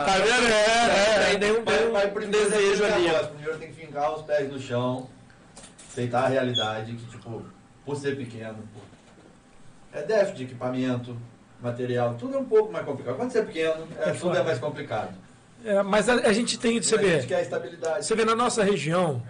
Tá vendo? É, é. Tem um, Vai, vai primeiro desejo tem que ali. Primeiro tem que fincar os pés no chão, aceitar a realidade que, tipo, por ser pequeno, por- é déficit de equipamento, material, tudo é um pouco mais complicado. Quando você é pequeno, é, É tudo é mais complicado. É, mas a, a gente tem, você a gente vê, quer estabilidade. você vê na nossa região,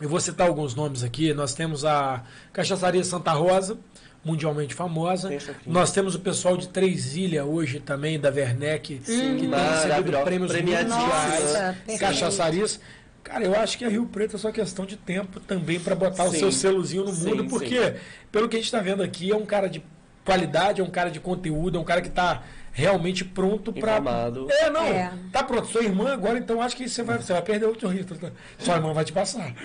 eu vou citar alguns nomes aqui, nós temos a Cachaçaria Santa Rosa, mundialmente famosa. Nós temos o pessoal de Três Ilhas hoje também, da Werneck, que tem recebido prêmios mundiais, cachaçarias. Cara, eu acho que a Rio Preto é só questão de tempo também para botar o Sim. seu selozinho no Sim, mundo, sim. porque, pelo que a gente está vendo aqui, é um cara de qualidade, é um cara de conteúdo, é um cara que está realmente pronto para. É, não. É. Tá pronto. Sua irmã agora, então acho que você vai, você vai perder o sorriso. Sua irmã vai te passar.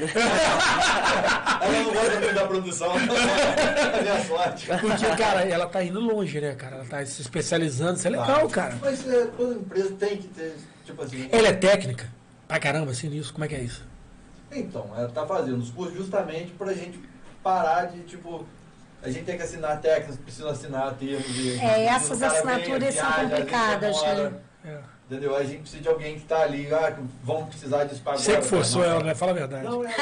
Ela não gosta muito da produção. minha sorte. Porque, cara, ela tá indo longe, né, cara? Ela tá se especializando. Isso é legal, cara. Mas é, toda empresa tem que ter, tipo assim. Ela é técnica? Pra caramba, assim, nisso. Como é que é isso? Então, ela está fazendo os cursos justamente para a gente parar de, tipo, a gente tem que assinar técnicos, precisa assinar termos. de- É, essas assinaturas são viaja, vezes complicadas, demora, né? É. Entendeu? A gente precisa de alguém que tá ali, ah, que vamos precisar disso pra agora. Você que forçou ela, né? Fala a verdade. Não, é.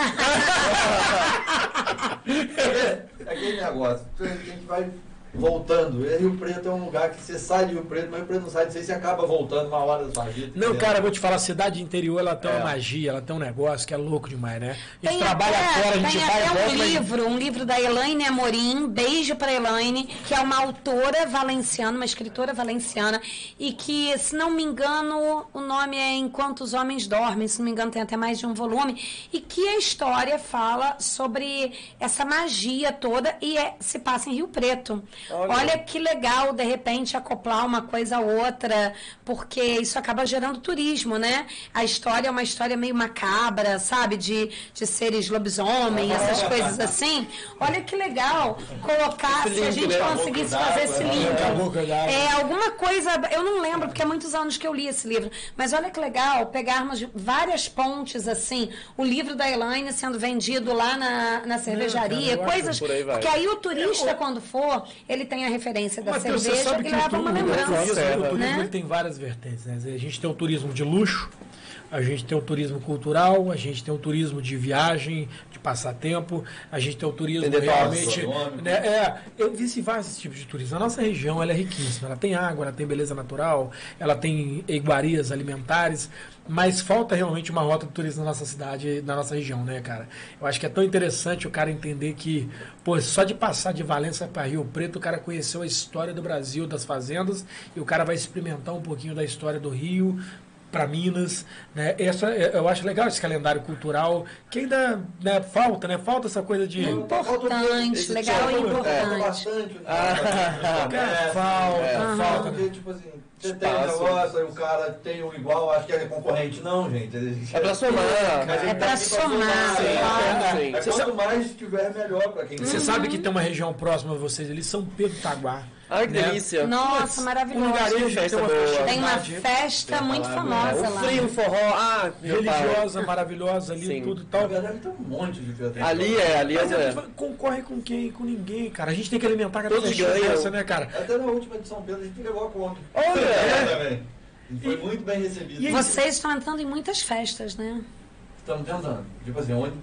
é aquele negócio. A gente vai voltando. E Rio Preto é um lugar que você sai de Rio Preto, mas Rio Preto não sai de você e você acaba voltando uma hora da sua vida. Não, entendeu? cara, eu vou te falar, a cidade interior, ela tem É. uma magia, ela tem um negócio que é louco demais, né? A gente Tem trabalha até, fora, a gente tem vai até volta, um mas- livro, um livro da Elaine Amorim, Beijo para Elaine, que é uma autora valenciana, uma escritora valenciana, e que, se não me engano, o nome é Enquanto os Homens Dormem, se não me engano, tem até mais de um volume, e que a história fala sobre essa magia toda e é- se passa em Rio Preto. Olha. Olha que legal, de repente, acoplar uma coisa a outra, porque isso acaba gerando turismo, né? A história é uma história meio macabra, sabe? De, de seres lobisomem, essas coisas assim. Olha que legal colocar, Esse se a link, gente né? conseguisse fazer esse né? link. D'água. É alguma coisa, eu não lembro, porque há muitos anos que eu li esse livro, mas olha que legal pegarmos várias pontes assim, o livro da Elaine sendo vendido lá na, na cervejaria, eu acho coisas. por aí. Porque aí o turista, quando for, ele tem a referência da você cerveja e o, leva uma o lembrança. turismo, o turismo né? ele tem várias vertentes. Né? A gente tem o turismo de luxo, a gente tem o turismo cultural, a gente tem o turismo de viagem, de passatempo, a gente tem o turismo Tem realmente. Né? É, eu vi vários tipos de turismo. A nossa região ela é riquíssima. Ela tem água, ela tem beleza natural, ela tem iguarias alimentares. Mas falta realmente uma rota de turismo na nossa cidade, na nossa região, né, cara? Eu acho que é tão interessante o cara entender que, pô, só de passar de Valença para Rio Preto, o cara conheceu a história do Brasil, das fazendas, e o cara vai experimentar um pouquinho da história do Rio para Minas, né? Essa, eu acho legal esse calendário cultural, que ainda né, falta, né? Falta essa coisa de... Importante, Esse legal e tipo, importante. falta bastante. né? Falta, É, falta. Porque, tipo assim, você tem um negócio, aí o cara tem um igual, acho que é concorrente. Não, gente. É pra somar. Mas ele É tá pra somar, Sim, claro. é, Sim. é quanto mais tiver, melhor pra quem Você sabe que tem uma região próxima a vocês ali, São Pedro Taguá. Ai, que né? delícia. Nossa, Um maravilhoso. lugarejo que festa tem uma boa. festa Tem uma festa Tem muito famosa O lá. frio, o forró, ah, meu pai. religiosa, maravilhosa ali, Sim. tudo e Na tal. verdade, tem um monte de festa. Ali é, ali Mas é. a gente concorre com quem? Com ninguém, cara. A gente tem que alimentar cada dessa, né, cara? Até na última de São Pedro a gente levou a conta. Olha! É. E foi muito bem recebido. E- Vocês estão entrando em muitas festas, né? Estamos tentando. Tipo assim, onde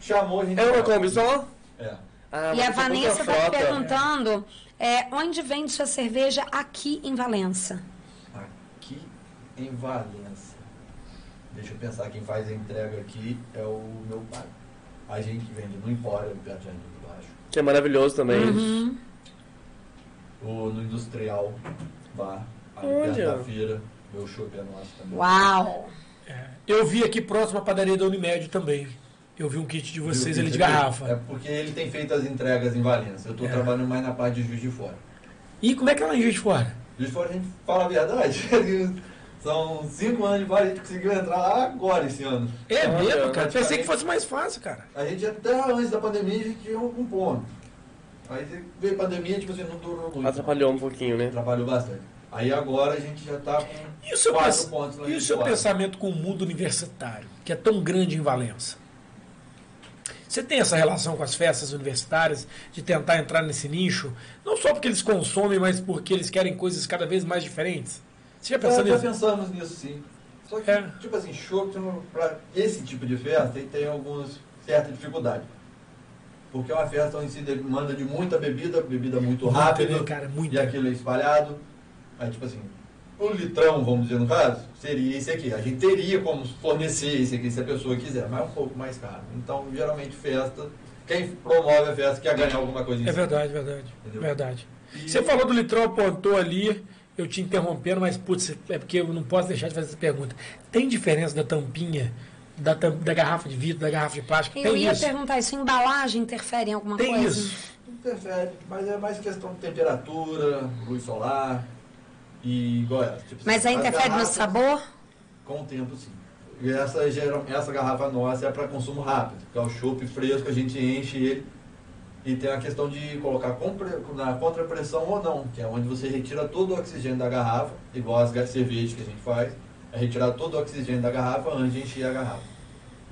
chamou a gente. É uma só? É. Ah, e a tem Vanessa está perguntando é, onde vende sua cerveja aqui em Valença. Aqui em Valença. Deixa eu pensar, quem faz a entrega aqui é o meu pai. A gente vende no Empório, perto de do Baixo. Que é maravilhoso também. Uhum. Ou no Industrial Bar, ali Olha. perto da feira. Meu chopp é nosso também. Uau! Eu vi aqui próximo à padaria da Unimed também. Eu vi um kit de vocês ali de É garrafa. porque ele tem feito as entregas em Valença. Eu estou É. trabalhando mais na parte de Juiz de Fora. E como é que é lá em Juiz de Fora? Juiz de Fora a gente fala a verdade. São cinco anos de vale, a gente conseguiu entrar lá agora esse ano. É mesmo, cara. Pensei que fosse mais fácil, cara. A gente até antes da pandemia a gente tinha um ponto. Aí veio a pandemia, tipo assim, não durou muito. Atrapalhou um pouquinho, né? Trabalhou bastante. Aí agora a gente já tá com E o seu, quatro pens- pontos lá e o seu fora. pensamento com o mundo universitário, que é tão grande em Valença? Você tem essa relação com as festas universitárias, de tentar entrar nesse nicho, não só porque eles consomem, mas porque eles querem coisas cada vez mais diferentes? Você já pensou É, já nisso? pensamos nisso sim. Só que, É. tipo assim, show para esse tipo de festa tem, tem algumas certa dificuldade. Porque é uma festa onde se demanda de muita bebida, bebida muito rápida, né, cara? E aquilo é espalhado. Aí, tipo assim, o litrão, vamos dizer no caso, seria esse aqui. A gente teria como fornecer esse aqui se a pessoa quiser, mas é um pouco mais caro. Então, geralmente, festa, quem promove a festa quer ganhar alguma coisa em É cima. verdade, verdade. Entendeu? Verdade. E- Você falou do litrão, apontou ali, eu te interrompendo, mas putz, é porque eu não posso deixar de fazer essa pergunta. Tem diferença da tampinha, da, da garrafa de vidro, da garrafa de plástico? Eu Tem ia isso? perguntar isso, embalagem interfere em alguma Tem coisa? isso. Interfere, mas é mais questão de temperatura, luz solar e igual. Tipo, Mas aí interfere no sabor? Com o tempo, sim. E essa, geral- essa garrafa nossa é para consumo rápido, que é o chopp fresco, a gente enche ele e tem a questão de colocar compre- na contrapressão ou não, que é onde você retira todo o oxigênio da garrafa, igual as cervejas que a gente faz, é retirar todo o oxigênio da garrafa antes de encher a garrafa.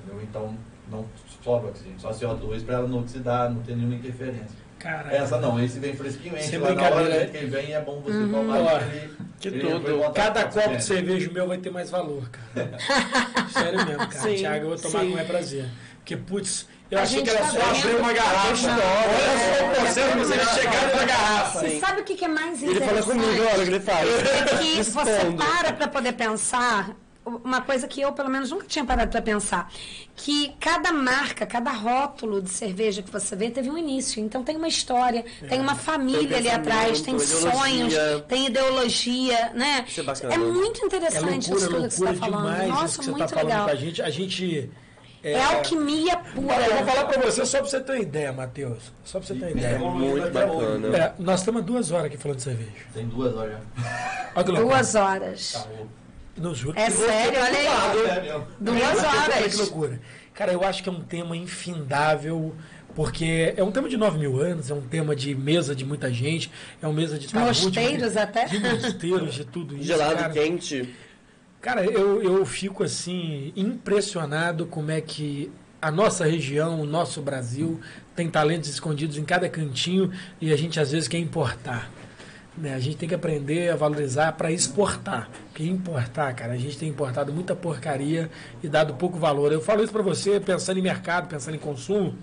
Entendeu? Então, não sobe oxigênio, só CO2 para ela não oxidar, não ter nenhuma interferência. Caralho. Essa não, esse vem fresquinho, enche lá na hora que ele vem é bom você Uhum. tomar. Ele- que ele tudo. Cada copo de cerveja meu vai ter mais valor, cara. Sério mesmo, cara. Sim, Thiago, eu vou tomar sim. com é prazer. Porque, putz, eu A achei que era tá só vendo. abrir uma garrafa. Não. Olha só o processo, você Não. chegar na garrafa. E sabe o que, que é mais Ele interessante? fala comigo, olha o que ele faz. É que você para para poder pensar uma coisa que eu, pelo menos, nunca tinha parado para pensar. Que cada marca, cada rótulo de cerveja que você vê teve um início. Então tem uma história, tem uma família Tem ali atrás, tem sonhos, tem ideologia, né? Isso é bacana. muito É interessante loucura, isso tudo que você está falando. demais Nossa, isso que você muito tá falando legal. com a gente. A gente... É, alquimia pura. Eu vou falar pra você só pra você ter uma ideia, Matheus. Só pra você ter uma ideia. Muito Até hoje. bacana. É, nós estamos há duas horas aqui falando de cerveja. Tem duas horas já. Duas horas. Acabou. Não juro. É sério, olha aí. É. Duas Olha que horas. loucura. Cara, eu acho que é um tema infindável, porque é um tema de 9 mil anos, é um tema de mesa de muita gente, é uma mesa de tabu, de- Mosteiros até. De mosteiros, de tudo isso. Gelado, cara. quente. Cara, eu, eu fico assim, impressionado como é que a nossa região, o nosso Brasil, tem talentos escondidos em cada cantinho e a gente às vezes quer importar. Né? A gente tem que aprender a valorizar para exportar. Porque importar, cara, a gente tem importado muita porcaria e dado pouco valor. Eu falo isso para você pensando em mercado, pensando em consumo.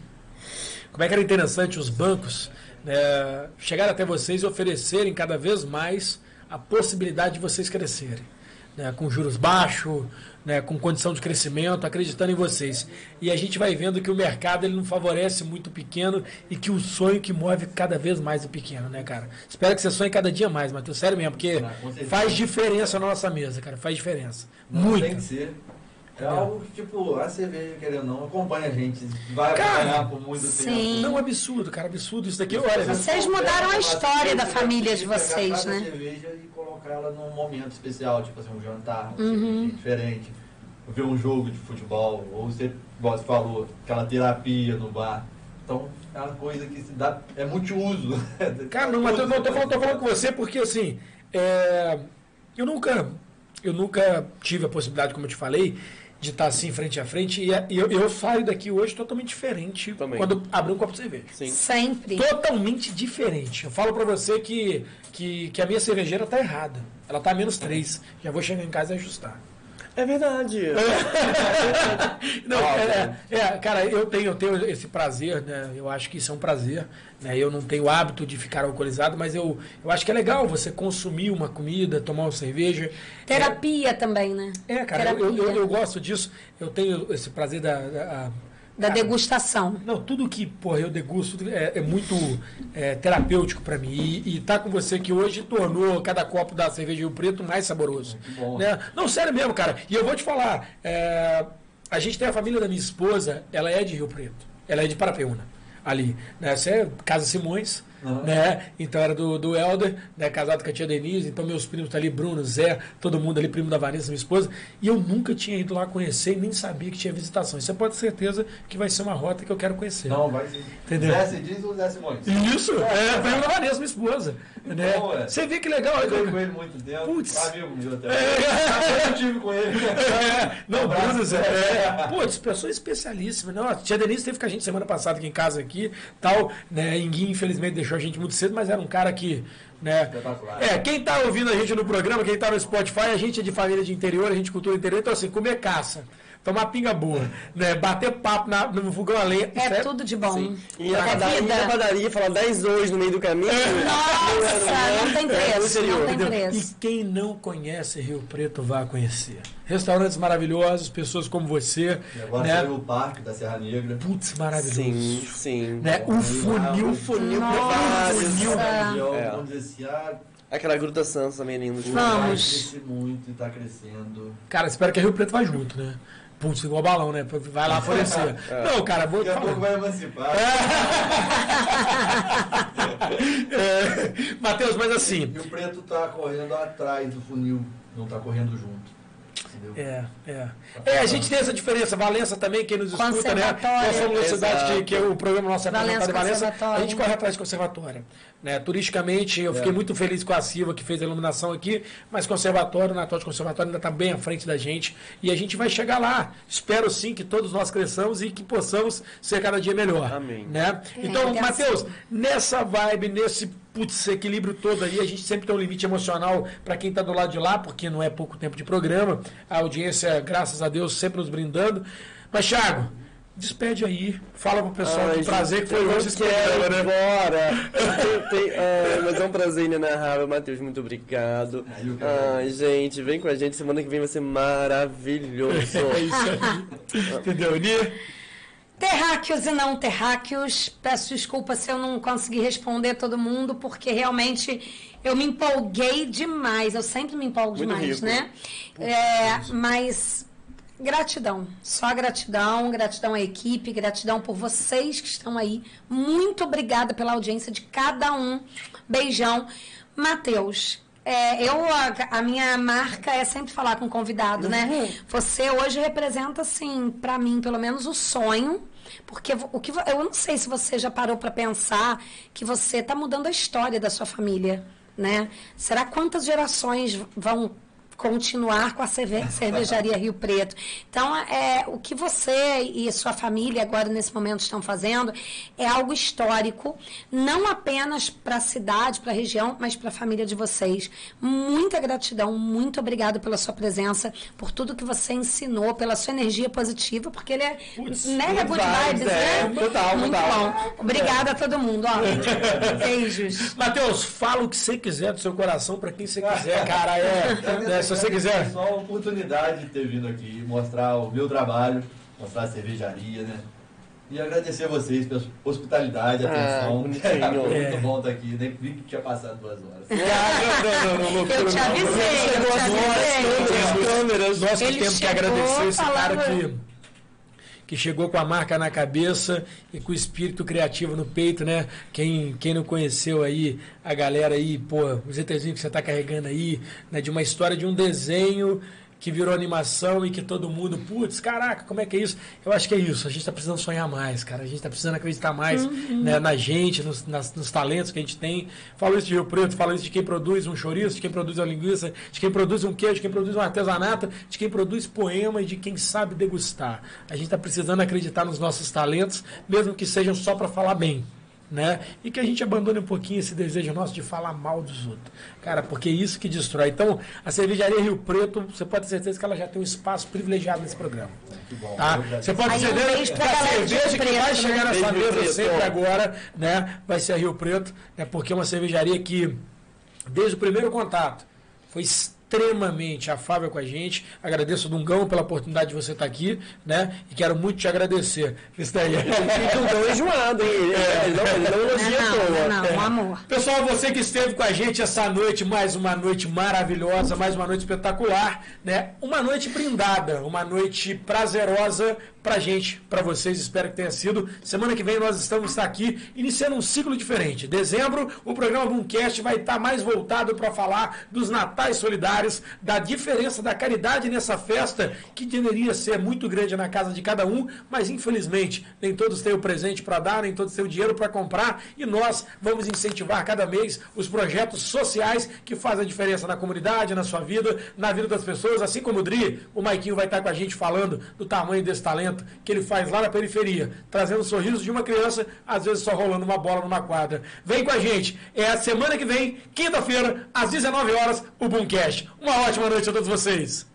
Como é que era interessante os bancos né, até vocês e oferecerem cada vez mais a possibilidade de vocês crescerem. né, com juros baixos, né, com condição de crescimento, acreditando em vocês. E a gente vai vendo que o mercado ele não favorece muito o pequeno e que o sonho que move cada vez mais o pequeno, né, cara? Espero que você sonhe cada dia mais, Matheus. Sério mesmo, porque faz diferença na nossa mesa, cara. Faz diferença. Não, Muito. Tem que ser. É algo que, tipo, a cerveja, querendo ou não, acompanha a gente. Vai Cara, acompanhar por muito sim. tempo. Não, absurdo, cara, absurdo isso daqui. Olha, Vocês mudaram a história da família de vocês, né? cerveja e colocar ela num momento especial, tipo assim, um jantar, um Uhum. cerveja diferente. Ver um jogo de futebol, ou você, igual você falou, aquela terapia no bar. Então, é uma coisa que se dá, é multiuso. Cara, não, não, eu tô falando, tô falando com você porque assim, é, eu nunca, eu nunca tive a possibilidade, como eu te falei, de estar assim frente a frente e, e eu, eu saio daqui hoje totalmente diferente Também. quando abrir um copo de cerveja. Sim. Sempre. Totalmente diferente. Eu falo pra você que, que, que a minha cervejeira tá errada. Ela tá a menos 3. Já vou chegar em casa e ajustar. É verdade. Não, é, é, cara, eu tenho, eu tenho esse prazer, né? Eu acho que isso é um prazer. Né? Eu não tenho o hábito de ficar alcoolizado, mas eu, eu acho que é legal você consumir uma comida, tomar uma cerveja. Terapia também, né? É, cara, eu, eu, eu gosto disso. Eu tenho esse prazer da. da- Da cara, degustação. Não, tudo que, porra, eu degusto tudo é, é muito é, terapêutico pra mim. E, e tá com você que hoje tornou cada copo da cerveja Rio Preto mais saboroso. Né? Não, sério mesmo, cara. E eu vou te falar, é, a gente tem a família da minha esposa, ela é de Rio Preto. Ela é de Parapeúna, ali. Né? Você é Casa Simões, Uhum. né? Então era do, do Helder, né? casado com a tia Denise. Então meus primos tá ali, Bruno, Zé, todo mundo ali, primo da Vanessa, minha esposa. E eu nunca tinha ido lá conhecer e nem sabia que tinha visitação. Isso você pode ter certeza que vai ser uma rota que eu quero conhecer. Não, vai sim. Entendeu? Zé se diz ou Zé Simões? Isso, é, primo da Vanessa, minha esposa. Né? Bom, é. Você vê que legal. Eu que- com ele muito tempo. Putz. Amigo meu até. Eu tive com ele. É, não, Um. Bruno, Zé. É, putz, pessoa especialíssima. Não, a tia Denise esteve com a gente semana passada aqui em casa aqui, tal, né? Enguinho, infelizmente, deixou a gente muito cedo, mas era um cara que, né? É, quem tá ouvindo a gente no programa, quem tá no Spotify, a gente é de família de interior, a gente cultura interior, então assim, comer caça, tomar pinga boa, né? Bater papo na- no fogão a lenha. isso É tudo de bom. E a É padaria, e a vida. padaria falar 10 hoje no meio do caminho. Nossa, não tem É, preço. Não tem preço. E quem não conhece Rio Preto, vá conhecer. Restaurantes maravilhosos, pessoas como você, E agora né? o Parque da Serra Negra. Putz, maravilhoso. Sim, sim. Né? O funil, o funil, Nossa. funil. É. Vamos dizer assim, ah, Aquela Gruta Santos também é lindo. Vamos. vai crescer muito e tá crescendo. Cara, espero que a Rio Preto vá junto, né? Putz, igual balão, né? Vai lá florescer. Não, cara, vou te Daqui a pouco vai emancipar. É, Matheus, mas assim, E o preto tá correndo atrás do funil, não tá correndo junto. Entendeu? É, é. É, a gente tem essa diferença. Valença também, quem nos escuta, né? Conservatório. Nós somos uma cidade que, que o programa nosso é Valença, em Valença. A gente corre atrás de conservatório. Né? Turisticamente, eu fiquei É. muito feliz com a Silva que fez a iluminação aqui, mas conservatório, o Natal de Conservatório ainda está bem à frente da gente. E a gente vai chegar lá. Espero sim que todos nós cresçamos e que possamos ser cada dia melhor. Amém. Né? É, Então, graças Matheus, nessa vibe, nesse putz, esse equilíbrio todo aí, a gente sempre tem um limite emocional para quem está do lado de lá, porque não é pouco tempo de programa. A audiência, graças a Deus, sempre nos brindando. Mas, Thiago, despede aí. Fala pro pessoal Ai, que prazer que foi eu hoje esse programa, né? Eu tenho- ai, mas é um prazer inenarrável. Matheus, muito obrigado. Ai. Ai, gente, vem com a gente. Semana que vem vai ser maravilhoso. É isso aí. Entendeu, Ni? Terráqueos e não terráqueos, peço desculpa se eu não consegui responder todo mundo, porque realmente eu me empolguei demais. Eu sempre me empolgo Muito demais, rico. né? É, mas gratidão, só gratidão, gratidão à equipe, gratidão por vocês que estão aí. Muito obrigada pela audiência de cada um. Beijão. Matheus. é, eu, a, a minha marca é sempre falar com convidado, né? Você hoje representa, assim, pra mim, pelo menos o sonho. Porque o que eu não sei se você já parou pra pensar que você está mudando a história da sua família, né? Será quantas gerações vão continuar com a cerve- cervejaria Rio Preto. Então, é, o que você e sua família agora nesse momento estão fazendo é algo histórico, não apenas para a cidade, para a região, mas para a família de vocês. Muita gratidão, muito obrigado pela sua presença, por tudo que você ensinou, pela sua energia positiva, porque ele é Putz, mega good vibes, vibes, é, né? total, muito total. bom. Obrigada a todo mundo. Ó. Beijos. Matheus, fala o que você quiser do seu coração para quem você quiser, cara. É, né, se você quiser. Só a oportunidade de ter vindo aqui, mostrar o meu trabalho, mostrar a cervejaria, né? E agradecer a vocês pela hospitalidade, Ah, atenção. É. muito bom estar aqui, nem vi que tinha passado duas horas. Ah, não, não, não, não, Eu te avisei, eu Chegou te as avisei. Nós que temos que agradecer esse cara que, que chegou com a marca na cabeça e com o espírito criativo no peito, né? Quem, quem não conheceu aí, a galera aí, pô, os ETzinhos que você tá carregando aí, né? De uma história de um desenho que virou animação e que todo mundo, putz, caraca, como é que é isso? Eu acho que é isso. A gente tá precisando sonhar mais, cara. A gente tá precisando acreditar mais né, na gente, nos, nas- nos talentos que a gente tem. Falo isso de Rio Preto, falo isso de quem produz um chouriço, de quem produz uma linguiça, de quem produz um queijo, de quem produz um artesanato, de quem produz poema e de quem sabe degustar. A gente tá precisando acreditar nos nossos talentos, mesmo que sejam só para falar bem né? E que a gente abandone um pouquinho esse desejo nosso de falar mal dos outros. Cara, porque é isso que destrói. Então, a cervejaria Rio Preto, você pode ter certeza que ela já tem um espaço privilegiado nesse programa. Bom. Tá? Já- Você pode ter um certeza que a cerveja Rio que Preto, vai né? chegar na sua mesa Preto. sempre agora, né? Vai ser a Rio Preto, né? Porque é uma cervejaria que, desde o primeiro contato, foi extremamente afável com a gente. Agradeço o Dungão pela oportunidade de você estar aqui, né? E quero muito te agradecer. Isso daí. Dungão enjoado, hein? Ele, ele não, ele não elogia Não, toa. não, não, um amor. Pessoal, você que esteve com a gente essa noite, mais uma noite maravilhosa, mais uma noite espetacular, né? Uma noite brindada, uma noite prazerosa pra gente, pra vocês, espero que tenha sido. Semana que vem nós estamos aqui iniciando um ciclo diferente. Dezembro, o programa Boomcast vai estar mais voltado para falar dos natais solidários, da diferença da caridade nessa festa que deveria ser muito grande na casa de cada um, mas infelizmente nem todos têm o presente para dar, nem todos têm o dinheiro para comprar, e nós vamos incentivar cada mês os projetos sociais que fazem a diferença na comunidade, na sua vida, na vida das pessoas, assim como o Dri, o Maiquinho vai estar com a gente falando do tamanho desse talento que ele faz lá na periferia, trazendo o sorriso de uma criança, às vezes só rolando uma bola numa quadra. Vem com a gente, é a semana que vem, quinta-feira, às 19 horas, o Boomcast. Uma ótima noite a todos vocês.